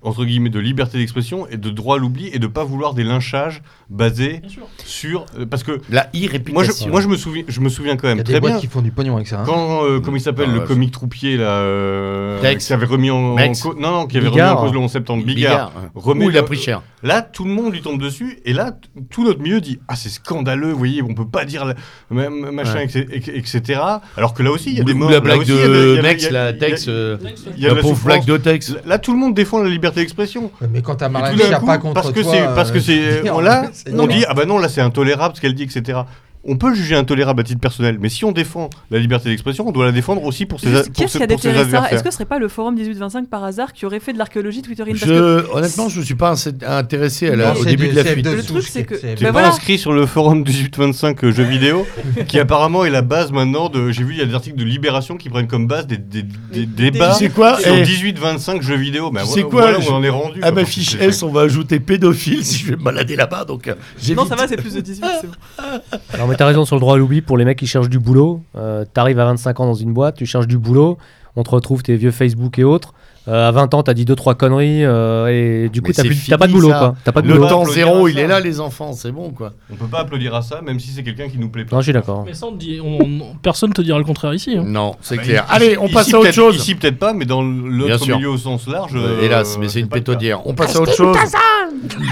entre guillemets de liberté d'expression et de droit à l'oubli et de pas vouloir des lynchages basés sur euh, parce que La moi je, irréputation. moi je me souviens je me souviens quand Il y même a des très boîtes bien qui font du pognon avec ça. hein. quand euh, comment il s'appelle Ah, le comique troupier là euh, Tex. qui avait remis en, en Mex. cause non non qui avait Bigard. remis en cause le 11 septembre Bigard, Bigard. hein. remet Ouh, il a le- pris cher. Là, tout le monde lui tombe dessus, et là, t- tout notre milieu dit Ah, c'est scandaleux, vous voyez, on peut pas dire la- ma- ma- machin, Ouais. etc., etc. Alors que là aussi, il y a Ou des ou morts. la là blague aussi, il y a il y de a- Mex, il y a- la il y a- Tex. euh, il y a La de pauvre blague de Tex. Là, tout le monde défend la liberté d'expression. Mais quand ta Et marraine tout d'un n'a coup, pas contre parce que toi, c'est parce que euh, c'est merde, là on dit ah bah non là c'est intolérable ce qu'elle dit etc on peut le juger intolérable à titre personnel, mais si on défend la liberté d'expression, on doit la défendre aussi pour ses, pour Qu'est-ce ses, qui a pour ses déterré ça adversaires. Est-ce que ce serait pas le forum 1825 par hasard qui aurait fait de l'archéologie Twitter Parce que Je, honnêtement, je ne suis pas intéressé à la- Non, au début du de la CF2 fuite. Le truc, c'est est que- CF2. T'es Bah pas voilà. inscrit sur le forum 1825 euh, jeux vidéo, qui apparemment est la base maintenant de. J'ai vu, il y a des articles de Libération qui prennent comme base des, des- des débats Tu sais quoi sur Eh, 18-25 jeux vidéo. Bah, Tu voilà, quoi, voilà où je- on en est rendu. À ma fiche S, on va ajouter pédophile si je vais me balader là-bas. Donc, euh. Non, ça va, c'est plus de 18, c'est bon. Alors, mais t'as raison sur le droit à l'oubli pour les mecs qui cherchent du boulot. Euh, T'arrives à 25 ans dans une boîte, tu cherches du boulot, on te retrouve tes vieux Facebook et autres. Euh, à 20 ans, t'as dit deux trois conneries euh, et du coup, t'as plus- t'as pas de boulot quoi. T'as pas de Le boulot. temps zéro, il est là, les enfants, c'est bon quoi. On peut pas applaudir à ça, même si c'est quelqu'un qui nous plaît pas. Non, je suis d'accord. Mais ça, on dit, on- on- personne te dira le contraire ici. hein. Non, c'est Bah, clair. ici- Allez, on ici, passe à autre chose. Ici peut-être pas, mais dans Bien l'autre sûr. milieu au sens large. Euh, Hélas, mais c'est une pétodière. On passe à autre chose.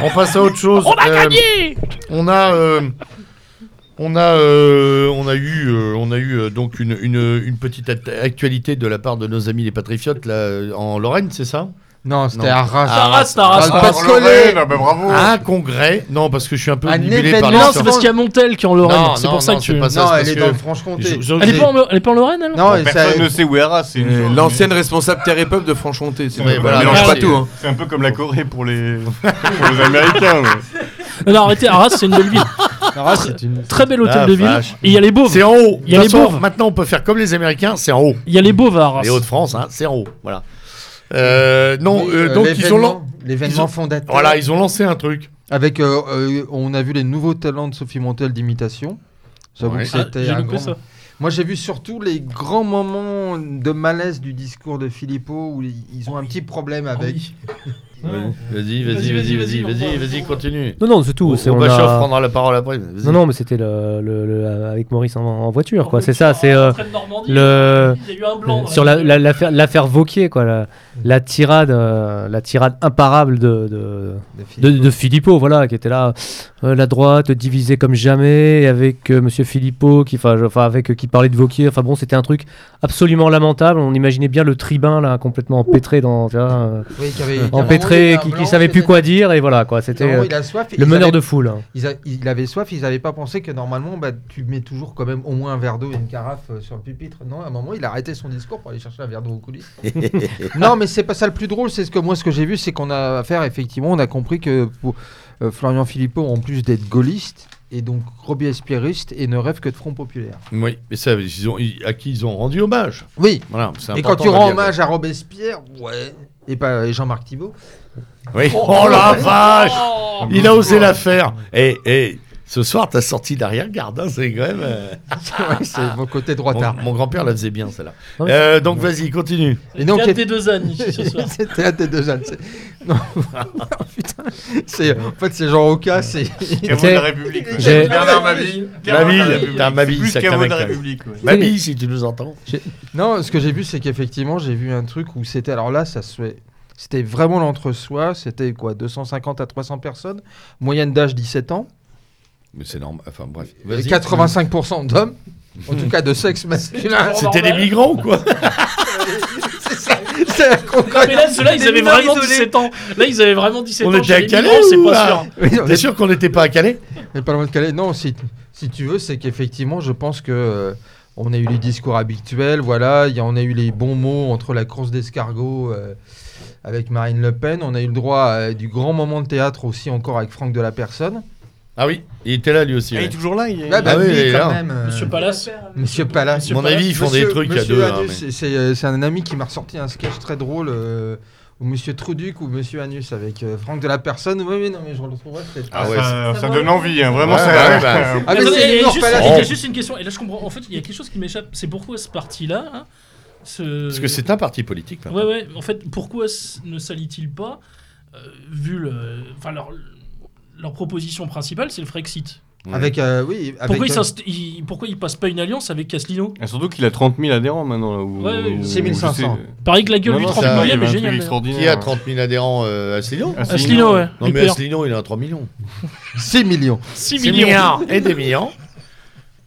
On passe à autre chose. On a gagné. On a, on a, euh, on a eu, euh, on a eu euh, donc une, une, une petite act- actualité de la part de nos amis les patriotes là en Lorraine, c'est ça? Non, c'était à Arras. Arras, Arras, Arras. Bravo. Un congrès Non, parce que je suis un peu Un par événement. Non, c'est parce qu'il y a Montel qui est en Lorraine. Non, C'est non, pour ça que c'est tu. pas ça. Non, elle est que dans le Franche-Comté. Elle est pas en, elle est pas en Lorraine, elle Non, Personne ça- ne sait où est Arras. C'est une chose, L'ancienne responsable Terre et Peuple de Franche-Comté. c'est Ouais, pas- voilà. mélange Ah, pas tout. Hein. C'est un peu comme la Corée pour les, pour les Américains. non, arrêtez, Arras, c'est une belle ville. C'est une. Très bel hôtel Ah, de ville. vache. Et il y a les Beauvs. C'est en haut. Il y a De les façon. Maintenant, on peut faire comme les Américains, c'est en haut. Il y a les Arras. Les Hauts-de-France, hein, c'est en haut. Voilà. Euh, non, euh, euh, donc ils ont, lan- l'événement- l'événement ils ont- fondateur. voilà, ils ont lancé un truc. Avec, euh, euh, on a vu les nouveaux talents de Sophie Montel d'imitation. J'avoue Ouais. que Ah, c'était J'ai un loupé grand... ça. Moi, j'ai vu surtout les grands moments de malaise du discours de Philippot où ils ont un petit problème avec. Vas-y, vas-y, Vas-y, vas-y, vas-y, vas-y, vas-y, vas-y, on va- vas-y, continue. Non, non, c'est tout. c'est- on Gorbatchev a- prendra la parole après. vas-y. Non, non, mais c'était le, le- le- avec Maurice en, en voiture, quoi. En C'est ça, c'est euh, le- sur la- la- l'affaire l'affaire Vauquier, quoi. La, la tirade, euh, la tirade imparable de, de, de de, Philippot. de Philippot, voilà, qui était là, euh, la droite divisée comme jamais, avec euh, Monsieur Philippot, qui, enfin, avec euh, qui parlait de Vauquier. Enfin bon, c'était un truc absolument lamentable. On imaginait bien le tribun là, complètement empêtré dans, tu vois, euh, Oui, qui avait- qui avait empêtré, qui, qui blanc, savait plus quoi dire, et voilà, quoi. C'était euh, il a soif. le meneur avaient- de foule. hein. ils a- il avait soif, ils n'avaient pas pensé que normalement, bah, tu mets toujours quand même au moins un verre d'eau et une carafe euh, sur le pupitre. Non, à un moment, il a arrêté son discours pour aller chercher un verre d'eau aux coulisses. non, mais c'est pas ça le plus drôle. C'est ce que moi, ce que j'ai vu, c'est qu'on a affaire, effectivement, on a compris que pour, euh, Florian Philippot, en plus d'être gaulliste, est donc robespierriste et ne rêve que de Front Populaire. Oui, mais ça, ils ont, ils- à qui ils ont rendu hommage. Oui. Voilà, Et quand tu rends hommage à Robespierre, ouais. Et pas et Jean-Marc Thibault. Oui. Oh la vache Il a osé la faire. Et, et ce soir, t'as sorti l'arrière-garde, hein, c'est quand même. euh, Ouais, c'est mon côté droitard. Mon, mon grand-père la faisait bien, celle-là. Ah ouais. Euh, donc vas-y, continue. Et donc, Théâtre des deux ânes ici ce soir. C'était un des deux ânes. c'est- Non, Oh, putain. C'est en fait c'est Jean Roca, c'est Caveau de la République. ouais. J'ai- Bernard Mabille. Caveau de la Mabille, République. t'as Mabille, C'est ça, plus Caveau de la. République. ouais. Mamie, si tu nous entends. Non, ce que j'ai vu, c'est qu'effectivement, j'ai vu un truc où c'était. Alors là, ça se fait. C'était vraiment l'entre-soi. C'était quoi 250 à 300 personnes? Moyenne d'âge 17 ans. Mais c'est normal. Enfin bref. Et Vas-y. 85% d'hommes. En tout cas, de sexe masculin. C'était des migrants ou quoi c'est ça. Non, mais là, ceux-là, ils avaient vraiment isolés. 17 ans. Là, ils avaient vraiment 17 On ans. était Chez à Calais c'est ou pas sûr. Oui, on T'es sûr qu'on n'était pas à Calais? Mais pas loin de Calais. Non, si, si tu veux, c'est qu'effectivement, je pense que euh, on a eu les discours habituels. Voilà, il y a- on a eu les bons mots entre la course d'escargot euh, avec Marine Le Pen. On a eu le droit à du grand moment de théâtre aussi encore avec Franck de la Personne. Ah oui, il était là lui aussi. Ah, il est toujours là. il est- Ah bah Ah oui, oui, il est quand là. même. euh, Monsieur Palace. Monsieur Palace. Monsieur À mon Palace. avis, ils font Monsieur- des trucs à Monsieur deux. hein, Anus, mais- c'est- c'est euh, c'est un ami qui m'a ressorti un sketch très drôle. euh, où Monsieur Truduc ou Monsieur Anus avec euh, Franck de la Personne. Oui, oui, non, mais je le retrouverai peut-être. Ah ouais, ça, c'est- ça donne envie, hein, vraiment. Ouais, c'est- ouais, bah, Ah, mais c'est juste- a juste une question. Et là, je comprends. En fait, il y a quelque chose qui m'échappe. C'est pourquoi ce parti-là. hein, ce- Parce que c'est un parti politique. maintenant. Ouais, ouais. En fait, pourquoi ne s'allie-t-il pas, euh, vu le. Enfin, leur, leur proposition principale, c'est le Frexit. Ouais. Avec, euh, oui, avec, Pourquoi, ils euh, s'inst- ils, pourquoi ils passent pas une alliance avec Asselineau Et surtout qu'il a 30 000 adhérents maintenant. Là, où, Ouais, ouais, où- 6500. je sais- Pareil que la gueule Non, non, 30 ça, il y millions, avait mais un truc génial. extraordinaire. Qui a 30 000 adhérents euh, Asselineau? Asselineau, ouais. Non, mais. Asselineau, il a 3 millions. 6 millions. 6 6 millions. milliards et des millions.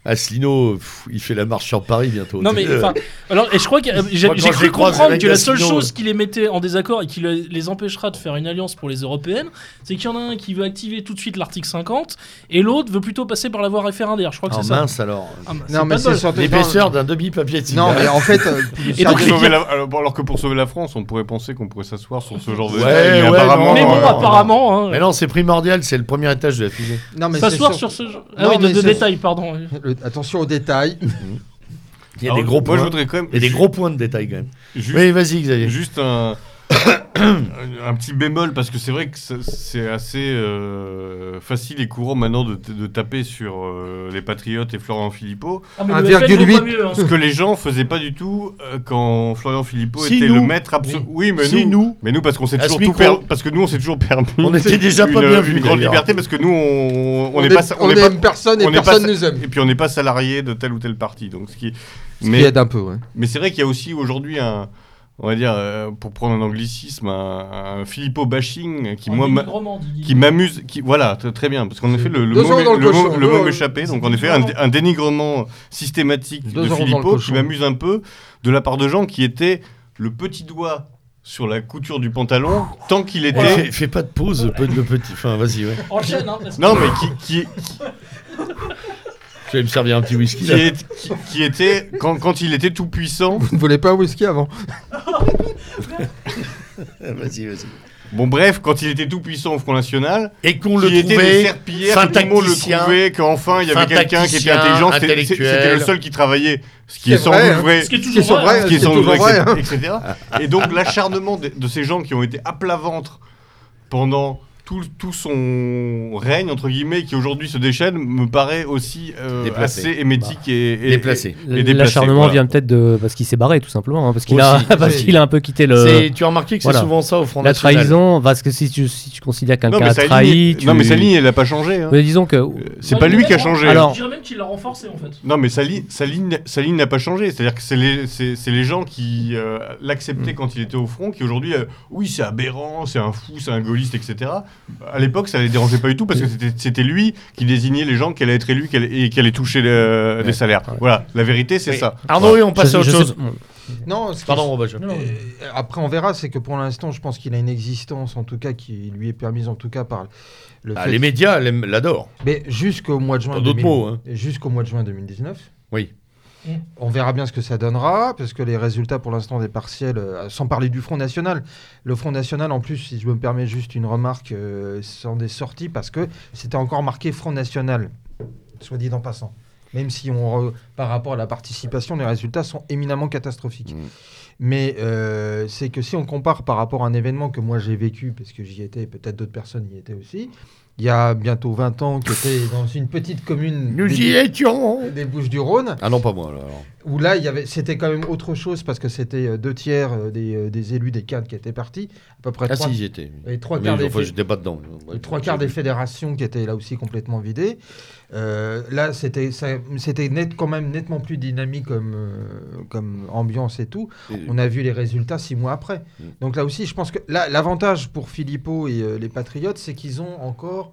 Asselineau, pff, il fait la marche sur Paris bientôt. Non mais Euh, enfin, alors et je crois que euh, j'ai cru comprendre que la seule Asselineau, chose euh. qui les mettait en désaccord et qui le- les empêchera de faire une alliance pour les européennes, c'est qu'il y en a un qui veut activer tout de suite l'article 50 et l'autre veut plutôt passer par la voie référendaire. Je crois que oh, c'est ça. mince alors. Ah, bah, Non, mais c'est surtout. L'épaisseur d'un demi-papier de Non, mais en fait. euh, Et donc, Pour les- sauver la- alors, que pour sauver la France, on pourrait penser qu'on pourrait s'asseoir sur ce genre de Ouais, détails, mais ouais, apparemment, Mais bon, non, apparemment, hein, Mais non, c'est primordial, c'est le premier étage de la fusée. non, mais c'est s'asseoir sur ce genre. Ah oui, de, détails, pardon. Attention aux détails. Il y a Alors, des gros Moi, points. je voudrais quand même. Il y a des gros points de détail quand même. Juste, Oui, vas-y Xavier. juste un. un petit bémol parce que c'est vrai que c'est assez euh, facile et courant maintenant de, de taper sur euh, les patriotes et Florian Philippot Ah, mais Un le FN vaut virgule pas huit. mieux, hein. ce que les gens faisaient pas du tout euh, quand Florian Philippot Si, était nous. le maître absolu oui. mais Si, nous, nous. mais nous parce qu'on s'est toujours tout per- parce que nous on s'est toujours permis On était déjà pas une, bien vus, une grande liberté parce que nous on on On est- pas on personne et on n'est personne pas- nous aime. et puis on n'est pas salarié de tel ou tel parti donc ce qui Ce qui aide un peu, ouais. mais c'est vrai qu'il y a aussi aujourd'hui un, on va dire, euh, pour prendre un anglicisme, un, un Philippot bashing qui, moi, qui m'amuse, qui, voilà, très bien, parce qu'en effet, le, le mot, m'échappait, donc en effet, un, un dénigrement systématique Deux de Philippot qui m'amuse un peu de la part de gens qui étaient le petit doigt sur la couture du pantalon tant qu'il était... Fais, fais pas de pause, le petit. Enfin, vas-y, ouais. Enchaîne, hein, parce que- Non, mais qui, vais me servir un petit whisky qui, là. est- qui- qui était, quand, quand il était tout puissant, Vous ne voulez pas un whisky avant Vas-y, vas-y. bon bref, quand il était tout puissant au Front National, Et qu'on qui le était des trouvait serpillères, tout le monde le trouvait, qu'enfin il y avait quelqu'un qui était intelligent, c'était- le seul qui travaillait, ce qui C'est est sans vrai, doute hein. vrai, Ce qui est toujours vrai. vrai, hein. ce qui est c'est sans doute toujours vrai, vrai, etc. etc. Et donc l'acharnement de, de ces gens qui ont été à plat ventre pendant tout, tout son règne, entre guillemets, qui aujourd'hui se déchaîne, me paraît aussi euh, Déplacé. assez émétique et, et- Déplacé. et- et déplacé, L'acharnement voilà. vient peut-être de parce qu'il s'est barré tout simplement, hein, parce qu'il a parce a un peu quitté le Tu as remarqué que c'est voilà. souvent ça au Front la National. trahison. Parce que si tu si tu considères quelqu'un a sa trahi, ligne, tu... non, mais sa ligne, elle n'a pas changé. hein. Mais disons que Euh, C'est pas lui qui a changé. Alors- Je dirais même qu'il l'a renforcé en fait. Non, mais sa, ligne, sa, ligne, sa ligne n'a pas changé. C'est-à-dire que c'est les, c'est, c'est les gens qui euh, l'acceptaient Mm. quand il était au front, qui aujourd'hui, euh, oui, c'est aberrant, c'est un fou, c'est un gaulliste, etc. À l'époque, ça les dérangeait pas du tout parce que c'était, lui qui désignait les gens qui allaient être élus allaient- et qui allaient toucher le- des salaires. Voilà, la vérité, c'est ça. Arnaud, oui, on passe Je- à autre chose. Non, Pardon, je- Non, non, Euh, Après, on verra. C'est que pour l'instant, je pense qu'il a une existence, en tout cas, qui lui est permise, en tout cas, par le Ah, fait. les médias l'adorent. Mais jusqu'au mois de juin. D'autres 2000 mots, hein. Jusqu'au mois de juin 2019. Oui. On verra bien ce que ça donnera, parce que les résultats pour l'instant des partiels, euh, sans parler du Front National, le Front National, en plus, si je me permets juste une remarque, euh, sont des sorties parce que c'était encore marqué Front National, soit dit en passant. Même si on, re- par rapport à la participation, les résultats sont éminemment catastrophiques. Mm. Mais euh, c'est que si on compare par rapport à un événement que moi j'ai vécu, parce que j'y étais, peut-être d'autres personnes y étaient aussi, il y a bientôt 20 ans, qui était dans une petite commune Nous des- y étions des Bouches-du-Rhône, Ah non, pas moi. alors. Où là, il y avait, c'était quand même autre chose parce que c'était euh, deux tiers euh, des, euh, des élus des cadres qui étaient partis, à peu près Ah trois, si, j'y étais. et trois quarts des enfin, j'étais pas dedans. les trois quarts des fédérations qui étaient là aussi complètement vidées. Euh, là, c'était, c'était net, quand même nettement plus dynamique comme, euh, comme ambiance et tout. Et- On a vu les résultats six mois après. Mm. Donc là aussi, je pense que là, l'avantage pour Philippot et euh, les Patriotes, c'est qu'ils ont encore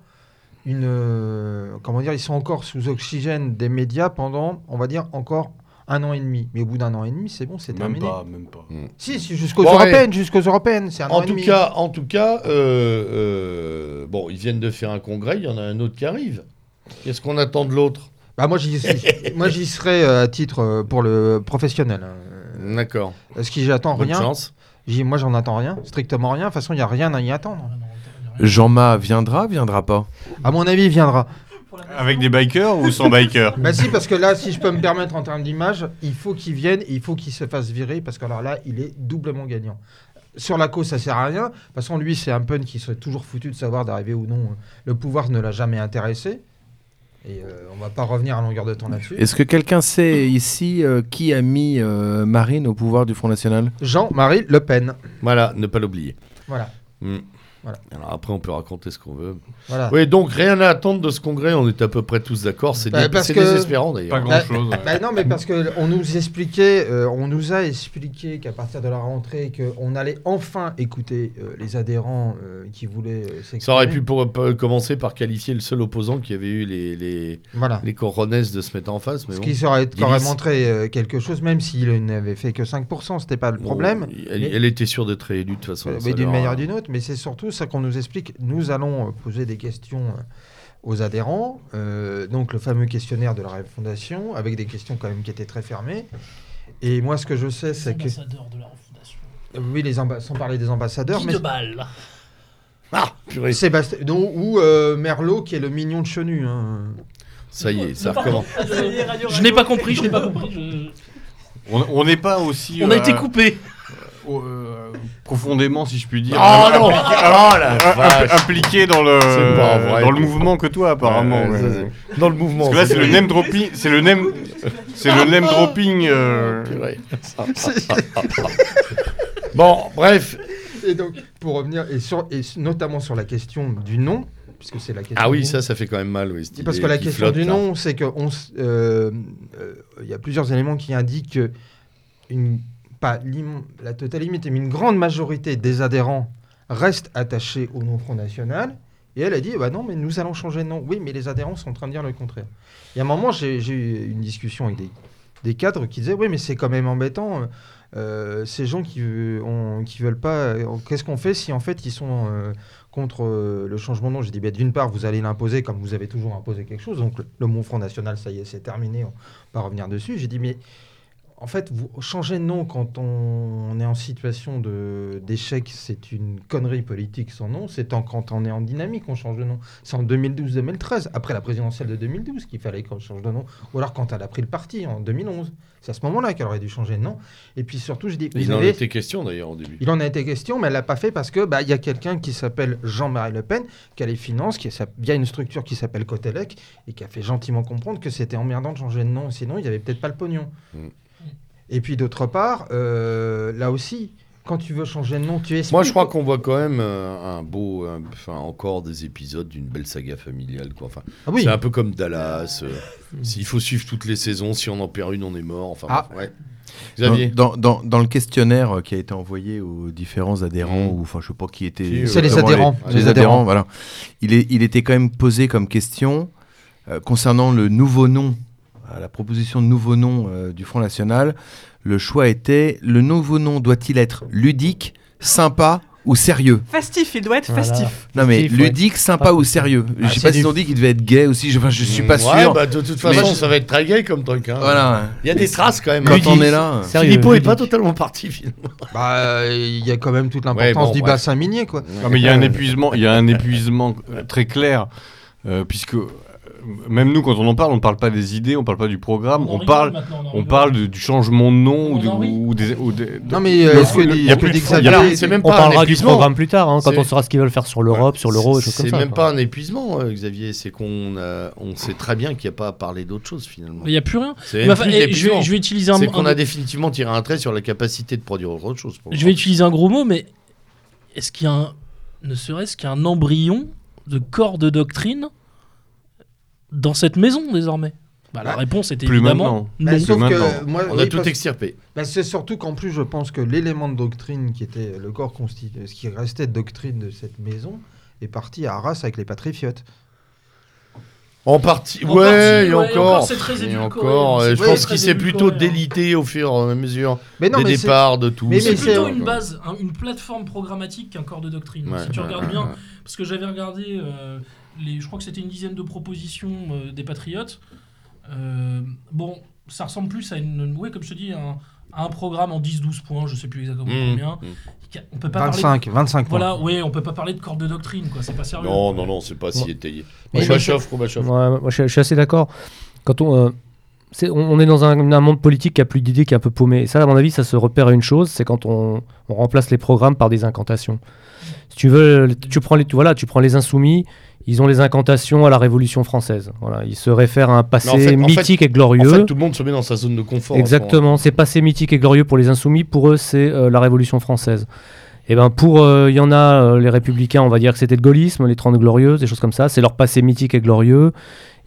une, euh, comment dire, ils sont encore sous oxygène des médias pendant, on va dire, encore un an et demi. Mais au bout d'un an et demi, c'est bon, c'est Même terminé. pas, même pas. Si, si, jusqu'aux Bon, ouais. européennes, jusqu'aux européennes, c'est un an En et tout demi. cas, en tout cas, euh, euh, bon, ils viennent de faire un congrès, il y en a un autre qui arrive. Qu'est-ce qu'on attend de l'autre? Bah, moi, j'y, moi, j'y serai euh, à titre pour le professionnel. hein. D'accord. Parce que j'attends Bonne rien. chance. J'y- Moi, j'en attends rien, strictement rien. De toute façon, il n'y a rien à y attendre. Jean-Ma viendra, viendra pas? À mon avis, il viendra. Avec des bikers ou sans bikers Bah si, parce que là, si je peux me permettre en termes d'image, il faut qu'il vienne, il faut qu'il se fasse virer, parce que alors là, il est doublement gagnant. Sur la cause, ça sert à rien. De toute façon, lui, c'est un pun qui serait toujours foutu de savoir d'arriver ou non. Le pouvoir ne l'a jamais intéressé. Et euh, on va pas revenir à longueur de temps là-dessus. Est-ce que quelqu'un sait ici euh, qui a mis euh, Marine au pouvoir du Front National? Jean-Marie Le Pen. Voilà, ne pas l'oublier. Voilà. Alors après, on peut raconter ce qu'on veut. Voilà. Oui, donc rien à attendre de ce congrès, on est à peu près tous d'accord. C'est Bah, que- désespérant Pas d'ailleurs. grand chose. Bah non, mais parce que on nous expliquait, euh, on nous a expliqué qu'à partir de la rentrée, qu'on allait enfin écouter euh, les adhérents euh, qui voulaient euh, s'exprimer. Ça aurait pu pour- pour commencer par qualifier le seul opposant qui avait eu les, les, Voilà. les coronesses de se mettre en face. Mais Ce bon. qui aurait montré euh, quelque chose, même s'il n'avait fait que 5%, c'était pas le Bon, problème. elle, mais- elle était sûre d'être réélue de toute façon. Euh, d'une manière ou d'une autre, mais c'est surtout ça qu'on nous explique. Nous allons euh, poser des questions euh, aux adhérents, euh, donc le fameux questionnaire de la Fondation, avec des questions quand même qui étaient très fermées. Et moi, ce que je sais, c'est que de la Fondation. oui, les sans parler des ambassadeurs, Guy mais de Balle. Ah, purée, Sébastien dont- ou euh, Merlot qui est le mignon de Chenu. hein. ça y est, ça recommence. Je n'ai pas compris, je n'ai pas compris. je- On n'est pas aussi. On a été coupé. Euh, profondément, si je puis dire. Oh im- non impliqué- Oh la dans le vrai. dans le mouvement que toi apparemment. Ouais, Dans le mouvement. Parce que là c'est le name dropping, c'est le name, c'est le name dropping. euh, Purée. bon, bref. Et donc, pour revenir, et, sur, et notamment sur la question du nom, puisque c'est la question. Ah oui, ça, ça fait quand même mal. Oui, Parce que la question flotte, du nom, c'est que on s- euh, euh, il y a plusieurs éléments qui indiquent que une, pas la totale limite, mais une grande majorité des adhérents restent attachés au nom Front National. Et elle a dit, bah non, mais nous allons changer de nom. Oui, mais les adhérents sont en train de dire le contraire. Et à un moment, j'ai eu une discussion avec des, cadres qui disaient, oui, mais c'est quand même embêtant. euh, ces gens qui, ont- qui veulent pas, euh, qu'est-ce qu'on fait si en fait ils sont euh, contre le changement de nom? J'ai dit, bah, d'une part, vous allez l'imposer comme vous avez toujours imposé quelque chose. Donc le, le mot Front National, ça y est, c'est terminé, on va revenir dessus. J'ai dit, mais en fait, vous changez de nom quand on, est en situation de- d'échec, c'est une connerie politique sans nom. C'est en- quand on est en dynamique qu'on change de nom. C'est en 2012-2013, après la présidentielle de 2012, qu'il fallait qu'on change de nom. Ou alors quand elle a pris le parti, en 2011. C'est à ce moment-là qu'elle aurait dû changer de nom. Et puis surtout, je dis, Il en avez- était question d'ailleurs au début. il en a été question, mais elle l'a pas fait parce que bah, il y a quelqu'un qui s'appelle Jean-Marie Le Pen, qui a les finances, qui via une structure qui s'appelle Cotelec, et qui a fait gentiment comprendre que c'était emmerdant de changer de nom, sinon il n'y avait peut-être pas le pognon. Mm. Et puis d'autre part, euh, là aussi, quand tu veux changer de nom, tu expliques. Moi, je crois qu'on voit quand même euh, un beau, un- enfin encore des épisodes d'une belle saga familiale, quoi. Enfin, Ah oui. c'est un peu comme Dallas. euh, S'il faut suivre toutes les saisons, si on en perd une, on est mort. Enfin, Ah. ouais. Xavier. Dans, dans, dans le questionnaire euh, qui a été envoyé aux différents adhérents, Mm. ou enfin je sais pas qui était. C'est les adhérents. Les, Les les adhérents. adhérents, voilà. Il, est, il était quand même posé comme question euh, concernant le nouveau nom, la proposition de nouveau nom euh, du Front National. Le choix était le nouveau nom doit-il être ludique, sympa ou sérieux? Festif, il doit être Voilà. festif. Non mais Festif, ouais. ludique, sympa ou sérieux? Je Ah, sais c'est pas s'ils du- ont dit qu'il devait être gay aussi, je, enfin, je suis pas Ouais, sûr. bah, de toute façon, je- ça va être très gay comme truc. Hein. Voilà. Il y a des traces quand même. Quand Ludique. on est là. Sérieux, est ludique. pas totalement parti finalement. Bah, euh, il y a quand même toute l'importance bon, du bref. bassin minier, quoi. Mais il y a un épuisement, il y a un épuisement euh, très clair, euh, puisque même nous, quand on en parle, on ne parle pas des idées, on ne parle pas du programme, on parle, on parle de- du changement de nom ou, des, ou des- Non mais euh, il y a plus de dit fond. Xavier- Alors, c'est même On pas parlera du programme plus tard, hein, quand C'est- on saura ce qu'ils veulent faire sur l'Europe, sur l'euro, et choses comme C'est ça. même quoi. pas un épuisement, euh, Xavier. C'est qu'on euh, on sait très bien qu'il n'y a pas à parler d'autre chose finalement. Il n'y a plus rien. C'est même je, vais, utiliser un, C'est qu'on a définitivement tiré un trait sur la capacité de produire autre chose. je vais utiliser un gros mot, mais est-ce qu'il y a un, ne serait-ce qu'un embryon de corps de doctrine dans cette maison désormais Bah, La Bah, réponse était plus évidemment non. sauf maintenant. que moi, On a tout parce- extirpé. Bah, c'est surtout qu'en plus, je pense que l'élément de doctrine qui était le corps constitué, ce qui restait de doctrine de cette maison, est parti à Arras avec les patriotes. En partie, En ouais, partie, et ouais, et encore. encore, c'est très et encore, je pense qu'il s'est plutôt délité au fur et à mesure Mais non, des mais départs de tout. mais- C'est mais plutôt une base, hein, une plateforme programmatique qu'un corps de doctrine. Ouais, si tu regardes ouais, bien, ouais. parce que j'avais regardé, euh, les, je crois que c'était une dizaine de propositions euh, des patriotes. Euh, bon, ça ressemble plus à une, ouais, comme je te dis, un, à un programme en 10-12 points, je sais plus exactement Mmh, combien. mmh. On peut pas parler. 25, 25 points. Voilà, ouais, on peut pas parler de corps de doctrine, quoi. C'est pas sérieux. Non, non, non, c'est pas si Ouais. étayé. Mais- Roubachoff, Roubachoff. Ouais, moi, je, suis- je suis assez d'accord. Quand on, euh, on, on est dans un, un monde politique qui a plus d'idées, qui est un peu paumé. Et ça, à mon avis, ça se repère à une chose, c'est quand on, on remplace les programmes par des incantations. Si tu veux, tu prends les, tu, voilà, tu prends les insoumis, ils ont les incantations à la Révolution française. Voilà, ils se réfèrent à un passé Mais en fait- en fait- mythique et En glorieux. fait, tout le monde se met dans sa zone de confort. Exactement, c'est passé mythique et glorieux pour les insoumis, pour eux c'est euh, la Révolution française. Et ben pour, euh, il y en a, euh, les républicains, on va dire que c'était le gaullisme, les 30 glorieuses, des choses comme ça. C'est leur passé mythique et glorieux.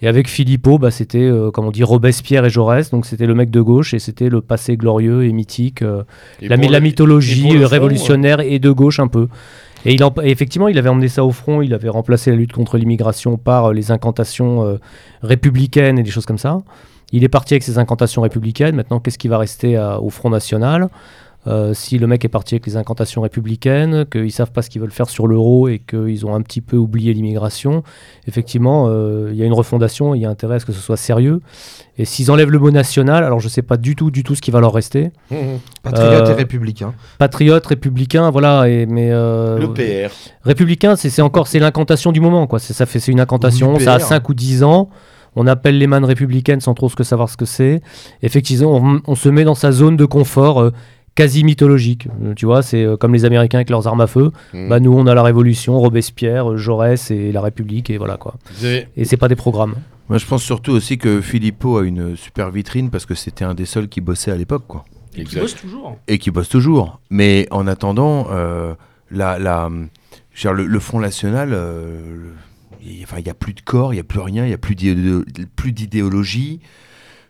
Et avec Philippot, bah, c'était, euh, comme on dit, Robespierre et Jaurès. Donc c'était le mec de gauche et c'était le passé glorieux et mythique. euh, Et la, mythologie et euh, fond, révolutionnaire et de gauche un peu. Et, effectivement, il avait emmené ça au front, il avait remplacé la lutte contre l'immigration par euh, les incantations euh, républicaines et des choses comme ça. Il est parti avec ses incantations républicaines. Maintenant, qu'est-ce qui va rester à- au Front National? Euh, Si le mec est parti avec les incantations républicaines, qu'ils savent pas ce qu'ils veulent faire sur l'euro et qu'ils ont un petit peu oublié l'immigration, effectivement, euh, il y a une refondation, il y a intérêt à ce que ce soit sérieux. Et s'ils enlèvent le mot national, alors je sais pas du tout, du tout ce qui va leur rester. Mmh, mmh. Patriote Euh, et républicain. Patriote, républicain, voilà. Et, mais euh, Le PR. républicain, c'est encore c'est l'incantation du moment, quoi. C'est ça fait c'est une incantation. Ça a l'UPR. 5 ou 10 ans. On appelle les mannes républicaines sans trop savoir ce que c'est. Effectivement, on, on se met dans sa zone de confort. Quasi mythologique, Euh, tu vois, c'est euh, comme les Américains avec leurs armes à feu. Mmh. Bah nous, on a la Révolution, Robespierre, euh, Jaurès et la République et voilà quoi. Avez- Et c'est pas des programmes. Moi, je pense surtout aussi que Philippot a une super vitrine parce que c'était un des seuls qui bossait à l'époque, quoi. Et qui bosse toujours. Et qui bosse toujours. Mais en attendant, euh, la, la, je veux dire, le, le Front National, euh, le- il n'y a plus de corps, il n'y a plus rien, il n'y a plus d'idéo- plus d'idéologie,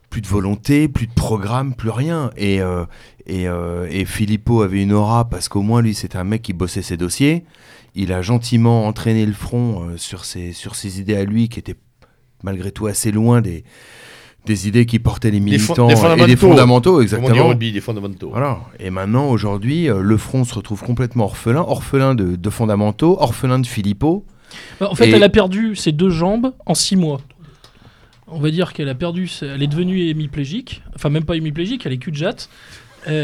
plus de volonté, plus de programme, plus rien. Et, euh, et, euh, et Philippot avait une aura parce qu'au moins, lui, c'était un mec qui bossait ses dossiers. Il a gentiment entraîné le front euh, sur, ses, sur ses idées à lui qui étaient malgré tout assez loin des, des idées qui portaient les militants des et des fondamentaux. exactement. rugby, des fondamentaux. Voilà. Et maintenant, aujourd'hui, euh, le front se retrouve complètement orphelin, orphelin de, de fondamentaux, orphelin de Philippot. Bah, En fait, Et- elle a perdu ses deux jambes en six mois. On va dire qu'elle a perdu, elle est devenue hémiplégique. Enfin, même pas hémiplégique, elle est cul de jatte. Euh,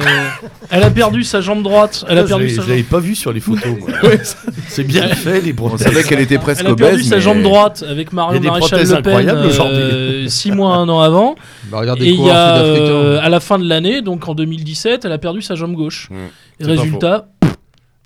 elle a perdu sa jambe droite. Elle a perdu je l'ai- sa je jambe. l'avais pas vu sur les photos. moi. C'est bien fait les On prothèses. savait qu'elle était presque Elle a perdu obèse, sa mais- jambe droite avec Il y Marion a des Maréchal prothèses Le Pen incroyables euh, aujourd'hui. six mois, un an avant. Bah, regardez Et il y a, euh, à la fin de l'année, donc en 2017, elle a perdu sa jambe gauche. Mmh. Et C'est pas résultat,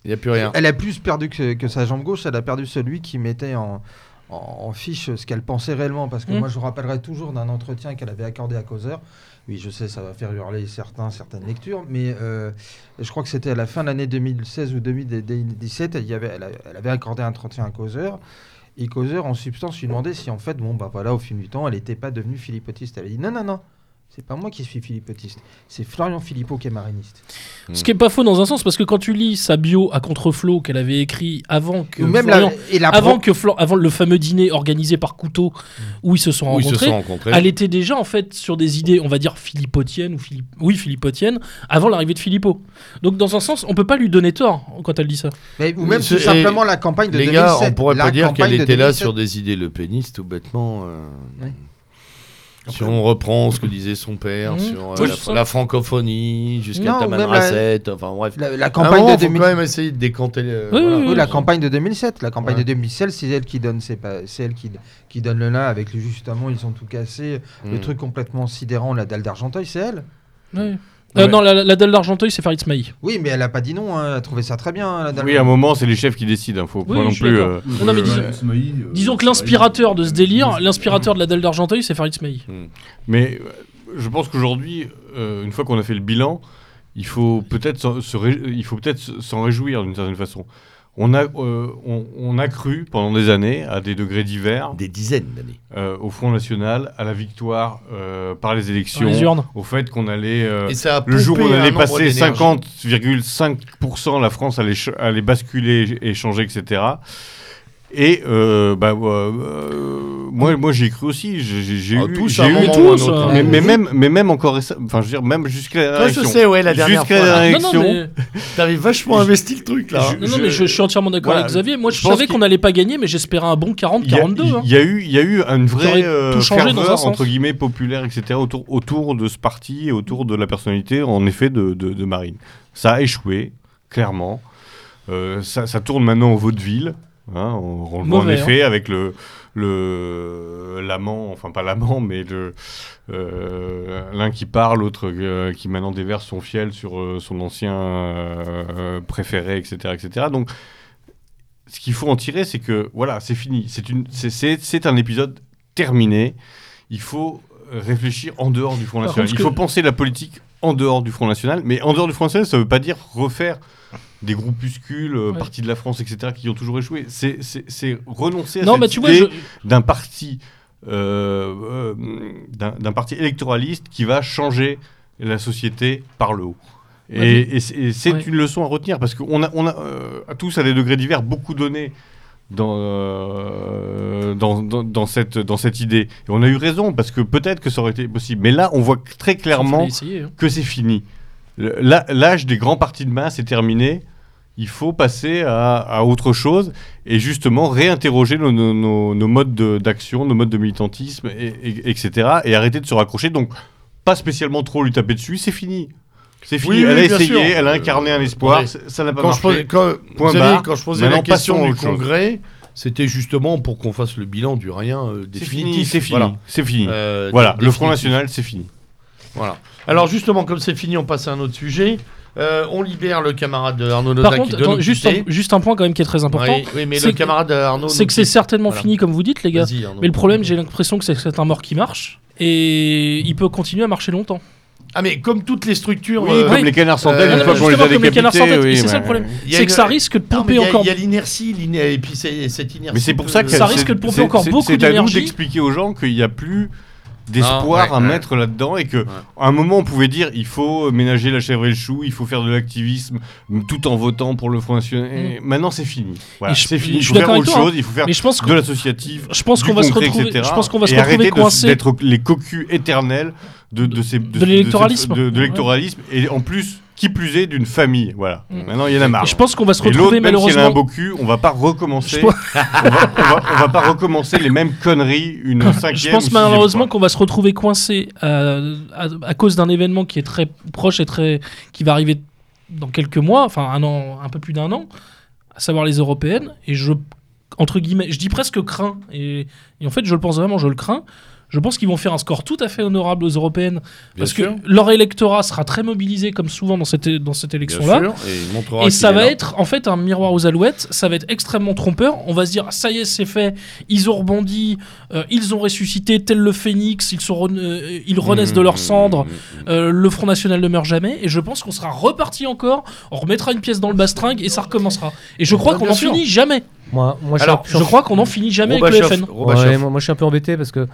Il n'y a plus rien. Elle a plus perdu que, que sa jambe gauche, elle a perdu celui qui mettait en, en, en fiche ce qu'elle pensait réellement. Parce que Mm. moi, je me rappellerai toujours d'un entretien qu'elle avait accordé à Causeur. Oui, je sais, ça va faire hurler certains, certaines lectures, mais euh, je crois que c'était à la fin de l'année 2016 ou 2017, il y avait, elle, a- avait accordé un entretien à Causeur. Et Causeur, en substance, lui demandait si, en fait, bon, bah voilà, au fil du temps, elle n'était pas devenue philippotiste. Elle avait dit non, non, non, c'est pas moi qui suis philippotiste, c'est Florian Philippot qui est mariniste. ce qui est pas faux dans un sens, parce que quand tu lis sa bio à Contreflow qu'elle avait écrit avant que Ou même Florian- la, et la avant pro- que Flor- avant le fameux dîner organisé par Couteau où ils se sont Où ils se rencontrés, sont rencontrés. elle était déjà en fait sur des idées, on va dire philippotiennes ou Philippe, oui philippotiennes, avant l'arrivée de Philippot. Donc dans un sens, on peut pas lui donner tort quand elle dit ça. Mais- ou même tout simplement la campagne de Les 2007. gars, on pourrait pas dire qu'elle était là 2007. sur des idées le pénis tout bêtement. euh. Si on reprend ce que disait son père Mhm. sur euh, Oui, la, francophonie jusqu'à Taman Rasset, enfin bref. La, la campagne moment, de faut 2000 quand même essayer de décanter. Oui, voilà. oui, Oui, la campagne de 2007. La campagne Ouais. de 2007, c'est elle qui donne, c'est pas, c'est elle qui, qui donne le là avec le justement, ils sont tout cassés. Le Mm. truc complètement sidérant, la dalle d'Argenteuil, c'est elle. Ouais. Euh, Ouais. non, la, la dalle d'Argenteuil, c'est Farid Smaï. Oui, mais elle a pas dit non. hein, Elle a trouvé ça très bien, la dalle. Oui, à un moment, c'est les chefs qui décident. Hein. Faut Oui, pas non plus. euh, Non, mais disons- Disons que l'inspirateur de ce délire, l'inspirateur de la dalle d'Argenteuil, c'est Farid Smaï. Mais euh, je pense qu'aujourd'hui, euh, une fois qu'on a fait le bilan, il faut peut-être s'en- se ré- il faut peut-être s- s'en réjouir d'une certaine façon. On a, euh, on, on a cru pendant des années, à des degrés divers, Des dizaines d'années. euh, au Front National, à la victoire euh, par les élections, les urnes. au fait qu'on allait, euh, Et ça a le jour où on allait passer d'énergie. 50,5%, la France allait, allait basculer et changer, etc. Et euh, bah, euh, euh, moi, moi j'y ai cru aussi. J'ai j'ai- j'ai Oh, eu, tous j'ai un eu- moment tous, un mais, hein. mais même, mais même encore, enfin, je veux dire, même jusqu'à la Toi, je élection. sais, ouais, la dernière Jusqu'à fois. la là. Non, non, élection. mais, T'avais vachement investi le truc là. Je- non, non, mais je, je suis entièrement d'accord Voilà, avec Xavier. Moi, je, savais qu'on n'allait pas gagner, mais j'espérais un bon Il y, a, 40-42. hein. il y a eu, il y a eu une vraie euh, tout changé dans un ferveur, sens. entre guillemets populaire, etc. autour, autour de ce parti et autour de la personnalité, en effet, de, de, de Marine. Ça a échoué, clairement. Euh, ça, ça tourne maintenant au vaudeville. Hein, on, on le voit en Mauvais, effet avec le le l'amant, enfin pas l'amant, mais le euh, l'un qui part, l'autre euh, qui maintenant déverse son fiel sur euh, son ancien euh, préféré, etc., etc. Donc ce qu'il faut en tirer, c'est que voilà, c'est fini. C'est une, c'est- un épisode terminé. Il faut réfléchir en dehors du Front Par National. contre, Il faut que- penser la politique en dehors du Front National, mais en dehors du Front National, ça ne veut pas dire refaire des groupuscules, euh, Ouais. partis de la France, etc., qui ont toujours échoué. C'est- renoncer à Non, cette tu idée je- d'un parti, euh, euh, d'un parti électoraliste qui va changer la société par le haut. Et, Ouais. et c'est Ouais. une leçon à retenir parce qu'on a, on a euh, à tous à des degrés divers beaucoup donné dans, euh, dans, dans, dans cette, dans cette idée. Et on a eu raison parce que peut-être que ça aurait été possible. Mais là, on voit très clairement essayer, hein. que c'est fini. L'âge des grands partis de masse est terminé. Il faut passer à, à autre chose et justement réinterroger nos, nos- nos- nos modes de- d'action, nos modes de militantisme, et, et- etc. Et arrêter de se raccrocher. Donc, pas spécialement trop lui taper dessus, c'est fini. C'est fini. Oui, elle oui, a essayé, sûr. elle a incarné un espoir, ça n'a pas Quand je, marché. posais, quand, Point vous savez, barre. quand je posais la question du congrès, c'était justement pour qu'on fasse le bilan du rien euh, C'est fini, c'est fini. Voilà. C'est fini. Euh, voilà, le Front. National, c'est fini. Voilà. Alors justement, comme c'est fini, on passe à un autre sujet. Euh, on libère le camarade de Arnaud Par Noda contre, qui juste, un, quitter. juste un point quand même qui est très important. Oui, oui, mais c'est le que- camarade Arnaud. C'est que c'est certainement Voilà. fini, comme vous dites, les gars. Mais le problème, j'ai l'impression que c'est un mort qui marche. Et il peut continuer à marcher longtemps. Ah mais comme toutes les structures. Oui, euh, comme les canards sans tête, euh, une fois qu'on les a décapités. oui, c'est ça le problème. C'est une- que ça risque de Non, mais pomper encore. Il y a l'inertie, et puis cette inertie. Mais c'est pour ça que Ça risque de pomper encore c'est- beaucoup C'est à nous d'énergie. d'expliquer aux gens qu'il n'y a plus d'espoir ouais, à ouais. mettre là-dedans et que à un moment on pouvait dire il faut ménager la chèvre et le chou, il faut faire de l'activisme tout en votant pour le Front National. Et Maintenant c'est fini. Voilà, Et je- c'est fini. je Il faut faire autre toi, chose. Il faut faire Mais je pense que de l'associatif. je pense du qu'on va se retrouver. etc. Je pense qu'on va se et retrouver arrêter de- coincé. d'être les cocus éternels de, de, ces, De l'électoralisme. de, de l'électoralisme et en plus qui plus est d'une famille. Voilà. Mm. Maintenant il y en a marre. Et je pense qu'on va se Et l'autre, retrouver même si elle a un malheureusement. beau cul, on va pas recommencer. On, va, on, va, on va pas recommencer les mêmes conneries une cinquième. Je pense malheureusement qu'on va se retrouver coincé à, à- à cause d'un événement qui est très proche et très qui va arriver dans quelques mois, enfin un an, un peu plus d'un an, à savoir les européennes. Et je entre guillemets, je dis presque crains et, et en fait je le pense vraiment, je le crains. Je pense qu'ils vont faire un score tout à fait honorable aux européennes parce sûr. que leur électorat sera très mobilisé comme souvent dans cette dans cette élection-là. et ça va là. être en fait un miroir aux alouettes, ça va être extrêmement trompeur. On va se dire, ça y est, c'est fait, ils ont rebondi, euh, ils ont ressuscité, tel le phénix, ils, sont re- euh, ils renaissent de Mmh, leurs cendres, mmh, mmh. euh, le Front National ne meurt jamais, et je pense qu'on sera reparti encore, on remettra une pièce dans le bastringue et ça recommencera. Et je crois qu'on en sûr. finit jamais. Moi, moi, Alors, je crois qu'on en finit jamais avec le FN. Ouais, moi, moi, je suis un peu embêté parce que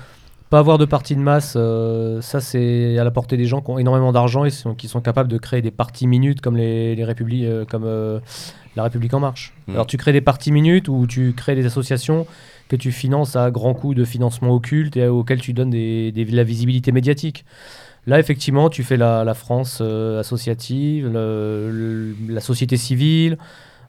pas avoir de parti de masse, euh, ça c'est à la portée des gens qui ont énormément d'argent et sont- qui sont capables de créer des partis minutes comme les, les républiques, euh, comme euh, la République en marche. Mm. Alors tu crées des partis minutes ou tu crées des associations que tu finances à grands coups de financement occulte et auxquelles tu donnes des, des- de la visibilité médiatique. Là, effectivement, tu fais la, la France associative, le- le- la société civile,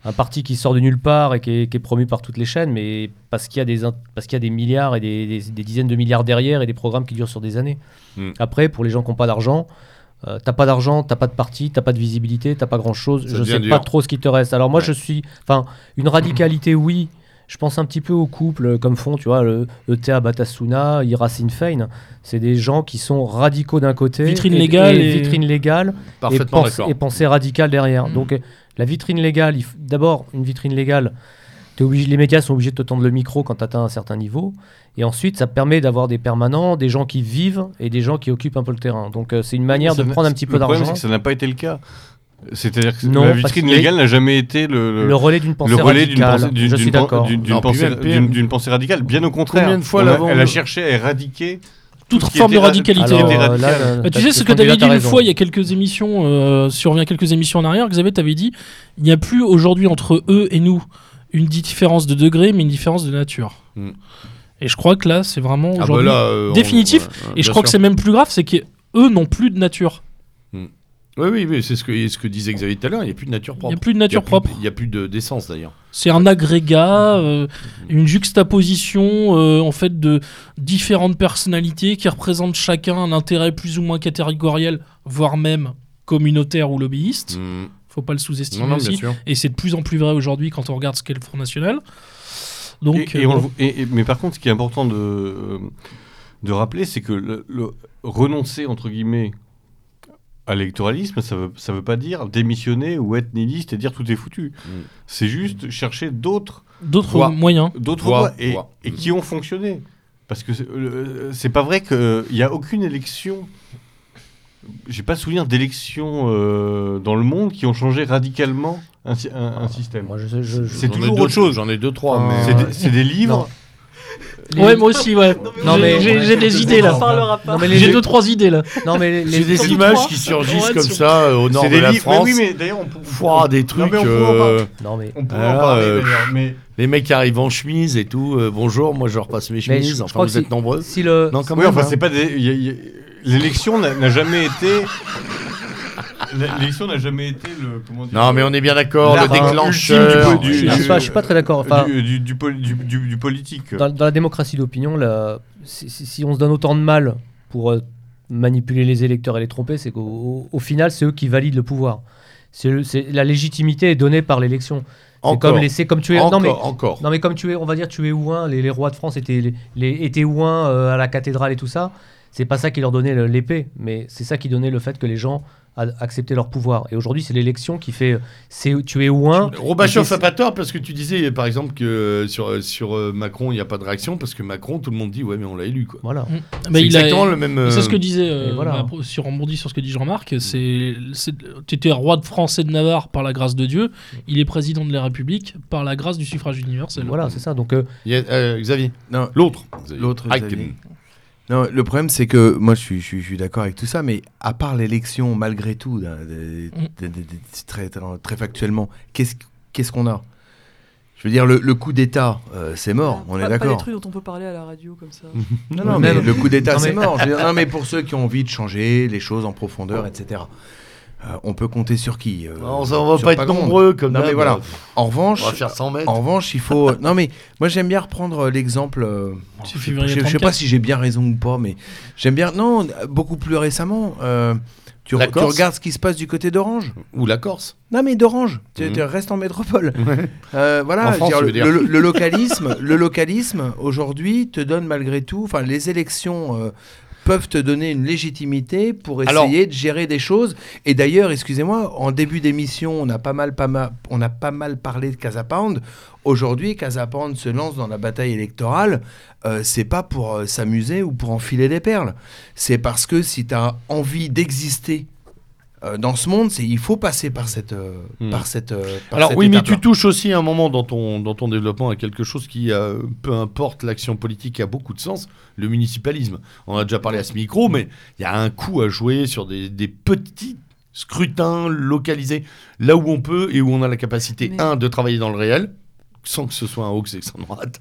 un parti qui sort de nulle part et qui est, qui est promu par toutes les chaînes, mais parce qu'il y a des, parce qu'il y a des milliards et des, des- des dizaines de milliards derrière et des programmes qui durent sur des années. Mm. Après, pour les gens qui n'ont pas d'argent, euh, t'as pas d'argent, t'as pas de parti, t'as pas de visibilité, t'as pas grand chose. Ça Je sais dur. pas trop ce qui te reste. Alors moi, Ouais. je suis, enfin, une radicalité, oui. Je pense un petit peu aux couples euh, comme font, tu vois, le ETA Batasuna, Ira Sinn Féin. C'est des gens qui sont radicaux d'un côté, Vitrine et- légale et et- vitrine légale, et, pense- pensée radicale derrière. Mm. Donc la vitrine légale, f- d'abord une vitrine légale, obligé, les médias sont obligés de te tendre le micro quand tu atteins un certain niveau. Et ensuite, ça permet d'avoir des permanents, des gens qui vivent et des gens qui occupent un peu le terrain. Donc euh, c'est une manière de prendre un petit peu Le problème, d'argent. c'est que ça n'a pas été le cas. C'est-à-dire que Non, la vitrine légale n'a jamais été le, Le relais d'une pensée le relais d'une radicale. pensée, d'une- pensée, d'une- radicale. Bien au contraire. Combien de fois On a- l'avons- Elle a cherché à éradiquer Toute tout forme de radicalité. Alors, euh, là, radical. là, Bah, tu sais, ce que tu avais dit une fois, il y a quelques émissions, euh, si on revient quelques émissions en arrière, Xavier, t'avais dit, il n'y a plus aujourd'hui entre eux et nous une différence de degré, mais une différence de nature. Mm. Et je crois que là, c'est vraiment Ah bah là, euh, on- définitif. ouais, ouais, et je crois que c'est même plus grave, c'est qu'eux n'ont plus de nature. Oui, oui, oui, c'est ce que, ce que disait Xavier tout à l'heure. Il n'y a plus de nature Il propre. n'y a plus de Il nature propre. Il n'y a plus de- d'essence d'ailleurs. C'est un agrégat, euh, une juxtaposition euh, en fait de différentes personnalités qui représentent chacun un intérêt plus ou moins catégoriel, voire même communautaire ou lobbyiste. Mm. Faut pas le sous-estimer Non, aussi. Et c'est de plus en plus vrai aujourd'hui quand on regarde ce qu'est le Front National. Donc, Et- et euh, on et- mais par contre, ce qui est important de, de rappeler, c'est que le, le- renoncer, entre guillemets, à l'électoralisme, ça veut, ça veut pas dire démissionner ou être nihiliste et dire tout est foutu. Mm. C'est juste chercher d'autres moyens. d'autres voies et, qui ont fonctionné. Parce que c'est- euh, pas vrai qu'il n'y a aucune élection j'ai pas souvenir d'élections euh, dans le monde qui ont changé radicalement un, un système. C'est toujours deux- autre chose. J'en ai deux, trois. Euh, mais... C'est des, c'est des livres. Les- Ouais, moi aussi, ouais. Non, mais- J'ai j'ai des idées On là. en parlera pas. Non, mais les- J'ai deux, trois idées là. Non, mais les, J'ai les- des images qui surgissent comme ça euh, au nord C'est de des la livres. France. Mais oui, mais d'ailleurs, on peut. Pouah, des Non, trucs. mais on pourra en euh, parler. non, mais On pourrait Ah, en parler euh, d'ailleurs, mais les mecs qui arrivent en chemise et tout. euh, bonjour, moi je repasse mes chemises. je- enfin, vous êtes si- nombreux. si le Non, quand oui, même. enfin, hein. c'est pas des. y a- y a- L'élection n'a n'a jamais été. L'élection n'a jamais été le. Comment dire Non, mais on est bien d'accord. Le déclencheur. du- je, du- je suis pas, je suis pas très d'accord. Enfin, du, du, du pol- du- du- du politique. dans, dans la démocratie d'opinion, si, si- si on se donne autant de mal pour euh, manipuler les électeurs et les tromper, c'est qu'au au- au final, c'est eux qui valident le pouvoir. C'est la légitimité est donnée par l'élection. C'est Encore. comme, les- comme tu es. Encore, non, mais, encore. non mais comme tu es, on va dire tu es ouin, les, les rois de France étaient, les, les- étaient ouins euh, à la cathédrale et tout ça. C'est pas ça qui leur donnait l'épée, mais c'est ça qui donnait le fait que les gens a- acceptaient leur pouvoir. Et aujourd'hui, c'est l'élection qui fait. C'est tu es ouin. Robachoff Et c'est- a pas tort parce que tu disais par exemple que euh, sur, euh, sur euh, Macron il n'y a pas de réaction parce que Macron tout le monde dit ouais mais on l'a élu quoi. Voilà. Mais c'est il a- exactement le même. euh, C'est ce que disait, euh, voilà. bah, sur rebondit sur ce que dit Jean-Marc, c'est, tu étais roi de France et de Navarre par la grâce de Dieu, il est président de la République par la grâce du suffrage universel. Voilà, c'est ça. Donc euh, a- euh, Xavier. Non, L'autre. L'autre. Non, le problème, c'est que moi, je suis, je suis, je suis d'accord avec tout ça, mais à part l'élection, malgré tout, d'un- de- de- de- de- très, très, très factuellement, qu'est-ce qu'est-ce qu'on a? Je veux dire, le, le coup d'État, euh, c'est mort, on Pas- est Pas des d'accord. trucs dont on peut parler à la radio comme ça. Non, non, mais le coup d'État, c'est mort. Je veux dire, non, mais pour ceux qui ont envie de changer les choses en profondeur, etc., euh, on peut compter sur qui Euh, On, on va sur pas être grand nombreux comme Non, mais voilà. En revanche, On va faire 100 mètres. en revanche, il faut. non, mais moi, j'aime bien reprendre euh, l'exemple. euh, je, je sais 34. pas si j'ai bien raison ou pas, mais j'aime bien. Non, beaucoup plus récemment. euh, tu, regardes ce qui se passe du côté d'Orange. Ou la Corse. Non, mais d'Orange. Tu, Mhm. tu restes en métropole. Euh, voilà. En France, dire, le, veux dire. le- le localisme, le localisme aujourd'hui te donne malgré tout. Enfin, les élections. euh, peuvent te donner une légitimité pour essayer Alors- de gérer des choses. Et d'ailleurs, excusez-moi, en début d'émission, on a pas mal, pas mal, on a pas mal parlé de Casa Pound. Aujourd'hui, Casa Pound se lance dans la bataille électorale. Euh, c'est pas pour euh, s'amuser ou pour enfiler des perles. C'est parce que si tu as envie d'exister euh, dans ce monde, c'est il faut passer par cette, euh, Hmm. par cette. euh, par Alors cette oui, mais tu touches aussi un moment dans ton, dans ton développement à quelque chose qui, euh, peu importe l'action politique, a beaucoup de sens, le municipalisme. On a déjà parlé à ce micro, mais il y a un coup à jouer sur des, des petits scrutins localisés, là où on peut et où on a la capacité, Mais- un, de travailler dans le réel, sans que ce soit un hoax extrême droite,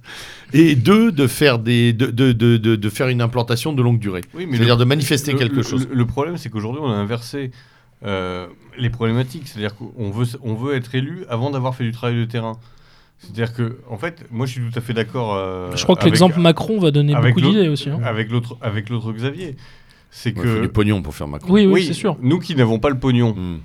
et deux, de faire, des, de, de, de, de- de faire une implantation de longue durée. Oui, mais C'est-à-dire de manifester le- quelque le- chose. Le, le problème, c'est qu'aujourd'hui, on a inversé euh, les problématiques. C'est-à-dire qu'on veut, on veut être élu avant d'avoir fait du travail de terrain. C'est-à-dire que, en fait, moi, je suis tout à fait d'accord. euh, Je crois que l'exemple Macron va donner beaucoup d'idées aussi. hein. Avec l'autre, avec l'autre Xavier, c'est Il faut du que pognon pour faire Macron. Oui, oui, c'est sûr. Nous qui n'avons pas le pognon, Hmm.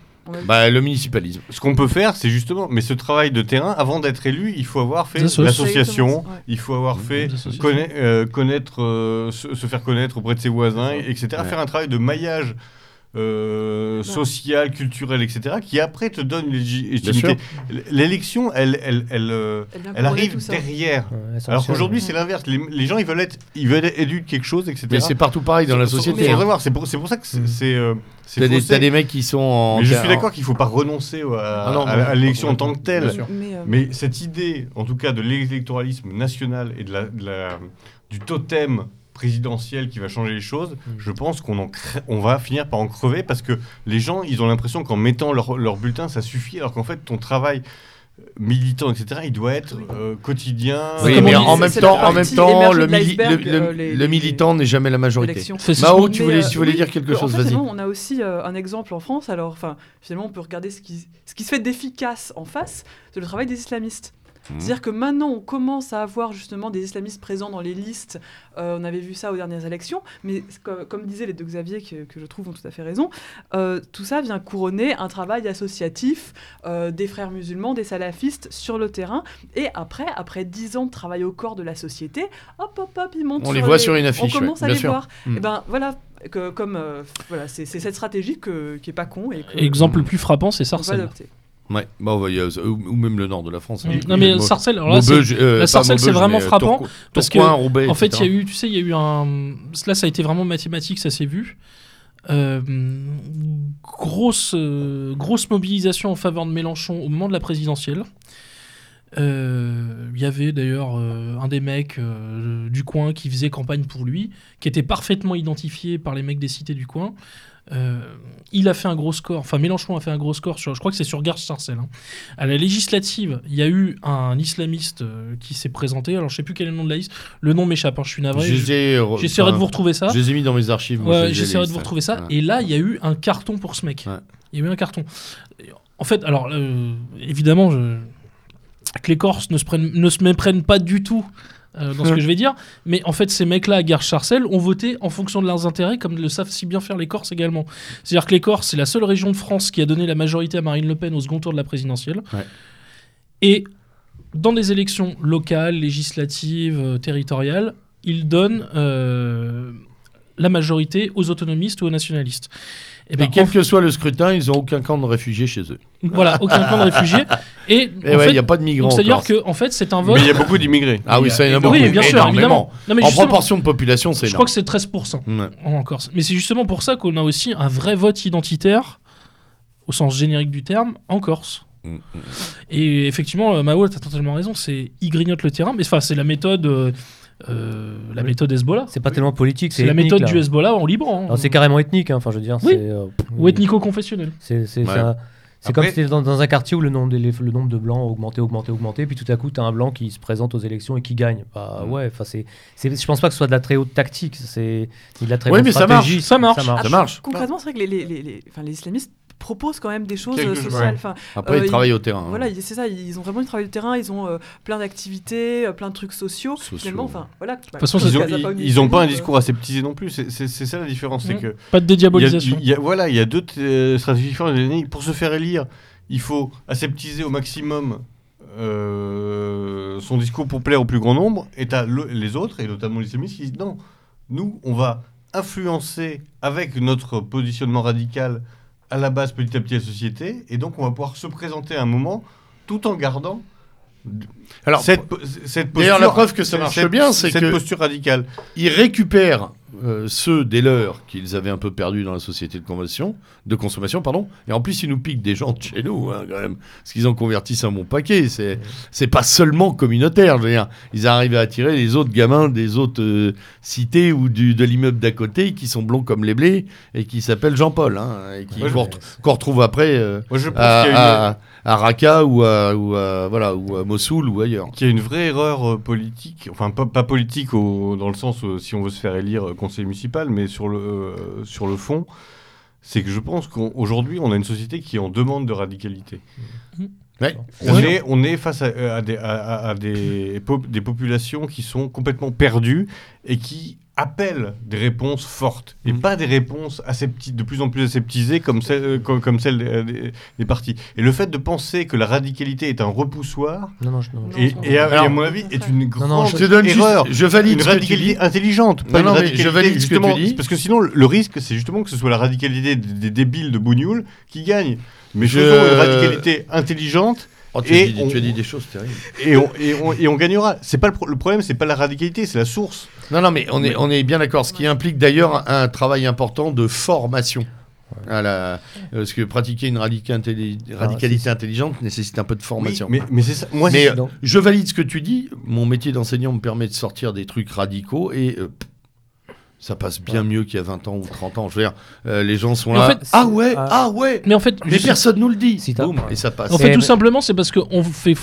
Bah, le municipalisme. ce qu'on peut faire, c'est justement, mais ce travail de terrain, avant d'être élu, il faut avoir fait l'association, ouais. il faut avoir fait conna- euh, connaître, euh, se, se faire connaître auprès de ses voisins, etc. Ouais. Faire un travail de maillage euh, social, culturel, etc. qui après te donne une légitimité. L'élection, elle, elle, elle, euh, Elle elle arrive derrière. Alors qu'aujourd'hui, c'est l'inverse. Les, les gens, ils veulent être, ils veulent être élus de quelque chose, etc. Mais c'est partout pareil dans la société. hein. voir. C'est pour, ça que c'est. Mm. euh, T'as des, des mecs qui sont en. Mais je suis en- d'accord qu'il ne faut pas renoncer à, Ah non, à- l'élection en tant que telle. Mais, euh, Mais cette idée, en tout cas, de l'électoralisme national et de la, de la- du totem présidentiel qui va changer les choses, Mm. je pense qu'on on va finir par en crever parce que les gens, ils ont l'impression qu'en mettant leur, leur bulletin, ça suffit, alors qu'en fait, ton travail euh, militant, etc., il doit être euh, quotidien. Oui, mais en même temps, en même temps, le, de mili- l'iceberg, le- le- euh, les- le les- militant n'est jamais la majorité. Mao, tu voulais, tu voulais oui, dire quelque en chose, fait, vas-y. finalement, on a aussi euh, un exemple en France. Alors, finalement, on peut regarder ce qui, ce qui se fait d'efficace en face, c'est le travail des islamistes. Mhm. C'est-à-dire que maintenant, on commence à avoir justement des islamistes présents dans les listes. Euh, on avait vu ça aux dernières élections. Mais comme, comme disaient les deux Xavier, que, que je trouve ont tout à fait raison, euh, tout ça vient couronner un travail associatif euh, des frères musulmans, des salafistes sur le terrain. Et après, après dix ans de travail au corps de la société, hop, hop, hop, ils montent On les voit sur une affiche, On commence ouais, à les sûr. voir. Mm. Et ben voilà, que, comme euh, voilà, c'est cette stratégie que, qui est pas con et que Exemple le plus frappant, c'est Sarcelles. Ouais, bah, y a- ou, même le nord de la France. Mm. hein. Non mais Sarcelles, alors là, c'est- Maubeuge, euh, la pas Sarcelles, c'est vraiment euh, frappant, Tourcoing- parce que, Roubaix, En fait, il y a eu, tu sais, il y a eu un. Là, ça a été vraiment mathématique, ça s'est vu. Euh, grosse, euh, grosse mobilisation en faveur de Mélenchon au moment de la présidentielle. Euh, Il y avait d'ailleurs un des mecs du coin qui faisait campagne pour lui, qui était parfaitement identifié par les mecs des cités du coin. Euh, il a fait un gros score, enfin Mélenchon a fait un gros score, sur, je crois que c'est sur Gare Sarcelles. hein. À la législative, il y a eu un islamiste euh, qui s'est présenté, alors je sais plus quel est le nom de la liste, le nom m'échappe, hein, je suis navré. Re- J'essaierai de vous retrouver ça. Je les ai mis dans mes archives. Ouais, j'essaierai de vous retrouver ça. Ouais. Et là, il y a eu un carton pour ce mec. Ouais. Il y a eu un carton. En fait, alors, euh, évidemment, je... que les Corses ne se, prennent, ne se méprennent pas du tout euh, dans ce que je vais dire, mais en fait, ces mecs-là à Gare-Charcel ont voté en fonction de leurs intérêts, comme le savent si bien faire les Corses également. C'est-à-dire que les Corses, c'est la seule région de France qui a donné la majorité à Marine Le Pen au second tour de la présidentielle. Ouais. Et dans des élections locales, législatives, euh, territoriales, ils donnent euh, la majorité aux autonomistes ou aux nationalistes. Et Et ben, quel en- que soit le scrutin, ils n'ont aucun camp de réfugiés chez eux. voilà, aucun camp de réfugiés. Et, ouais, il n'y a pas de migrants. c'est-à-dire Corse. que en fait, c'est un vote. Mais il y a beaucoup d'immigrés. Ah oui, ça, il y en a beaucoup. oui, bien sûr, énormément. évidemment. Non, mais En proportion de population, c'est je crois énorme. que c'est 13% Ouais. en Corse. Mais c'est justement pour ça qu'on a aussi un vrai vote identitaire, au sens générique du terme, en Corse. Mm, mm. Et effectivement, euh, Mao, tu as totalement raison, c'est il grignote le terrain, mais enfin, c'est la méthode, euh, euh, la méthode Hezbollah. C'est pas tellement politique, c'est la ethnique, méthode là. du Hezbollah en Liban. hein. C'est carrément ethnique, hein, enfin je veux dire. Oui. euh, Ou ethnico-confessionnel. C'est c'est Ouais. comme si t'étais dans, dans un quartier où le nombre, de, le nombre de blancs augmentait, augmentait, augmentait, puis tout à coup, tu as un blanc qui se présente aux élections et qui gagne. Bah Mm. ouais, enfin c'est, c'est- je pense pas que ce soit de la très haute tactique, c'est de la très Ouais, haute mais ça marche, ça marche. Ça marche. Concrètement, c'est vrai que les, les, les, les- enfin, les islamistes proposent quand même des choses Quelque euh, sociales. ouais. Enfin, Après, Euh, ils il- travaillent au terrain. hein. Voilà, il- c'est ça, ils ont vraiment du travail de terrain, ils ont euh, plein d'activités, euh, plein de trucs sociaux. Sociaux, Finalement, enfin, voilà. toute façon, Ils c'est- ont, Casa Pound ils- ont pas un discours aseptisé non plus. C'est- ça la différence. C'est Mm. que Pas de il y a- dédiabolisation. il y a- voilà, il y a deux euh, stratégies différentes. Pour se faire élire, il faut aseptiser au maximum euh, son discours pour plaire au plus grand nombre. Et le- les autres, et notamment les islamistes, qui disent non, nous, on va influencer avec notre positionnement radical à la base petit à petit la société, et donc on va pouvoir se présenter à un moment tout en gardant Alors, cette, cette posture. d'ailleurs, la preuve que ça marche cette- bien, c'est cette que- posture radicale. ils récupèrent euh, ceux des leurs qu'ils avaient un peu perdus dans la société de consommation, de consommation pardon, et en plus ils nous piquent des gens de chez nous, hein, quand même, parce qu'ils en convertissent un bon paquet. C'est c'est pas seulement communautaire, je veux dire, ils arrivent à attirer les autres gamins des autres euh, cités ou du, de l'immeuble d'à côté qui sont blonds comme les blés et qui s'appellent Jean-Paul, hein, et qui Ouais, qu'on retrouve après euh, Moi, je pense à, qu'il y a une- à- à Raqqa ou à, ou à- voilà ou à Mossoul ou ailleurs. qu'il y a une vraie erreur euh, politique, enfin pas, pas politique au- dans le sens où si on veut se faire élire conseiller municipal, mais sur le, euh, sur le fond, c'est que je pense qu'aujourd'hui on a une société qui est en demande de radicalité. Ouais. On est, on est face à, à des, à- à- à des, pop- des populations qui sont complètement perdues et qui appellent des réponses fortes et Mhm. pas des réponses asepti- de plus en plus aseptisées comme celle, euh, comme, comme celle des, des- des partis. Et le fait de penser que la radicalité est un repoussoir, Non, non, je- non, Non, et, non, et à, Alors- et à mon avis, est une grande non, Je te donne juste- erreur. je valide une ce que tu radicalité intelligente, pas Non, une mais je radicalité, valide ce que tu justement, dis. Parce que sinon, le- le risque, c'est justement que ce soit la radicalité des, des débiles de Bougnoul qui gagne. Mais Je- faisons une radicalité intelligente Oh, tu, Et as dit, on- tu as dit des choses terribles. et on, et on, et on gagnera. C'est pas le, pro- le problème, c'est pas la radicalité, c'est la source. Non, non, mais on est, on est bien d'accord. Ce qui implique d'ailleurs un travail important de formation. À la, euh, parce que pratiquer une intelli- radicalité intelligente nécessite un peu de formation. mais mais c'est ça. Moi, Mais, euh, je valide ce que tu dis. Mon métier d'enseignant me permet de sortir des trucs radicaux et euh, ça passe bien mieux qu'il y a 20 ans ou 30 ans. Je veux dire, euh, les gens sont Mais en là. fait, ah c'est- ouais, ah. ah ouais. Mais en fait, Mais personne nous le dit. Si t'as- Boum, et ça passe. en fait, tout mais- simplement, c'est parce qu'on fait,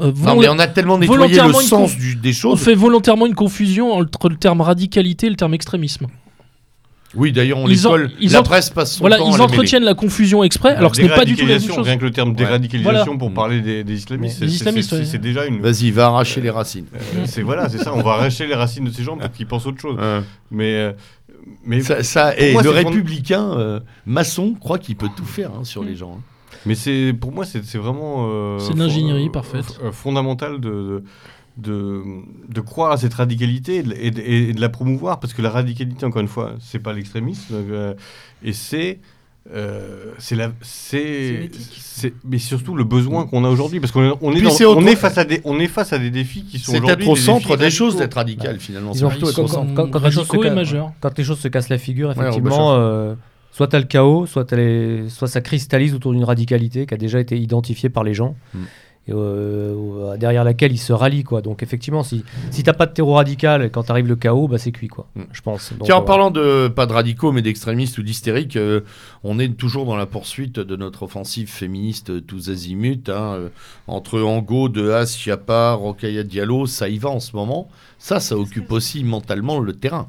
euh, non, mais on a tellement nettoyé le sens du- des on choses. fait volontairement une confusion entre le terme radicalité et le terme extrémisme. Oui, d'ailleurs, on Ils les en- colle. ils La en- presse passe son Voilà, temps à ils les mêler. entretiennent la confusion exprès, alors que ce n'est pas du tout la même chose. Rien que le terme Ouais. déradicalisation Voilà. pour parler des, des islamistes, Les c'est- islamistes, c'est- ouais. c'est c'est déjà une. Vas-y, va arracher les racines. euh, c'est voilà, c'est ça. On va arracher les racines de ces gens pour qu'ils pensent autre chose. Ouais. Mais euh, mais Ça, et moi, le républicain euh, maçon croit qu'il peut tout faire hein, sur les gens. hein. Mais c'est pour moi c'est vraiment euh, C'est de l'ingénierie parfaite. f- euh, fondamental de, de de croire à cette radicalité et de, et de- et de la promouvoir parce que la radicalité encore une fois c'est pas l'extrémisme euh, et c'est euh, c'est la mais surtout le besoin qu'on a aujourd'hui parce qu'on est on est, dans- on est face à des on est face à des défis qui sont C'est aujourd'hui au centre des choses d'être radical finalement. Bah, plutôt ils être au sont centre. quand- quand les choses se. Quand les choses se cassent la figure, Ouais, effectivement, Gorbatchev. euh, soit tu as le chaos, soit, les- soit ça cristallise autour d'une radicalité qui a déjà été identifiée par les gens. Mm. Et, euh, euh, derrière laquelle ils se rallient quoi. Donc effectivement, si si t'as pas de terreau radical quand arrive le chaos, bah c'est cuit quoi. Mm. Je pense. Donc, Tiens, en euh, parlant de pas de radicaux, mais d'extrémistes ou d'hystériques, euh, on est toujours dans la poursuite de notre offensive féministe tous azimuts. hein, euh, entre Ango, Dehas, Chiappa, Rokhaya Diallo, ça y va en ce moment. Ça, ça occupe aussi mentalement le terrain.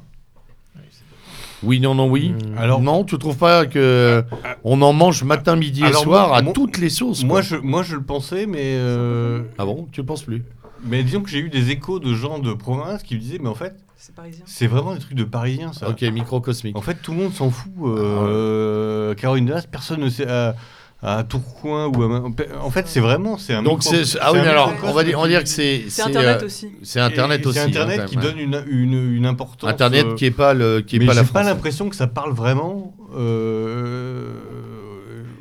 Oui, non, non, oui. Mm. Alors, non, tu trouves pas que on en mange matin, midi et Alors, soir moi- à moi- toutes les sauces moi je, moi je le pensais, mais, euh, Ah bon, tu le penses plus mais disons que j'ai eu des échos de gens de province qui me disaient, mais en fait, C'est parisien. c'est vraiment des trucs de parisiens ça. Ok, microcosmique. En fait, tout le monde s'en fout. Euh, Caroline Delas, personne ne sait. À Tourcoing ou à. En fait, c'est vraiment. C'est un Donc micro- c'est ah oui, un mais alors on va dire on va dire que c'est C'est Internet euh, aussi. C'est Internet et aussi. C'est Internet qui même, donne une, une, une importance. Internet euh, qui est pas le qui est mais pas la j'ai pas l'impression que ça parle vraiment euh,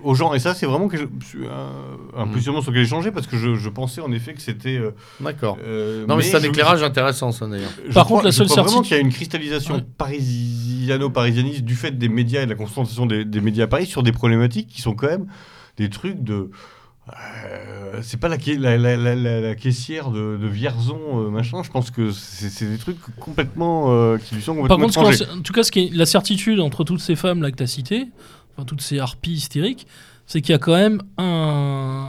aux gens. Et ça, c'est vraiment que je- un, un Mm. positionnement sur lequel j'ai changé parce que je, je pensais en effet que c'était. euh, D'accord. euh, Non mais c'est un je- éclairage intéressant ça d'ailleurs. Par crois- contre, la seule crois vraiment certitude- qu'il y a une cristallisation Ouais. parisiano-parisianiste du fait des médias et de la concentration des, des médias à Paris sur des problématiques qui sont quand même des trucs de. euh, c'est pas la, la, la, caissière de, de Vierzon, euh, machin. Je pense que c'est des trucs complètement. euh, qui lui sont Par contre, ce en tout cas, ce qui est la certitude entre toutes ces femmes là que tu as citées, enfin toutes ces harpies hystériques, c'est qu'il y a quand même un.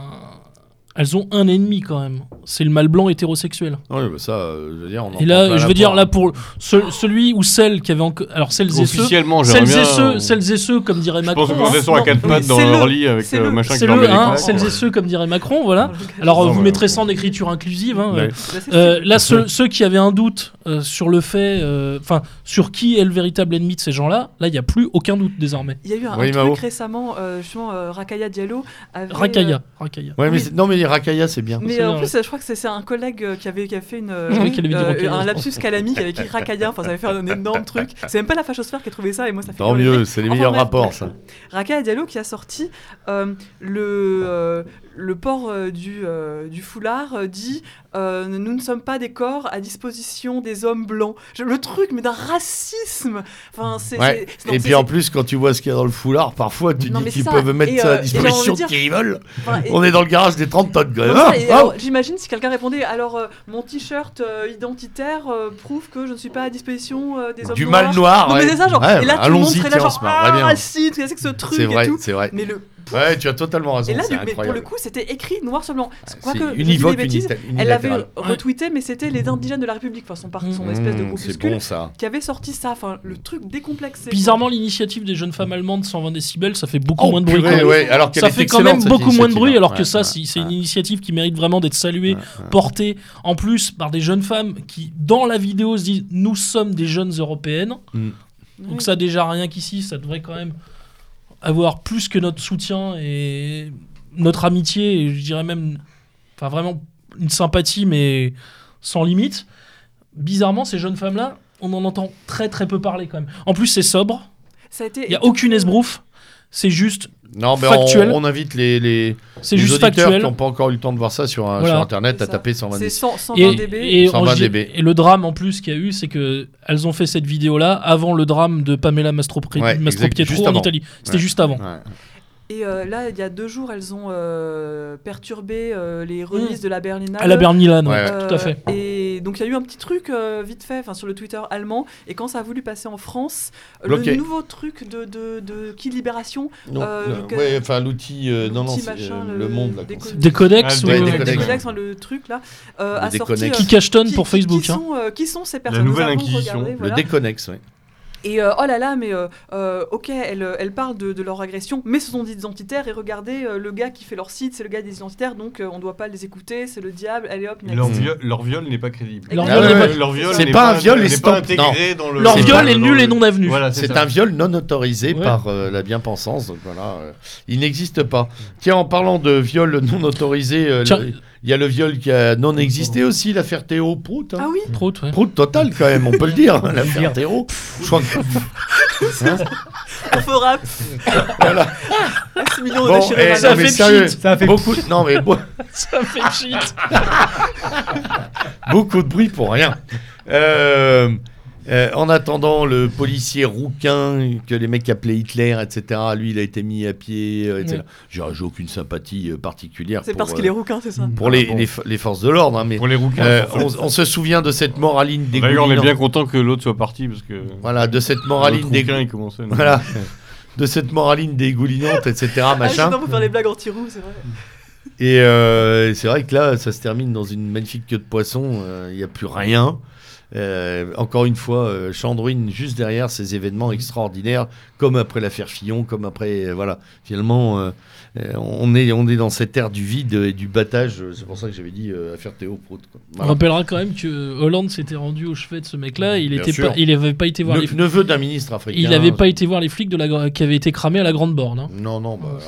Elles ont un ennemi quand même. C'est le mâle blanc hétérosexuel. Oui, bah ça, euh, je veux dire, on en Et là, je veux dire, là, pour ce- celui ou celle qui avait encore. Alors, celles et ceux. Officiellement, j'aimerais Celles bien. et, ceux, euh, celles et ceux, comme dirait je Macron. pense que hein. quand elles sont à quatre pattes dans c'est leur le- lit avec c'est euh, le- machin qui C'est leur le, met les hein, claques, celles et ceux, comme dirait Macron, voilà. Alors, Non, vous mais- mettrez ça en écriture inclusive. hein, Ouais. euh, Là, ceux, ceux qui avaient un doute euh, sur le fait, euh, enfin, sur qui est le véritable ennemi de ces gens-là, là, il n'y a plus aucun doute désormais. Il y a eu un, Oui, un Mao. truc récemment, euh, justement, euh, Rakaya Diallo avait. Rakaya, Rakaya. Ouais, mais Oui. c'est- non mais Rakaya c'est bien. mais en plus, je crois que c'est un collègue euh, qui avait, qui a fait une, euh, un lapsus calami qui avait écrit Rakaya. Enfin, ça avait fait un énorme truc. C'est même pas la fachosphère qui a trouvé ça et moi ça fait Tant mieux, c'est les Enfin, meilleurs bref, rapports ça. Rakaya Diallo qui a sorti euh, le, euh, le port euh, du, euh, du foulard euh, dit Nous ne sommes pas des corps à disposition des hommes blancs. Le truc, mais d'un racisme enfin, c'est, Ouais. c'est- non, Et c'est- puis en plus quand tu vois ce qu'il y a dans le foulard, parfois tu Non, dis mais qu'ils ça, peuvent mettre et, ça à disposition de dire- qui ils veulent. enfin, et- On est dans le garage des 30 tonnes même. Non, Ah, et ah. alors, J'imagine si quelqu'un répondait alors mon t-shirt identitaire prouve que je ne suis pas à disposition des hommes Du noirs. mal noir. Mais ouais. c'est ça, genre. Ouais, et là, bah, tout le monde serait là, genre, ah, si, qu'est-ce que ce truc C'est et vrai, tout. c'est vrai. Mais le. Ouais, tu as totalement raison, Et là, du- mais pour le coup, c'était écrit noir sur blanc. C'est Quoique, univoque, bêtises, unita- elle avait unilatéral. retweeté, mais c'était les indigènes de la République, enfin son, son espèce de Mmh, C'est groupuscule, bon ça. qui avait sorti ça, enfin le truc décomplexé. Bizarrement, l'initiative des jeunes femmes allemandes 120 décibels, ça fait beaucoup Oh, moins de bruit. même. ouais, alors Ça fait quand même beaucoup moins de initiative, bruit, alors que Ouais, ça, ouais, c'est ouais. une initiative qui mérite vraiment d'être saluée, Ouais, ouais. portée en plus par des jeunes femmes qui, dans la vidéo, se disent Nous sommes des jeunes européennes. Oui. Donc, ça, déjà, rien qu'ici, ça devrait quand même avoir plus que notre soutien et notre amitié, et je dirais même, enfin, vraiment une sympathie, mais sans limite. Bizarrement, ces jeunes femmes-là, on en entend très très peu parler quand même. En plus, c'est sobre, il n'y a aucune esbrouffe, c'est juste, Non, mais Factuel. on, on invite les, les, c'est les juste auditeurs factuel. qui n'ont pas encore eu le temps de voir ça sur, un- Voilà. sur internet à taper 120 C'est 100 120 Et, dB. et, 120 on- dB. et le drame en plus qu'il y a eu, c'est que elles ont fait cette vidéo-là avant le drame de Pamela Ouais, Mastropietro juste en avant. Italie. C'était Ouais. juste avant. Ouais. Et euh, là, il y a deux jours, elles ont euh, perturbé euh, les remises de la Berlinale. À la Berlinale, ouais, Ouais, tout à fait. Et donc il y a eu un petit truc euh, vite fait enfin, sur le Twitter allemand. Et quand ça a voulu passer en France, euh, Bloqué. le nouveau truc de, de, de Qui Libération, Non, Euh, ouais, enfin l'outil, euh, non, non, l'outil c'est, machin, euh, le monde là. des. Des codex Ah, ou des le. Codex, truc là, euh, a sorti. euh, Qui pour Facebook. Qui, hein. sont, euh, qui sont ces personnes nouvelle Nous avons Inquisition. regardé, Le déconnexe, ouais. Et euh, oh là là, mais euh, euh, ok, elles, elles parlent de, de leur agression, mais ce sont des identitaires. Et regardez, euh, le gars qui fait leur site, c'est le gars des identitaires, donc euh, on doit pas les écouter, c'est le diable. Allez hop, next. Leur, viol, leur viol n'est pas crédible. Leur Ah viol ouais, n'est ouais. pas- Leur viol C'est n'est pas un viol n'est et pas stop- intégré dans le. Leur viol est nul et non avenu. Voilà, C'est un viol non autorisé Ouais. par euh, la bien-pensance. Donc voilà, euh, il n'existe pas. Tiens, en parlant de viol non autorisé, euh, Tiens. le- il y a le viol qui a non existé aussi, l'affaire Théo Prout. hein. Ah oui, Trop, ouais. Prout total quand même, on peut le dire, l'affaire Théo. Je crois que- Hein Infora. Voilà. 6 millions de Bon, eh, ça fait sérieux. Ça a fait beaucoup. Non mais bo- Ça fait shit. beaucoup de bruit pour rien. Euh, Euh, en attendant, le policier rouquin que les mecs appelaient Hitler, etc., lui, il a été mis à pied, euh, etc. J'ai aucune sympathie euh, particulière C'est parce euh, qu'il est rouquin, c'est ça pour les, Ah bon. les, les forces de l'ordre. hein, mais Pour les rouquins. euh, on, on se souvient de cette moraline D'ailleurs, on est bien content que l'autre soit parti parce que. Voilà, de cette moraline rouquin, dégoulinante. il commençait. non. Voilà. De cette moraline dégoulinante, etc. Ah, Machin. justement, pour faire les blagues anti-roux, c'est vrai. Et euh, c'est vrai que là, ça se termine dans une magnifique queue de poisson. euh, Il n'y a plus rien. Euh, encore une fois, euh, Chandruine juste derrière ces événements extraordinaires, comme après l'affaire Fillon, comme après, euh, voilà. Finalement, euh, on est on est dans cette ère du vide et du battage. euh, C'est pour ça que j'avais dit euh, affaire Théo Prout. quoi. On rappellera quand même que Hollande s'était rendu au chevet de ce mec-là. Il sûr. pas, il avait pas été voir les. Neveu d'un ministre africain. Il n'avait pas été voir les flics de la, qui avaient été cramés à la grande borne. hein. Non, non, bah.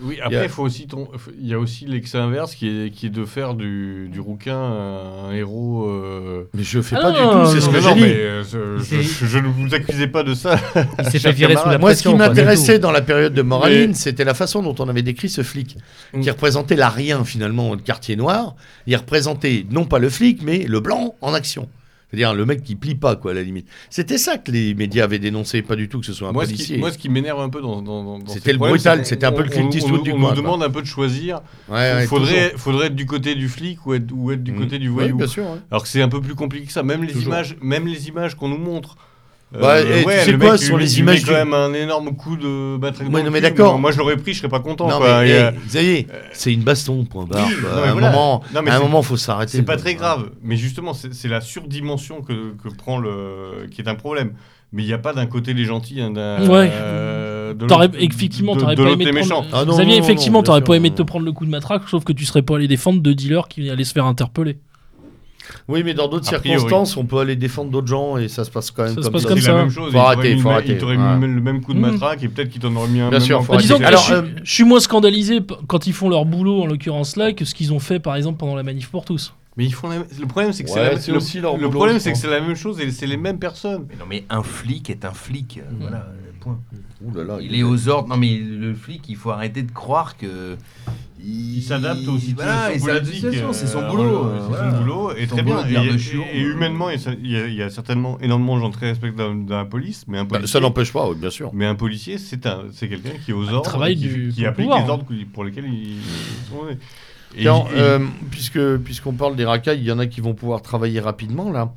Oui, après, a- il faut aussi ton- il y a aussi l'excès inverse qui est, qui est de faire du, du rouquin un héros. euh, Mais je fais Ah pas non, du tout, c'est ce que j'ai dit. mais euh, je, C'est- je- je ne vous accusez pas de ça. Il s'est fait virer sous la camarade. Moi, ce qui pression. m'intéressait dans la période de Moraline, Mais- c'était la façon dont on avait décrit ce flic, Mm. qui représentait la rien finalement, le quartier noir. Il représentait non pas le flic, mais le blanc en action. C'est-à-dire le mec qui plie pas, quoi, à la limite. C'était ça que les médias avaient dénoncé, pas du tout que ce soit un Moi ce, policier. qui, moi, ce qui m'énerve un peu dans, dans, dans- C'était le problèmes, brutal, c'était un peu le Clint on- Eastwood du On coin, nous quoi. demande un peu de choisir. Ouais, ouais, Il faudrait, toujours. faudrait être du côté du flic ou être, ou être du Mm. côté du voyou. bien sûr. ouais. Alors que c'est un peu plus compliqué que ça. Même les Toujours. images, même les images qu'on nous montre. Euh, Bah, le quoi, mec, sur les il images met quand du- même un énorme coup de. Ouais, non, mais d'accord. Moi, je l'aurais pris, je serais pas content. Non, quoi. mais Et, hey, euh, ça y est, c'est une baston, point barre. À un voilà. moment, Non, mais à un moment, faut s'arrêter. C'est pas très grave, mais justement, c'est la surdimension que, que prend le. qui est un problème. Mais il n'y a pas d'un côté les gentils, hein, d'un. Ouais. euh, de effectivement, t'aurais pas aimé les te méchants. prendre... Ah non, Xavier, effectivement, t'aurais pas aimé te prendre le coup de matraque, sauf que tu serais pas allé défendre deux dealers qui allaient se faire interpeller. Oui, mais dans d'autres circonstances, on peut aller défendre d'autres gens et ça se passe quand même Ça se comme passe ça. comme C'est ça. la même chose. Faut il arrêter, mis faut le- arrêter, Il t'aurait ouais. mis le même coup de Mm. matraque et peut-être qu'il t'en aurait mis un. Bien même sûr, faut disons que Alors, je, euh, je suis moins scandalisé p- quand ils font leur boulot, en l'occurrence là, que ce qu'ils ont fait par exemple pendant la manif pour tous. Mais ils font la- le problème, c'est que Ouais, c'est la- c'est le- aussi leur le boulot, problème, je c'est que pense. c'est la même chose et c'est les mêmes personnes. Mais non, mais un flic est un flic. euh, Voilà, point. Ouh là là, Il est aux ordres. Non, mais le flic, il faut arrêter de croire que. Il s'adapte aux il situations c'est son euh, boulot. euh, C'est voilà. son boulot. Et Son très boulot bien. Et, et- et humainement, il y a- il y, il certainement énormément de gens très respectés dans, dans la police, mais un Bah, ça n'empêche pas, oui, bien sûr. Mais un policier, c'est un, c'est quelqu'un qui est aux ordres, travail et qui, du- qui applique pouvoir. les ordres pour lesquels ils sont donnés. Et- Tiens, et- euh, puisque puisqu'on parle des racailles, il y en a qui vont pouvoir travailler rapidement là.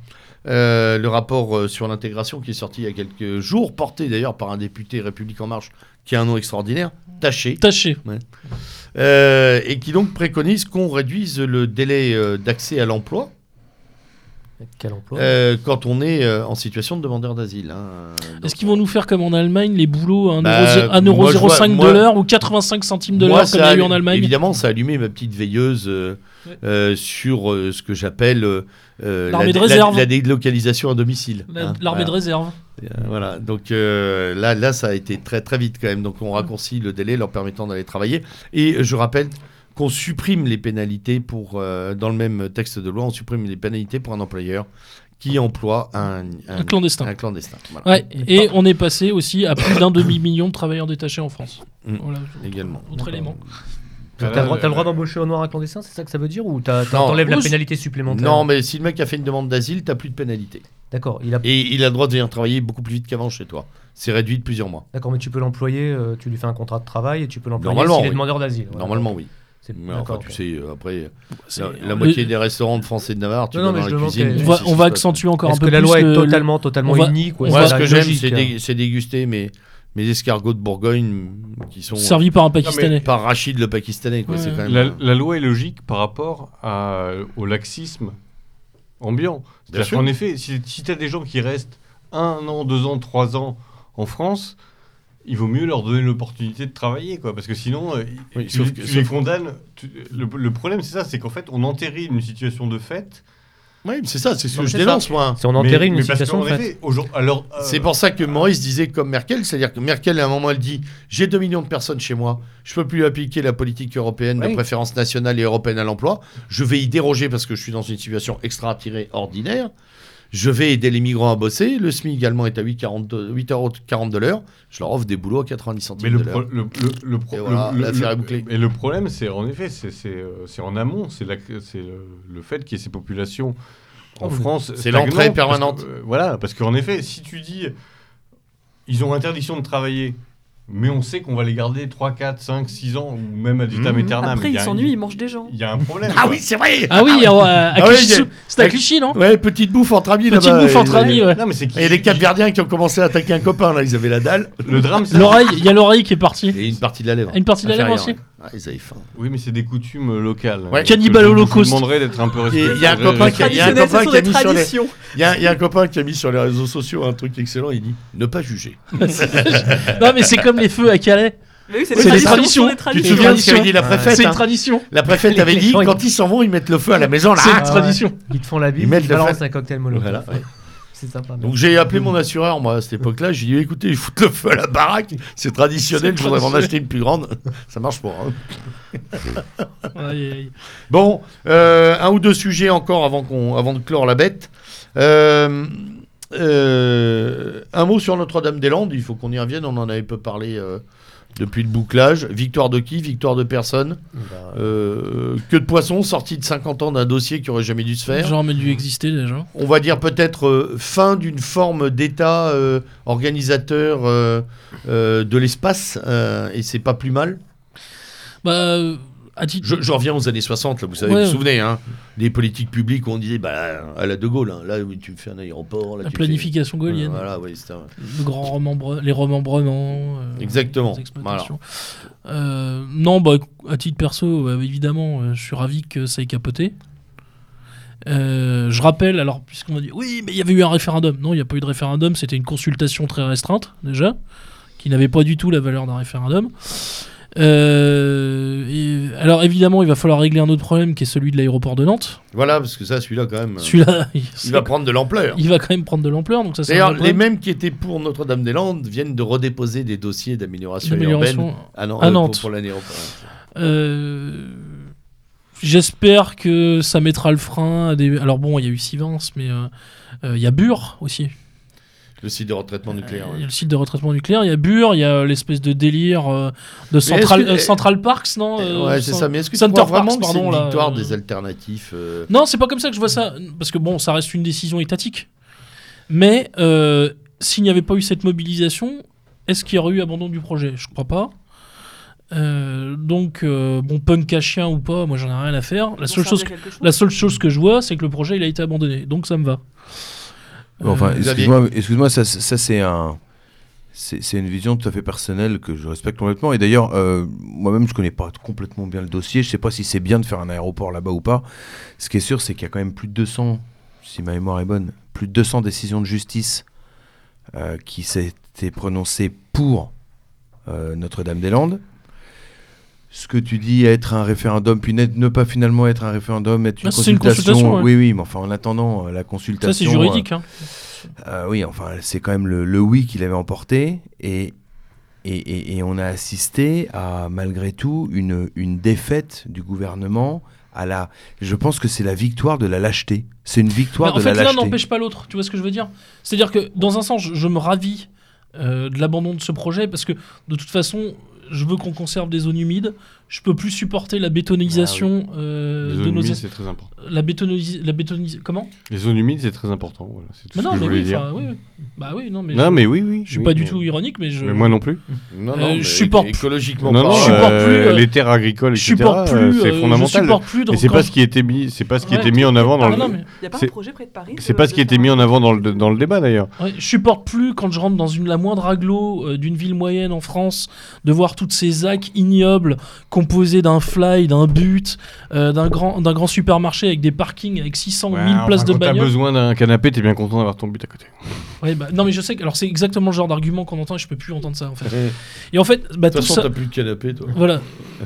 Euh, le rapport euh, sur l'intégration qui est sorti il y a quelques jours, porté d'ailleurs par un député République en Marche qui a un nom extraordinaire, Taché, Taché. euh, et qui donc préconise qu'on réduise le délai euh, d'accès à l'emploi Quel emploi? Euh, quand on est euh, en situation de demandeur d'asile. hein. Donc, Est-ce qu'ils vont nous faire comme en Allemagne, les boulots à 1,05 Bah, euro, moi, je vois- 1,05 moi- de l'heure ou 85 centimes de l'heure comme il y ça a eu en Allemagne? Évidemment, ça a allumé ma petite veilleuse euh, Euh, sur euh, ce que j'appelle euh, L'armée la, de la- réserve. la délocalisation à domicile. La- hein, L'armée voilà. de réserve. Voilà, donc euh, là, là, ça a été très très vite quand même. Donc on raccourcit le délai leur permettant d'aller travailler. Et je rappelle qu'on supprime les pénalités pour, euh, dans le même texte de loi, on supprime les pénalités pour un employeur qui emploie un, Un clandestin. un clandestin, voilà. Ouais, et on est passé aussi à plus d'un demi-million de travailleurs détachés en France. Mm. Voilà. Également. Autre élément. T'as le droit, droit d'embaucher au noir un clandestin, c'est ça que ça veut dire Ou t'enlèves la pénalité supplémentaire Non, mais si le mec a fait une demande d'asile, t'as plus de pénalité. D'accord, il a... Et il a le droit de venir travailler beaucoup plus vite qu'avant chez toi. C'est réduit de plusieurs mois. D'accord, mais tu peux l'employer, euh, tu lui fais un contrat de travail et tu peux l'employer Normalement, s'il est oui. demandeur d'asile. Voilà. Normalement, oui. Mais enfin, d'accord, tu sais, euh, après, C'est- la, la le- moitié des restaurants de français de Navarre, tu Non, vas non, mais dans la cuisine. On va, ce on accentuer encore un Est-ce peu que la loi est le- totalement, totalement unique ou on est-ce Moi, va- qu'il y ce que j'aime, logique, c'est dé- c'est déguster mes, mes escargots de Bourgogne qui sont servi par un Pakistanais. par Rachid le Pakistanais. Quoi. Ouais. C'est quand même, La, euh, la loi est logique par rapport à- au laxisme ambiant. Sûr. qu'en effet, si, si tu as des gens qui restent un an, deux ans, trois ans en France, il vaut mieux leur donner l'opportunité de travailler, quoi, parce que sinon, euh, Oui, tu, sauf les- que- tu sauf les que- condamnes. tu- le, le problème, c'est ça, c'est qu'en fait, on entérine une situation de fait. Oui, c'est ça, c'est ce que je c'est dénonce, moi. Si on une mais situation fait. alors, euh, C'est pour ça que Maurice disait comme Merkel, c'est-à-dire que Merkel, à un moment, elle dit J'ai 2 millions de personnes chez moi, je peux plus appliquer la politique européenne de Oui. préférence nationale et européenne à l'emploi, je vais y déroger parce que je suis dans une situation extra-ordinaire. Je vais aider les migrants à bosser. Le SMIC également est à 8,40 euros de l'heure. Je leur offre des boulots à 90 Mais centimes le, de pro- l'heure. le, le, le pro- Et voilà, le- le- l'affaire le- est bouclée. Et le problème, c'est en effet, c'est c'est, euh, c'est en amont, c'est la- c'est le, fait qu'il y ait ces populations en France. C'est l'entrée parce que, permanente. euh, voilà, parce qu'en effet, si tu dis ils ont interdiction de travailler, mais on sait qu'on va les garder 3, 4, 5, 6 ans, ou même à vitam Mhm. aeternam. Après, ils s'ennuient, ils mangent des gens. Il y a un problème. Ah quoi. oui, c'est vrai Ah oui, euh, à Ah Clichy, oui, il y a- c'était à Clichy, non Ouais, petite bouffe entre amis Petite bouffe entre amis, ouais. Non, mais c'est Et il y a des Capverdiens qui ont commencé à attaquer un copain, là, ils avaient la dalle. Le drame, c'est L'oreille, il y a l'oreille qui est partie. Et une partie de la lèvre. Une partie de la lèvre aussi. Ah, ils avaient faim. Oui, mais c'est des coutumes locales. Ouais. Donc, Cannibale je demanderais d'être un peu respectueux. il y a un copain qui a- mis sur les- traditions. Il y, a, il y a un copain qui a mis sur les réseaux sociaux un truc excellent, il dit ne pas juger. non, mais c'est comme les feux à Calais. Mais oui, C'est des traditions. Tu te souviens de ce qu'avait dit la préfète C'est une hein tradition. La préfète avait dit ils- quand ils s'en vont, ils mettent le feu à la maison là. C'est une tradition. Ils te font la Ils bise, mettent ils le balancent un cocktail molotov. Voilà, ouais. C'est sympa. Donc j'ai appelé mon assureur moi à cette époque-là, j'ai dit écoutez, ils foutent le feu à la baraque, c'est traditionnel, je voudrais m'en acheter une plus grande. Ça marche pas. hein. Aïe, aïe, aïe. Bon, euh, un ou deux sujets encore avant, qu'on, avant de clore la bête. Euh, euh, un mot sur Notre-Dame-des-Landes, il faut qu'on y revienne, on en avait peu parlé depuis le bouclage. Victoire de qui? Victoire de personne. Bah, Euh, que de poissons sorti de 50 ans d'un dossier qui aurait jamais dû se faire. Genre, mais dû exister déjà. On va dire peut-être euh, fin d'une forme d'État euh, organisateur euh, euh, de l'espace, euh, et c'est pas plus mal. Bah, titre. Je, je reviens aux années 60, là, vous savez, Ouais. vous vous souvenez, hein, les politiques publiques où on disait, bah, à la De Gaulle, hein, là, tu me fais un aéroport. Là, La tu planification fais... Voilà, un- Le grand remembre... Les remembrements. euh, Exactement. les. Euh, non, bah, à titre perso, euh, évidemment, euh, je suis ravi que ça ait capoté. Euh, je rappelle, alors, puisqu'on m'a dit, oui, mais il y avait eu un référendum. Non, il n'y a pas eu de référendum, c'était une consultation très restreinte, déjà, qui n'avait pas du tout la valeur d'un référendum. Euh, et- alors, évidemment, il va falloir régler un autre problème qui est celui de l'aéroport de Nantes. Voilà, parce que ça, celui-là, quand même, euh, Celui-là, il, il va prendre de l'ampleur. il va quand même prendre de l'ampleur. Donc ça, D'ailleurs, les mêmes qui étaient pour Notre-Dame-des-Landes viennent de redéposer des dossiers d'amélioration urbaine à, euh, pour- Nantes. pour l'aéroport. Euh, J'espère que ça mettra le frein à des. Alors bon, il y a eu Sivens, mais euh, il y a Bure aussi. Le site de retraitement nucléaire. Il y ouais. a le site de retraitement nucléaire, il y a Bure, il y a l'espèce de délire euh, de Central, que- euh, Central Parks, non euh, ouais, c'est ça. Mais est-ce que tu Center crois vraiment Parks, que c'est pardon, une là, victoire euh, des alternatifs euh, Non, c'est pas comme ça que je vois ça, parce que bon, ça reste une décision étatique. Mais euh, s'il n'y avait pas eu cette mobilisation, est-ce qu'il y aurait eu abandon du projet? Je crois pas. Euh, donc, euh, bon, punk à chien ou pas, moi j'en ai rien à faire. La seule chose chose. La seule chose que je vois, c'est que le projet il a été abandonné. Donc ça me va. Enfin, Euh, Xavier. excuse-moi, ça, ça c'est un, c'est c'est une vision tout à fait personnelle que je respecte complètement. Et d'ailleurs, euh, moi-même, je connais pas complètement bien le dossier. Je sais pas si c'est bien de faire un aéroport là-bas ou pas. Ce qui est sûr, c'est qu'il y a quand même plus de 200, si ma mémoire est bonne, plus de 200 décisions de justice euh, qui s'étaient prononcées pour euh, Notre-Dame-des-Landes. Ce que tu dis être un référendum, puis ne pas finalement être un référendum, être une Ah, c'est une consultation. consultation, ouais. Oui, oui, mais enfin, en attendant euh, la consultation. ça c'est juridique. hein. euh, oui, enfin, c'est quand même le, le oui qui l'avait emporté. Et, et, et- et on a assisté à, malgré tout, une, une défaite du gouvernement. À la, je pense que c'est la victoire de la lâcheté. C'est une Mais victoire en de fait, la l'un lâcheté. n'empêche pas l'autre. Tu vois ce que je veux dire? C'est-à-dire que dans un sens, je, je me ravis euh, de l'abandon de ce projet parce que de toute façon, je veux qu'on conserve des zones humides. Je peux plus supporter la bétonisation euh, Les de zones nos humides, es- c'est très important. la bétonisation la bétonis- comment? Les zones humides, c'est très important. Voilà, c'est tout Mais ce non, que je mais voulais oui, dire. oui, oui. Bah oui, non mais non, je, mais oui, oui. je suis oui, pas du tout ironique, mais je Mais moi non plus. Non, Euh, non, mais je supporte- écologiquement Non, pas. non, je supporte euh, plus, euh, les terres agricoles, je etc. supporte euh, plus. c'est euh, fondamental. Je supporte plus. Et c'est pas ce qui était mis, c'est pas ce qui était mis en avant dans Ah, le. Il n'y a pas c'est- un projet près de Paris C'est de- pas ce de qui était mis en avant dans le dans le débat d'ailleurs. Je supporte plus quand je rentre dans une, la moindre aglo euh, d'une ville moyenne en France de voir toutes ces ZAC ignobles composées d'un fly, d'un but, euh, d'un grand, d'un grand supermarché avec des parkings avec 600 000 Ouais, places enfin, de quand t'as bagnole. besoin d'un canapé, t'es bien content d'avoir ton but à côté. Ouais, bah, non mais je sais que alors c'est exactement le genre d'argument qu'on entend et je peux plus entendre ça en fait. Et en fait, bah, De toute tout façon, ça, t'as plus de canapé, toi. voilà.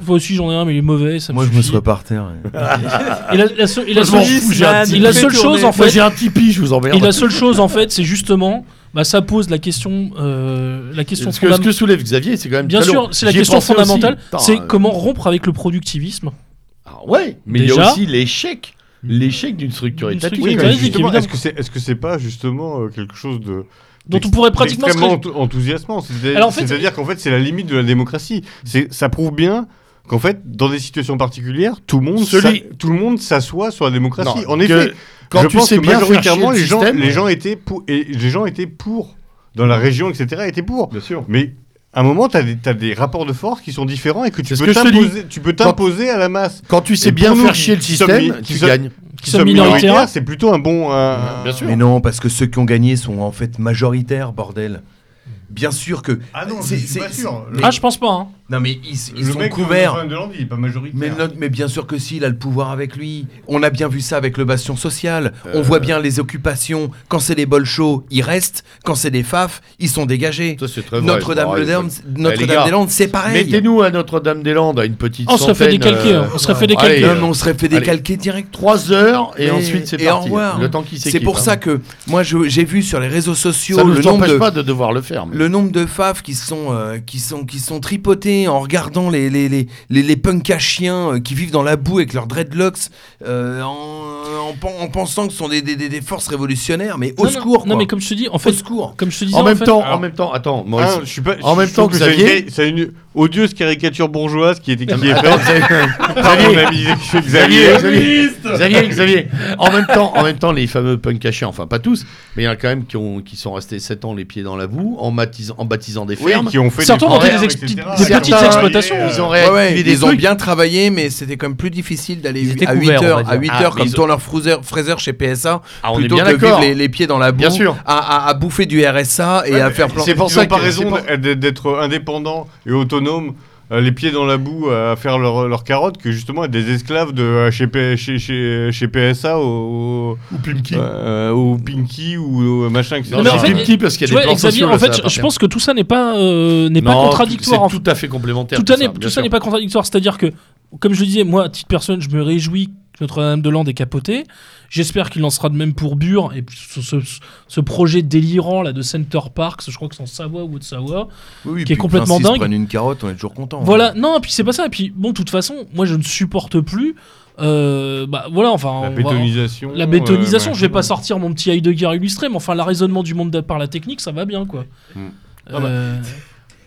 Moi aussi j'en ai un mais il est mauvais. Ça Moi, me je me serais par terre. et- Et la, la seule- et la la chose en fait, j'ai un Tipeee, je vous emmerde. et la seule chose en fait, c'est justement, bah, ça pose la question, euh, la question Ce que, ce que soulève Xavier, c'est quand même Bien très sûr, c'est la question fondamentale. C'est euh, comment rompre avec le productivisme. ah ouais, mais il y a aussi l'échec. L'échec d'une structure étatique. est-ce que c'est est-ce que c'est pas justement euh, quelque chose de dont on pourrait pratiquement se extrêmement enthousiasmant C'est- Alors, en fait- C'est-à-dire qu'en fait, c'est la limite de la démocratie. Ça prouve bien qu'en fait, dans des situations particulières, tout le monde, Celui- s'a- tout le monde s'assoit sur la démocratie. Non, en que- effet, quand je tu pense sais que bien faire majoritairement, chier les le gens, système- les gens étaient pour, et les gens étaient pour dans la région, etc. étaient pour. Bien sûr. Mais à un moment, tu as, des- t'as des rapports de force qui sont différents et que tu peux t'imposer à la masse. Quand tu sais Et bien faire qui- chier le système, tu gagnes. Qui sommes sont minoritaires. c'est plutôt un bon. Bien sûr. Mais non, parce que ceux qui ont gagné sont en fait majoritaires, bordel. Bien sûr que. Ah non, C'est- sûr. Ah, je pense pas. hein. Non, mais ils, ils le sont mec couverts. de, de il est pas majoritaire. Mais, non- mais bien sûr que si, il a le pouvoir avec lui. On a bien vu ça avec le bastion social. Euh. On voit bien les occupations. Quand c'est les bols chauds, ils restent. Quand c'est des faf, ils sont dégagés. Ça, c'est très vrai. Notre-Dame-des-Landes, allez, Notre-Dame-des-Landes, c'est pareil. Mettez-nous à Notre-Dame-des-Landes à une petite On serait fait centaine, décalquer, euh, hein. on serait fait allez, décalquer. Non, euh, mais on serait fait allez. décalquer direct. Trois heures et ensuite c'est et au parti. revoir. Le temps qui C'est pour hein. ça que moi j'ai vu sur les réseaux sociaux ça ne le nombre de pas de devoir le faire. mais- le nombre de faf qui sont euh, qui sont qui sont tripotés en regardant les les les les, les punks à chiens euh, qui vivent dans la boue avec leurs dreadlocks euh, en, en, pen- en pensant que ce sont des, des, des- forces révolutionnaires mais au Non, secours Non, quoi. mais comme je te dis, en au fait, secours comme je te disais, En même fait- temps, en même temps, attends, Maurice. Ah, je suis pas, En je- même temps, que Xavier- c'est une, odieuse caricature bourgeoise qui est, qui est faite Xavier, Xavier, Xavier. Xavier. En même temps, en même temps, les fameux punks à chiens, enfin pas tous, mais il y en a quand même qui, ont, qui sont restés 7 ans les pieds dans la boue en, baptisant, en baptisant des Oui, fermes. qui ont fait Certains des des des petites exploitations. Ils ont réactivé des ils ont bien travaillé, mais c'était quand même plus difficile d'aller à 8 couverts, on heures, à 8 Ah, heures comme tourneur Fraser, Fraser chez PSA, Ah, on est plutôt bien que vivre les, les pieds dans la boue, Bien sûr. À, à- à bouffer du RSA et à faire plein. C'est pour ça ont pas que- raison d'être indépendants et autonomes, euh, les pieds dans la boue à faire leurs leur carottes, que justement être des esclaves de euh, chez, P- chez, chez, chez PSA au, Ou Pimki. euh, au Pinky ou machin, etc. Non, Pimki parce qu'il y a des plans sociaux. en fait, je- pense que tout ça n'est pas, euh, n'est pas contradictoire. C'est tout à fait complémentaire. tout, ça n'est- bien tout ça sûr. n'est pas contradictoire. C'est-à-dire que, comme je le disais, moi, à titre personnel, je me réjouis que Notre-Dame-de-Land est capoté. J'espère qu'il en sera de même pour Bure. Et puis ce, ce- ce projet délirant là de Center Parks, je crois que c'est en Savoie ou Haute-Savoie. Oui, oui, qui est complètement dingue. prennent une carotte, on est toujours content. hein. Voilà, non, et puis c'est pas ça. Et puis, bon, de toute façon, moi, je ne supporte plus. euh, bah voilà, enfin. La on va- bétonisation. La bétonisation, euh, je vais pas sortir mon petit œil de guerre illustré, mais enfin, l'arraisonnement du monde de- par la technique, ça va bien, quoi. Mm. Euh,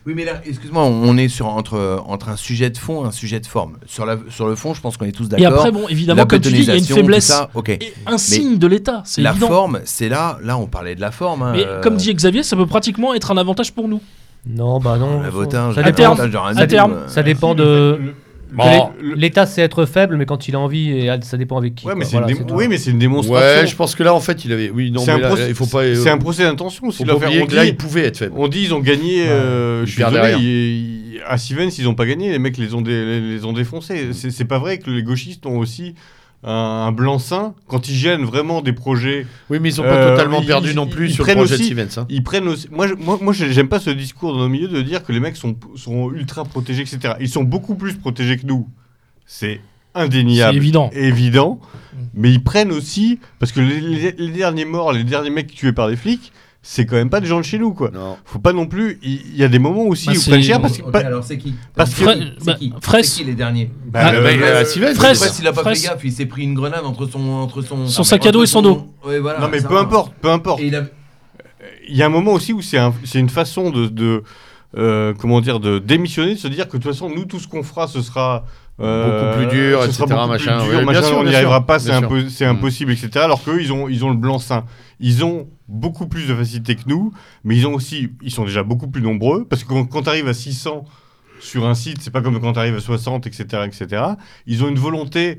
Oui, mais là, excuse-moi, on est sur entre, entre un sujet de fond et un sujet de forme. Sur, la, sur le fond, je pense qu'on est tous et d'accord. après, bon, évidemment, la comme tu dis, il y a une faiblesse. ça, ok. Et un signe de l'État, c'est La évident. forme, c'est là, là, on parlait de la forme. hein, Mais euh, comme dit Xavier, ça peut pratiquement être un avantage pour nous. Non, bah non. la votin, ça dépend, terme, votin, genre un à double, terme, ça dépend de. Bon. L'État c'est être faible, mais quand il a envie, et ça dépend avec qui. Ouais, mais une oui, mais c'est une démonstration. Ouais, je pense que là, en fait, il avait. Oui, non, c'est mais un, là, procès- il faut pas. euh, c'est un procès d'intention. que là, dit- il pouvait être faible. On dit ils ont gagné. euh, je suis désolé. ils- à Stevens, ils ont pas gagné. Les mecs les ont, dé- les, les ont défoncés. C'est pas vrai que les gauchistes ont aussi un, blanc-seing quand ils gênent vraiment des projets. Oui, mais ils ont pas Euh, totalement ils- perdu ils- non plus ils sur le projet de aussi- Stevens. hein. Ils prennent aussi. Moi, je- moi, moi, j'aime pas ce discours dans nos milieux de dire que les mecs sont, sont ultra protégés, etc. Ils sont beaucoup plus protégés que nous. C'est indéniable. évident. évident, mais ils prennent aussi parce que les, les- les derniers morts, les derniers mecs tués par des flics, c'est quand même pas des gens de chez nous quoi. Non. Faut pas non plus. Il y, a des moments aussi Bah, où prennent cher parce que Ok, pas- alors c'est qui parce que- Fra- C'est bah, qui qui les derniers Bah, Ah, bah, euh, Fraisse. Fraisse, il a pas Fraisse. fait gaffe, il s'est pris une grenade entre son entre son Son sac à dos et son dos. Ouais, voilà, non mais ça peu importe, peu importe. Il a- Il y a un moment aussi où c'est un- c'est une façon de, de, euh, comment dire de démissionner, de se dire que de toute façon nous tout ce qu'on fera ce sera euh, Beaucoup plus dur, ce etc., machin. plus dur, Ouais, bien machin, sûr, on n'y arrivera pas, c'est Mm. impossible, etc. Alors qu'eux ils ont ils ont le blanc-seing, ils ont beaucoup plus de facilité que nous, mais ils ont aussi ils sont déjà beaucoup plus nombreux parce que quand, tu arrives à 600 sur un site, c'est pas comme quand tu arrives à 60, etc., etc. Ils ont une volonté.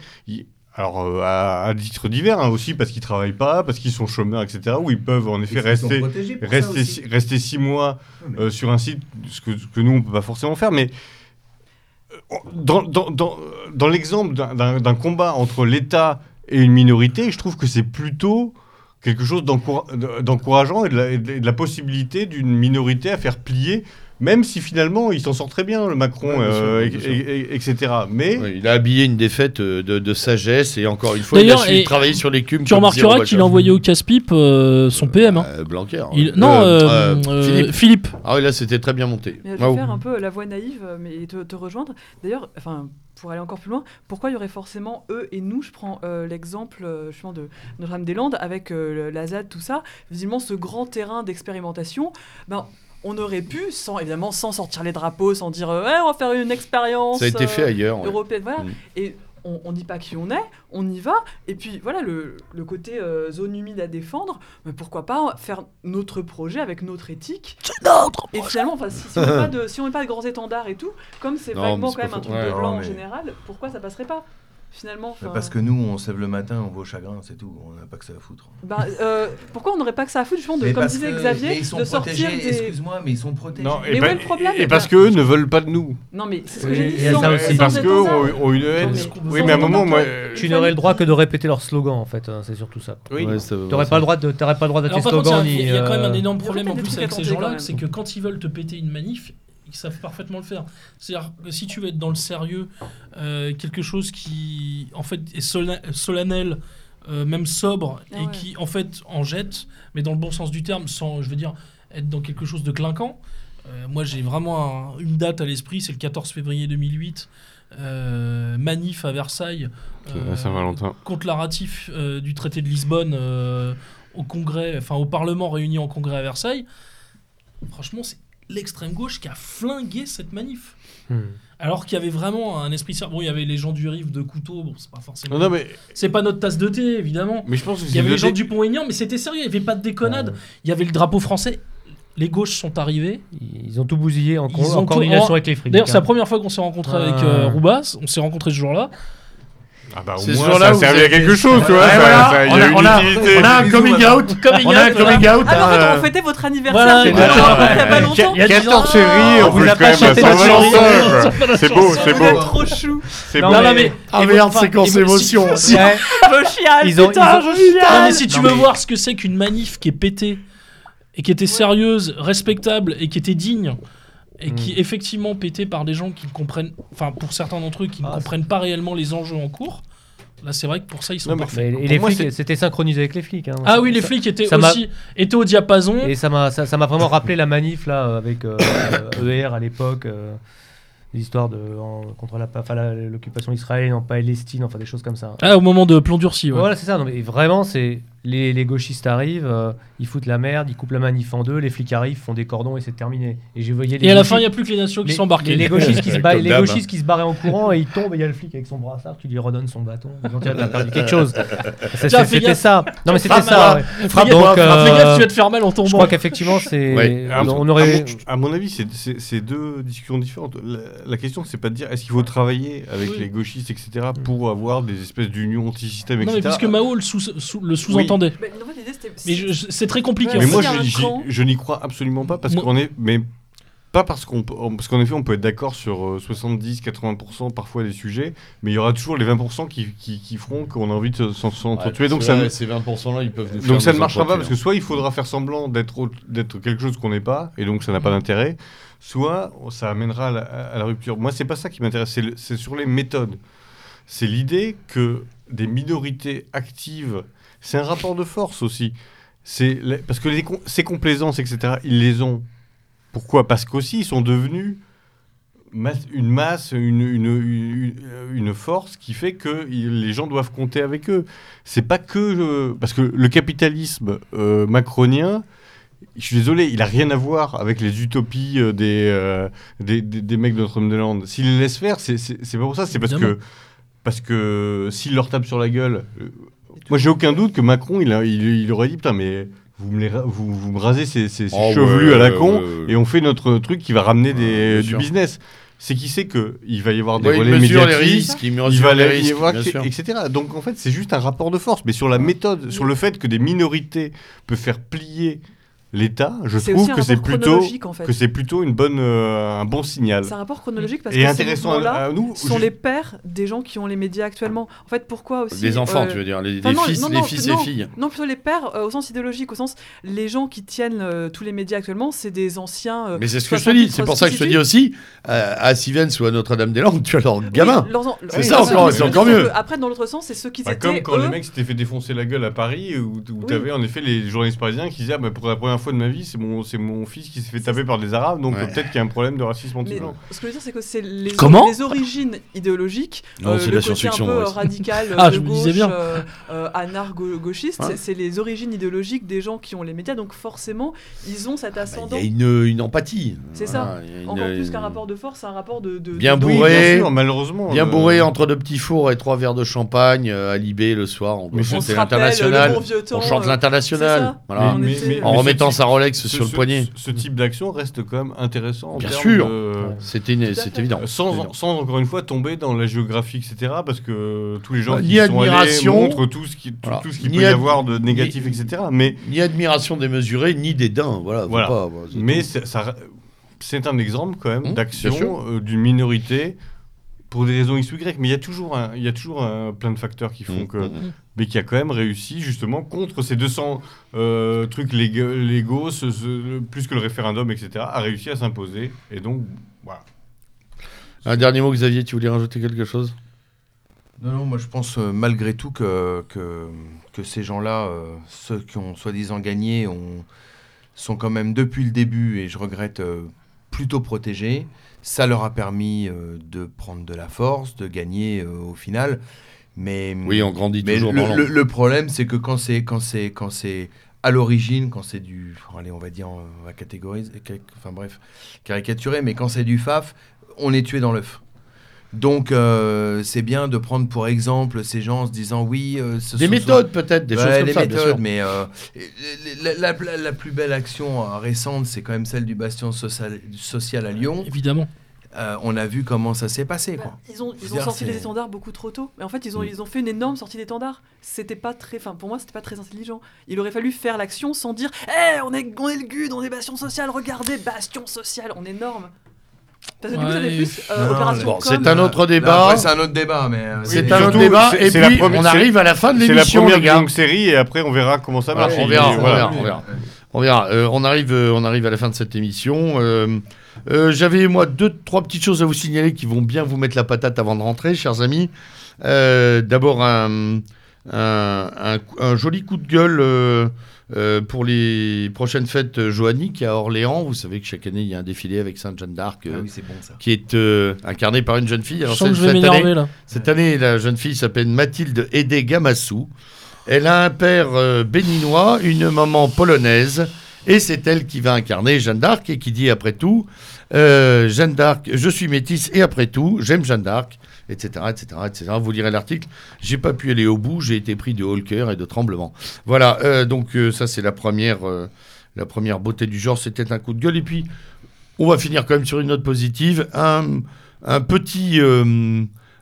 alors, euh, à, à titre divers hein, aussi, parce qu'ils travaillent pas, parce qu'ils sont chômeurs, etc., où ils peuvent en effet ils rester, rester, six, rester six mois euh, sur un site, ce que, ce que nous, on peut pas forcément faire, mais euh, dans, dans, dans, dans l'exemple d'un combat entre l'État et une minorité, je trouve que c'est plutôt quelque chose d'encoura- d'encourageant et de la possibilité d'une minorité à faire plier, même si finalement il s'en sort très bien, le Macron, Ouais, bien sûr, euh, bien et- sûr. et- et- etc. Mais Ouais, il a habillé une défaite euh, de, de sagesse et encore une fois, il a su travailler sur l'écume. Tu remarqueras qu'il a envoyé au casse-pipe euh, son PM. hein. Euh, Blanquer. Il- Euh, Non, euh, euh, euh, euh, Philippe. Philippe. Ah oui, là, c'était très bien monté. Mais je vais faire un peu la voix naïve, mais te, te rejoindre. D'ailleurs, enfin, pour aller encore plus loin, pourquoi il y aurait forcément eux et nous Je prends euh, l'exemple euh, justement de Notre-Dame-des-Landes avec euh, la ZAD, tout ça. Visiblement, ce grand terrain d'expérimentation. Ben, on aurait pu, sans évidemment sans sortir les drapeaux, sans dire euh, Ouais, on va faire une expérience Ça a été euh, fait ailleurs. ouais. européenne, voilà. Mm. Et on, on dit pas qui on est, on y va. Et puis voilà, le, le côté euh, zone humide à défendre, mais pourquoi pas faire notre projet avec notre éthique Et finalement, enfin, si, si on pas de, si on met pas de grands étendards et tout, comme c'est c'est quand même un truc Ouais, de blanc en mais- général, pourquoi ça passerait pas? Finalement Parce que nous, on se lève le matin, on va au chagrin, c'est tout. On n'a pas que ça à foutre. bah, euh, pourquoi on n'aurait pas que ça à foutre justement de, Mais comme disait que- Xavier, mais ils sont de sortir protégés, des. Excuse-moi, mais ils sont protégés. Non, Mais et, où pa- est le problème et parce qu'eux ne veulent pas de nous. Non mais c'est ce que j'ai dit. ça aussi. Parce qu'eux ont, ont une haine. mais- Oui, mais à un moment, moi. euh, Tu n'aurais le droit que de répéter leur slogan en fait, hein, c'est surtout ça. Oui. Ouais, ça- T'aurais pas le droit de, t'aurais pas le droit il y a- slogans il ni. y, a quand même un euh, énorme problème en plus avec ces gens-là, c'est que quand ils veulent te péter une manif, ils savent parfaitement le faire. C'est-à-dire que si tu veux être dans le sérieux, euh, quelque chose qui en fait est solennel, euh, même sobre, Ah et ouais. qui en fait en jette, mais dans le bon sens du terme, sans, je veux dire, être dans quelque chose de clinquant. Euh, moi, j'ai vraiment un- une date à l'esprit, c'est le 14 février 2008, euh, manif à Versailles. euh, à contre la ratif euh, du traité de Lisbonne euh, au Congrès, enfin au Parlement réuni en Congrès à Versailles. Franchement, c'est l'extrême gauche qui a flingué cette manif. hmm. Alors qu'il y avait vraiment un esprit. Bon, il y avait les gens du Rive de couteau, bon, c'est pas forcément. Non, non, mais, C'est pas notre tasse de thé, évidemment. mais je pense que Il y avait le les gens du Pont-Aignan, mais c'était sérieux, il n'y avait pas de déconnade. Ouais. Il y avait le drapeau français. Les gauches sont arrivés. Ils ont tout bousillé en, co- en coordination avec les flics. D'ailleurs, c'est la première fois qu'on s'est rencontré Ah. avec euh, Roubas. On s'est rencontré ce jour-là. Ah bah au C'est ce moins, jour-là ça a servi vous à quelque chose, tu vois. Ouais, ça- voilà, ça- Il y on a a- une on a- utilité. On a un coming out. Coming On a un out, coming out. Ah, mais en fait, hein, on fêtait votre anniversaire. C'est il y a pas longtemps. Il y a 14 dix séries, ans. on peut l'a quand pas chanté. C'est beau, c'est Vous beau. trop chou. C'est Non, beau. Non, non, mais. Ah, merde, séquence émotion. Je chiale, Ils ont- putain, ils ont- je chiale. Non, mais si tu veux voir ce que c'est qu'une manif qui est pétée et qui était sérieuse, respectable et qui était digne et qui Mm. est effectivement pétée par des gens qui ne comprennent, enfin pour certains d'entre eux qui ne Ah, comprennent pas réellement les enjeux en cours. Là, c'est vrai que pour ça, ils sont Non, parfaits. Mais- et les moi, flics, c'était synchronisé avec les flics. hein. Ah oui, les Ça- flics étaient ça aussi étaient au diapason. Et ça m'a ça, m'a vraiment rappelé la manif là avec euh, ER à l'époque, euh, l'histoire de en- contre la enfin, la- l'occupation israélienne en Palestine, enfin des choses comme ça. Ah, au moment de plomb durci. ouais. Voilà, c'est ça. Non, mais vraiment, c'est les, les gauchistes arrivent, euh, ils foutent la merde, ils coupent la manif en deux, les flics arrivent, font des cordons et c'est terminé. Et j'ai voyé les Et à la fin, il n'y a plus que les nations qui les, sont embarquées. les- les gauchistes qui se ba- les d'hab. gauchistes qui se barraient en courant et ils tombent et il y a le flic avec son brassard qui lui redonne son bâton. Ils ont dit, Ah, t'as perdu quelque chose. C'était ça. Non mais c'était ça. ouais. Frappe, Donc, euh, fais gaffe, tu vas te faire mal en tombant. Je crois qu'effectivement c'est. Ouais. On aurait. À mon avis, c'est- c'est c'est deux discussions différentes. La, la question, c'est pas de dire est-ce qu'il faut travailler avec Oui. les gauchistes, etc., pour avoir des espèces d'unions anti-système, Non, etc. mais puisque Mao le, sous- sous- le Mais en fait, l'idée, c'était- Mais je- je- c'est très compliqué. Mais en moi, je, j'y- n'y crois absolument pas parce Moi- qu'on est, mais pas parce qu'on, peut- parce qu'en effet, on peut être d'accord sur euh, 70-80% parfois des sujets, mais il y aura toujours les 20% qui, qui, qui feront qu'on a envie de se- s'en- s'entretuer. donc ça, ne- ces 20% là, ils peuvent nous faire donc ça ne marchera pas parce que soit il faudra faire semblant d'être autre- d'être quelque chose qu'on n'est pas et donc ça Mm. n'a pas d'intérêt, soit ça amènera à la, à la rupture. Moi, c'est pas ça qui m'intéresse, c'est le- c'est sur les méthodes. C'est l'idée que des minorités actives, c'est un rapport de force aussi. C'est parce que les ces complaisances, etc., ils les ont. Pourquoi? Parce qu'aussi ils sont devenus masse- une masse, une, une, une, une force qui fait que les gens doivent compter avec eux. C'est pas que euh, parce que le capitalisme euh, macronien, je suis désolé, il a rien à voir avec les utopies euh, des, euh, des, des, des mecs de Notre-Dame-des-Landes. S'il les laisse faire, c'est pas pour ça, c'est parce que parce que s'il leur tape sur la gueule, moi j'ai aucun doute que Macron il, a, il, il aurait dit putain mais vous me, les vous, vous me rasez ces, ces, ces Oh, chevelus ouais, à la con ouais, ouais. et on fait notre truc qui va ramener des, du business. C'est qui sait que il va y avoir des relais les médiatiques. risques, Il va les risques, avoir, etc. Donc en fait, c'est juste un rapport de force. Mais sur la méthode, sur le fait que des minorités peuvent faire plier l'État, je trouve que c'est plutôt chronologique, en fait. que c'est plutôt une bonne, euh, un bon signal. C'est un rapport chronologique parce Et que ces intéressant à, mouvements-là à nous. sont je- les pères des gens qui ont les médias actuellement. En fait, pourquoi aussi Les enfants, euh, tu veux dire, les, enfin, les non, fils, non, les non, fils non, et filles. Non, plutôt les pères euh, au sens idéologique, au sens les gens qui tiennent euh, tous les médias actuellement, c'est des anciens. euh, Mais c'est ce que je te dis, 68, c'est pour ça que je te dis aussi, euh, à Sivens ou à Notre-Dame-des-Landes, tu as leurs gamins. En- C'est ça encore, c'est encore mieux. Après, dans l'autre sens, c'est ceux qui Bah, étaient. comme quand eux, les mecs s'étaient fait défoncer la gueule à Paris, où, où Oui. tu avais en effet les journalistes parisiens qui disaient ah, pour la première fois de ma vie, c'est mon, c'est mon fils qui s'est fait taper par des Arabes, donc Ouais. euh, peut-être qu'il y a un problème de racisme Mais anti-blanc. ce que je veux dire, c'est que c'est les, Comment les origines idéologiques, Non, c'est de le la côté un science-fiction, peu ouais. euh, radical, Ah, de je me gauche, disais bien. euh, euh, anarcho-gauchiste, Ouais. c'est- c'est les origines idéologiques des gens qui ont les médias, donc forcément, ils ont cet Bah, ascendant. Il y a une, une empathie. C'est Voilà, il y a une- Encore plus qu'un rapport de force, c'est un rapport de. de Bien de- Oui, bourré. bien sûr, malheureusement. Bien euh, bourré entre deux petits fours et trois verres de champagne euh, à Libé le soir. On, Mais on On c'est se rappelle l'international. le bon vieux temps. On chante euh, l'international. ça. Voilà. Mais- mais- euh, En mais remettant ce sa Rolex ce- sur le ce- poignet. Ce, type d'action reste quand même intéressant en Bien sûr. de- C'était évident. Euh, Sans, encore une fois tomber dans la géographie, etc. Parce que tous les gens Bah, qui y sont allés montrent tout ce qui- tout, Voilà. tout ce qu'il Ni peut y avoir de négatif, etc. Mais, Ni admiration démesurée, ni dédain. Voilà. Voilà. pas, mais c'est- un exemple quand même Mmh, d'action euh, d'une minorité pour des raisons X ou Y. Mais il y a toujours, un, il y a toujours un, plein de facteurs qui font Mmh, que. mmh. Mais qui a quand même réussi justement contre ces 200 euh, trucs lég- légaux, ce- ce- plus que le référendum, etc. a réussi à s'imposer. Et donc, voilà. Un dernier mot, Xavier, tu voulais rajouter quelque chose? Non, non, moi je pense euh, malgré tout que, que, que ces gens-là, euh, ceux qui ont soi-disant gagné, ont, sont quand même depuis le début, et je regrette, euh, plutôt protégés. Ça leur a permis euh, de prendre de la force, de gagner euh, au final. Mais, Oui, on grandit mais toujours le, dans le- le problème, c'est que quand c'est quand c'est quand c'est à l'origine, quand c'est du, allez, on va dire, on va catégoriser, enfin bref, caricaturer, mais quand c'est du faf, on est tué dans l'œuf. Donc euh, c'est bien de prendre pour exemple ces gens en se disant oui, euh, ce Des sont- méthodes peut-être, des Ouais, choses comme les ça, bien méthodes, sûr. mais euh, la, la- la- la plus belle action euh, récente, c'est quand même celle du bastion social, social à Lyon. Évidemment. Euh, on a vu comment ça s'est passé. Bah, Quoi. Ils ont, ils ont C'est-à-dire, sorti les étendards beaucoup trop tôt. Mais en fait, ils ont, Mm. ils ont fait une énorme sortie d'étendards. C'était pas très. Enfin, pour moi, c'était pas très intelligent. Il aurait fallu faire l'action sans dire Hé, on, est, on est le GUD, on est Bastion Social, regardez, Bastion Social, on est énorme. Parce que du coup, plus euh, Non, opération Bon, com. c'est un autre débat. c'est un autre débat, mais euh, C'est un autre débat. Et puis, on arrive à la fin de C'est la l'émission, première longue série et après on verra comment ça marche. on Et- verra, et on voilà. verra, on verra. On verra. Euh, on, arrive, euh, on arrive à la fin de cette émission. Euh, euh, J'avais, moi, deux, trois petites choses à vous signaler qui vont bien vous mettre la patate avant de rentrer, chers amis. Euh, D'abord, un, un, un- un joli coup de gueule euh, euh, pour les prochaines fêtes joanniques à Orléans. Vous savez que chaque année, il y a un défilé avec Sainte Jeanne d'Arc. euh, Ah oui, bon qui est euh, incarné par une jeune fille. Je Alors, sens que cette- je vais cette année- là. cette année, la jeune fille s'appelle Mathilde Edé Gamassou. Elle a un père euh, béninois, une maman polonaise, et c'est elle qui va incarner Jeanne d'Arc et qui dit après tout euh, Jeanne d'Arc, je suis métisse et après tout, j'aime Jeanne d'Arc, etc., etc., etc. Vous lirez l'article. J'ai pas pu aller au bout, j'ai été pris de haut cœur et de tremblement. Voilà, euh, donc ça c'est la première, la première beauté du genre, c'était un coup de gueule. Et puis, on va finir quand même sur une note positive. Un, petit,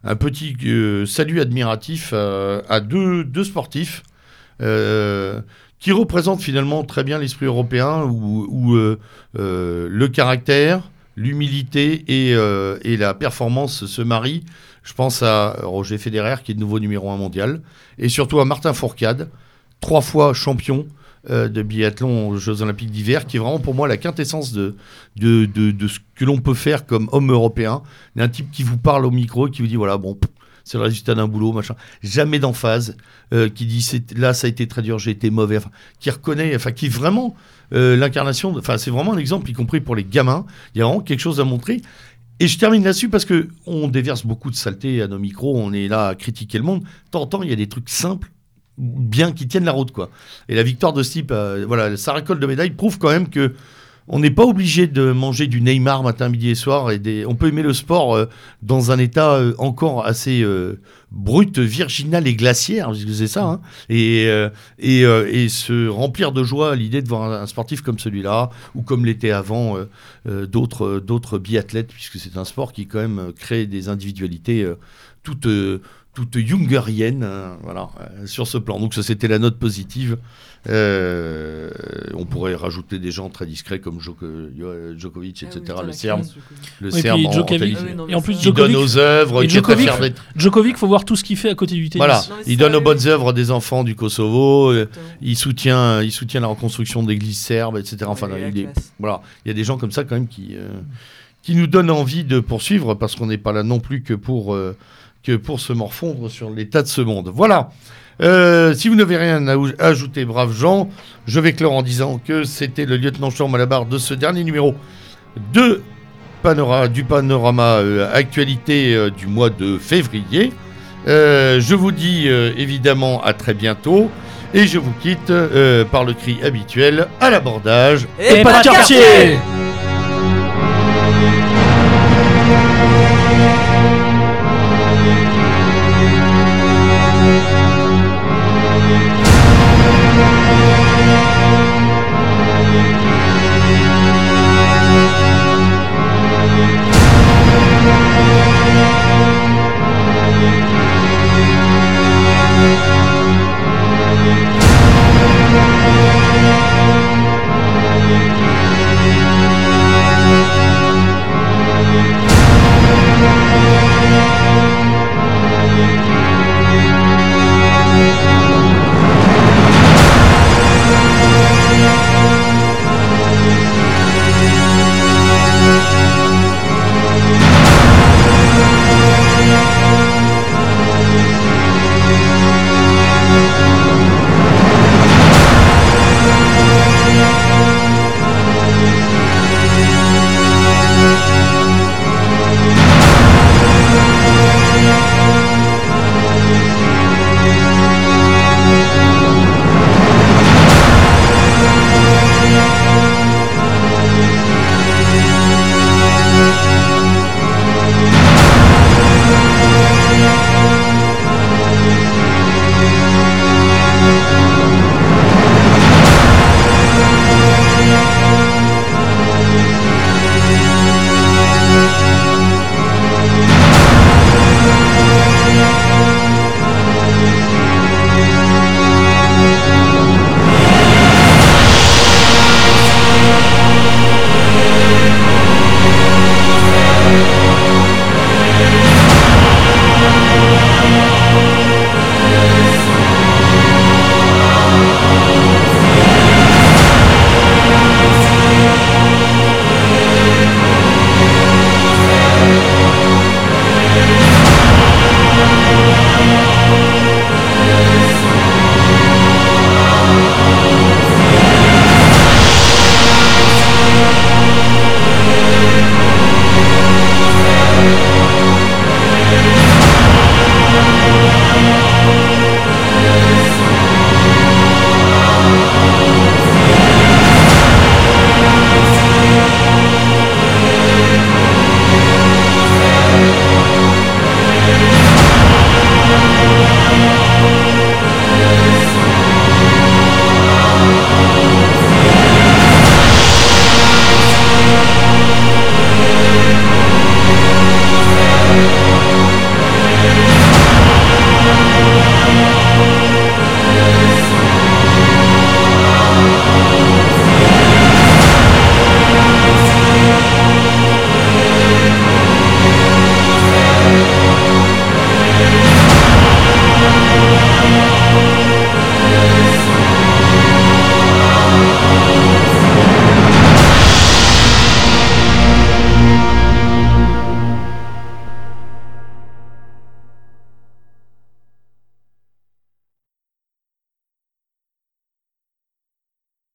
un petit euh, salut admiratif à, deux, sportifs euh, qui représentent finalement très bien l'esprit européen où, euh, le caractère, l'humilité et, et la performance se marient. Je pense à Roger Federer qui est de nouveau numéro un mondial et surtout à Martin Fourcade, trois fois champion euh, de biathlon aux Jeux Olympiques d'hiver, qui est vraiment pour moi la quintessence de, de, de, ce que l'on peut faire comme homme européen. Un type qui vous parle au micro qui vous dit voilà, bon, c'est le résultat d'un boulot, machin. Jamais d'emphase, euh, qui dit là, ça a été très dur, j'ai été mauvais, qui reconnaît, enfin, qui vraiment euh, l'incarnation, enfin, c'est vraiment un exemple, y compris pour les gamins. Il y a vraiment quelque chose à montrer. Et je termine là-dessus parce que on déverse beaucoup de saleté à nos micros, on est là à critiquer le monde. En temps, il y a des trucs simples, bien qui tiennent la route, quoi. Et la victoire de ce type, euh, voilà, sa récolte de médailles prouve quand même que on n'est pas obligé de manger du Neymar matin, midi et soir. Et. On peut aimer le sport euh, dans un état euh, encore assez brut, virginal et glaciaire, c'est ça. hein. Et, et, se remplir de joie à l'idée de voir un, sportif comme celui-là, ou comme l'était avant d'autres biathlètes, puisque c'est un sport qui quand même crée des individualités toutes... toutes jungeriennes, euh, voilà, euh, sur ce plan. Donc ça, c'était la note positive. Euh, on pourrait rajouter des gens très discrets comme Djoko- Djokovic, Ah oui, etc. le Djokovic. le Oui, Serbe puis en- en Djokovic- tennis. Ah oui, non, mais Et en plus, Djokovic, donne aux œuvres, et Djokovic- d'être. Djokovic, faut voir tout ce qu'il fait à côté du tennis. Voilà, Non, il donne aux bonnes œuvres des enfants du Kosovo, euh, il soutient, il soutient la reconstruction d'églises serbes, etc. Enfin, la il est- voilà, il y a des gens comme ça quand même qui, euh, qui nous donnent envie de poursuivre parce qu'on n'est pas là non plus que pour, euh, pour se morfondre sur l'état de ce monde. Voilà. Euh, si vous n'avez rien à ajouter, braves gens, je vais clore en disant que c'était le lieutenant Chambre à la barre de ce dernier numéro de du panorama euh, actualité euh, du mois de février. je vous dis évidemment à très bientôt et je vous quitte par le cri habituel à l'abordage et, pas de quartier Thank you.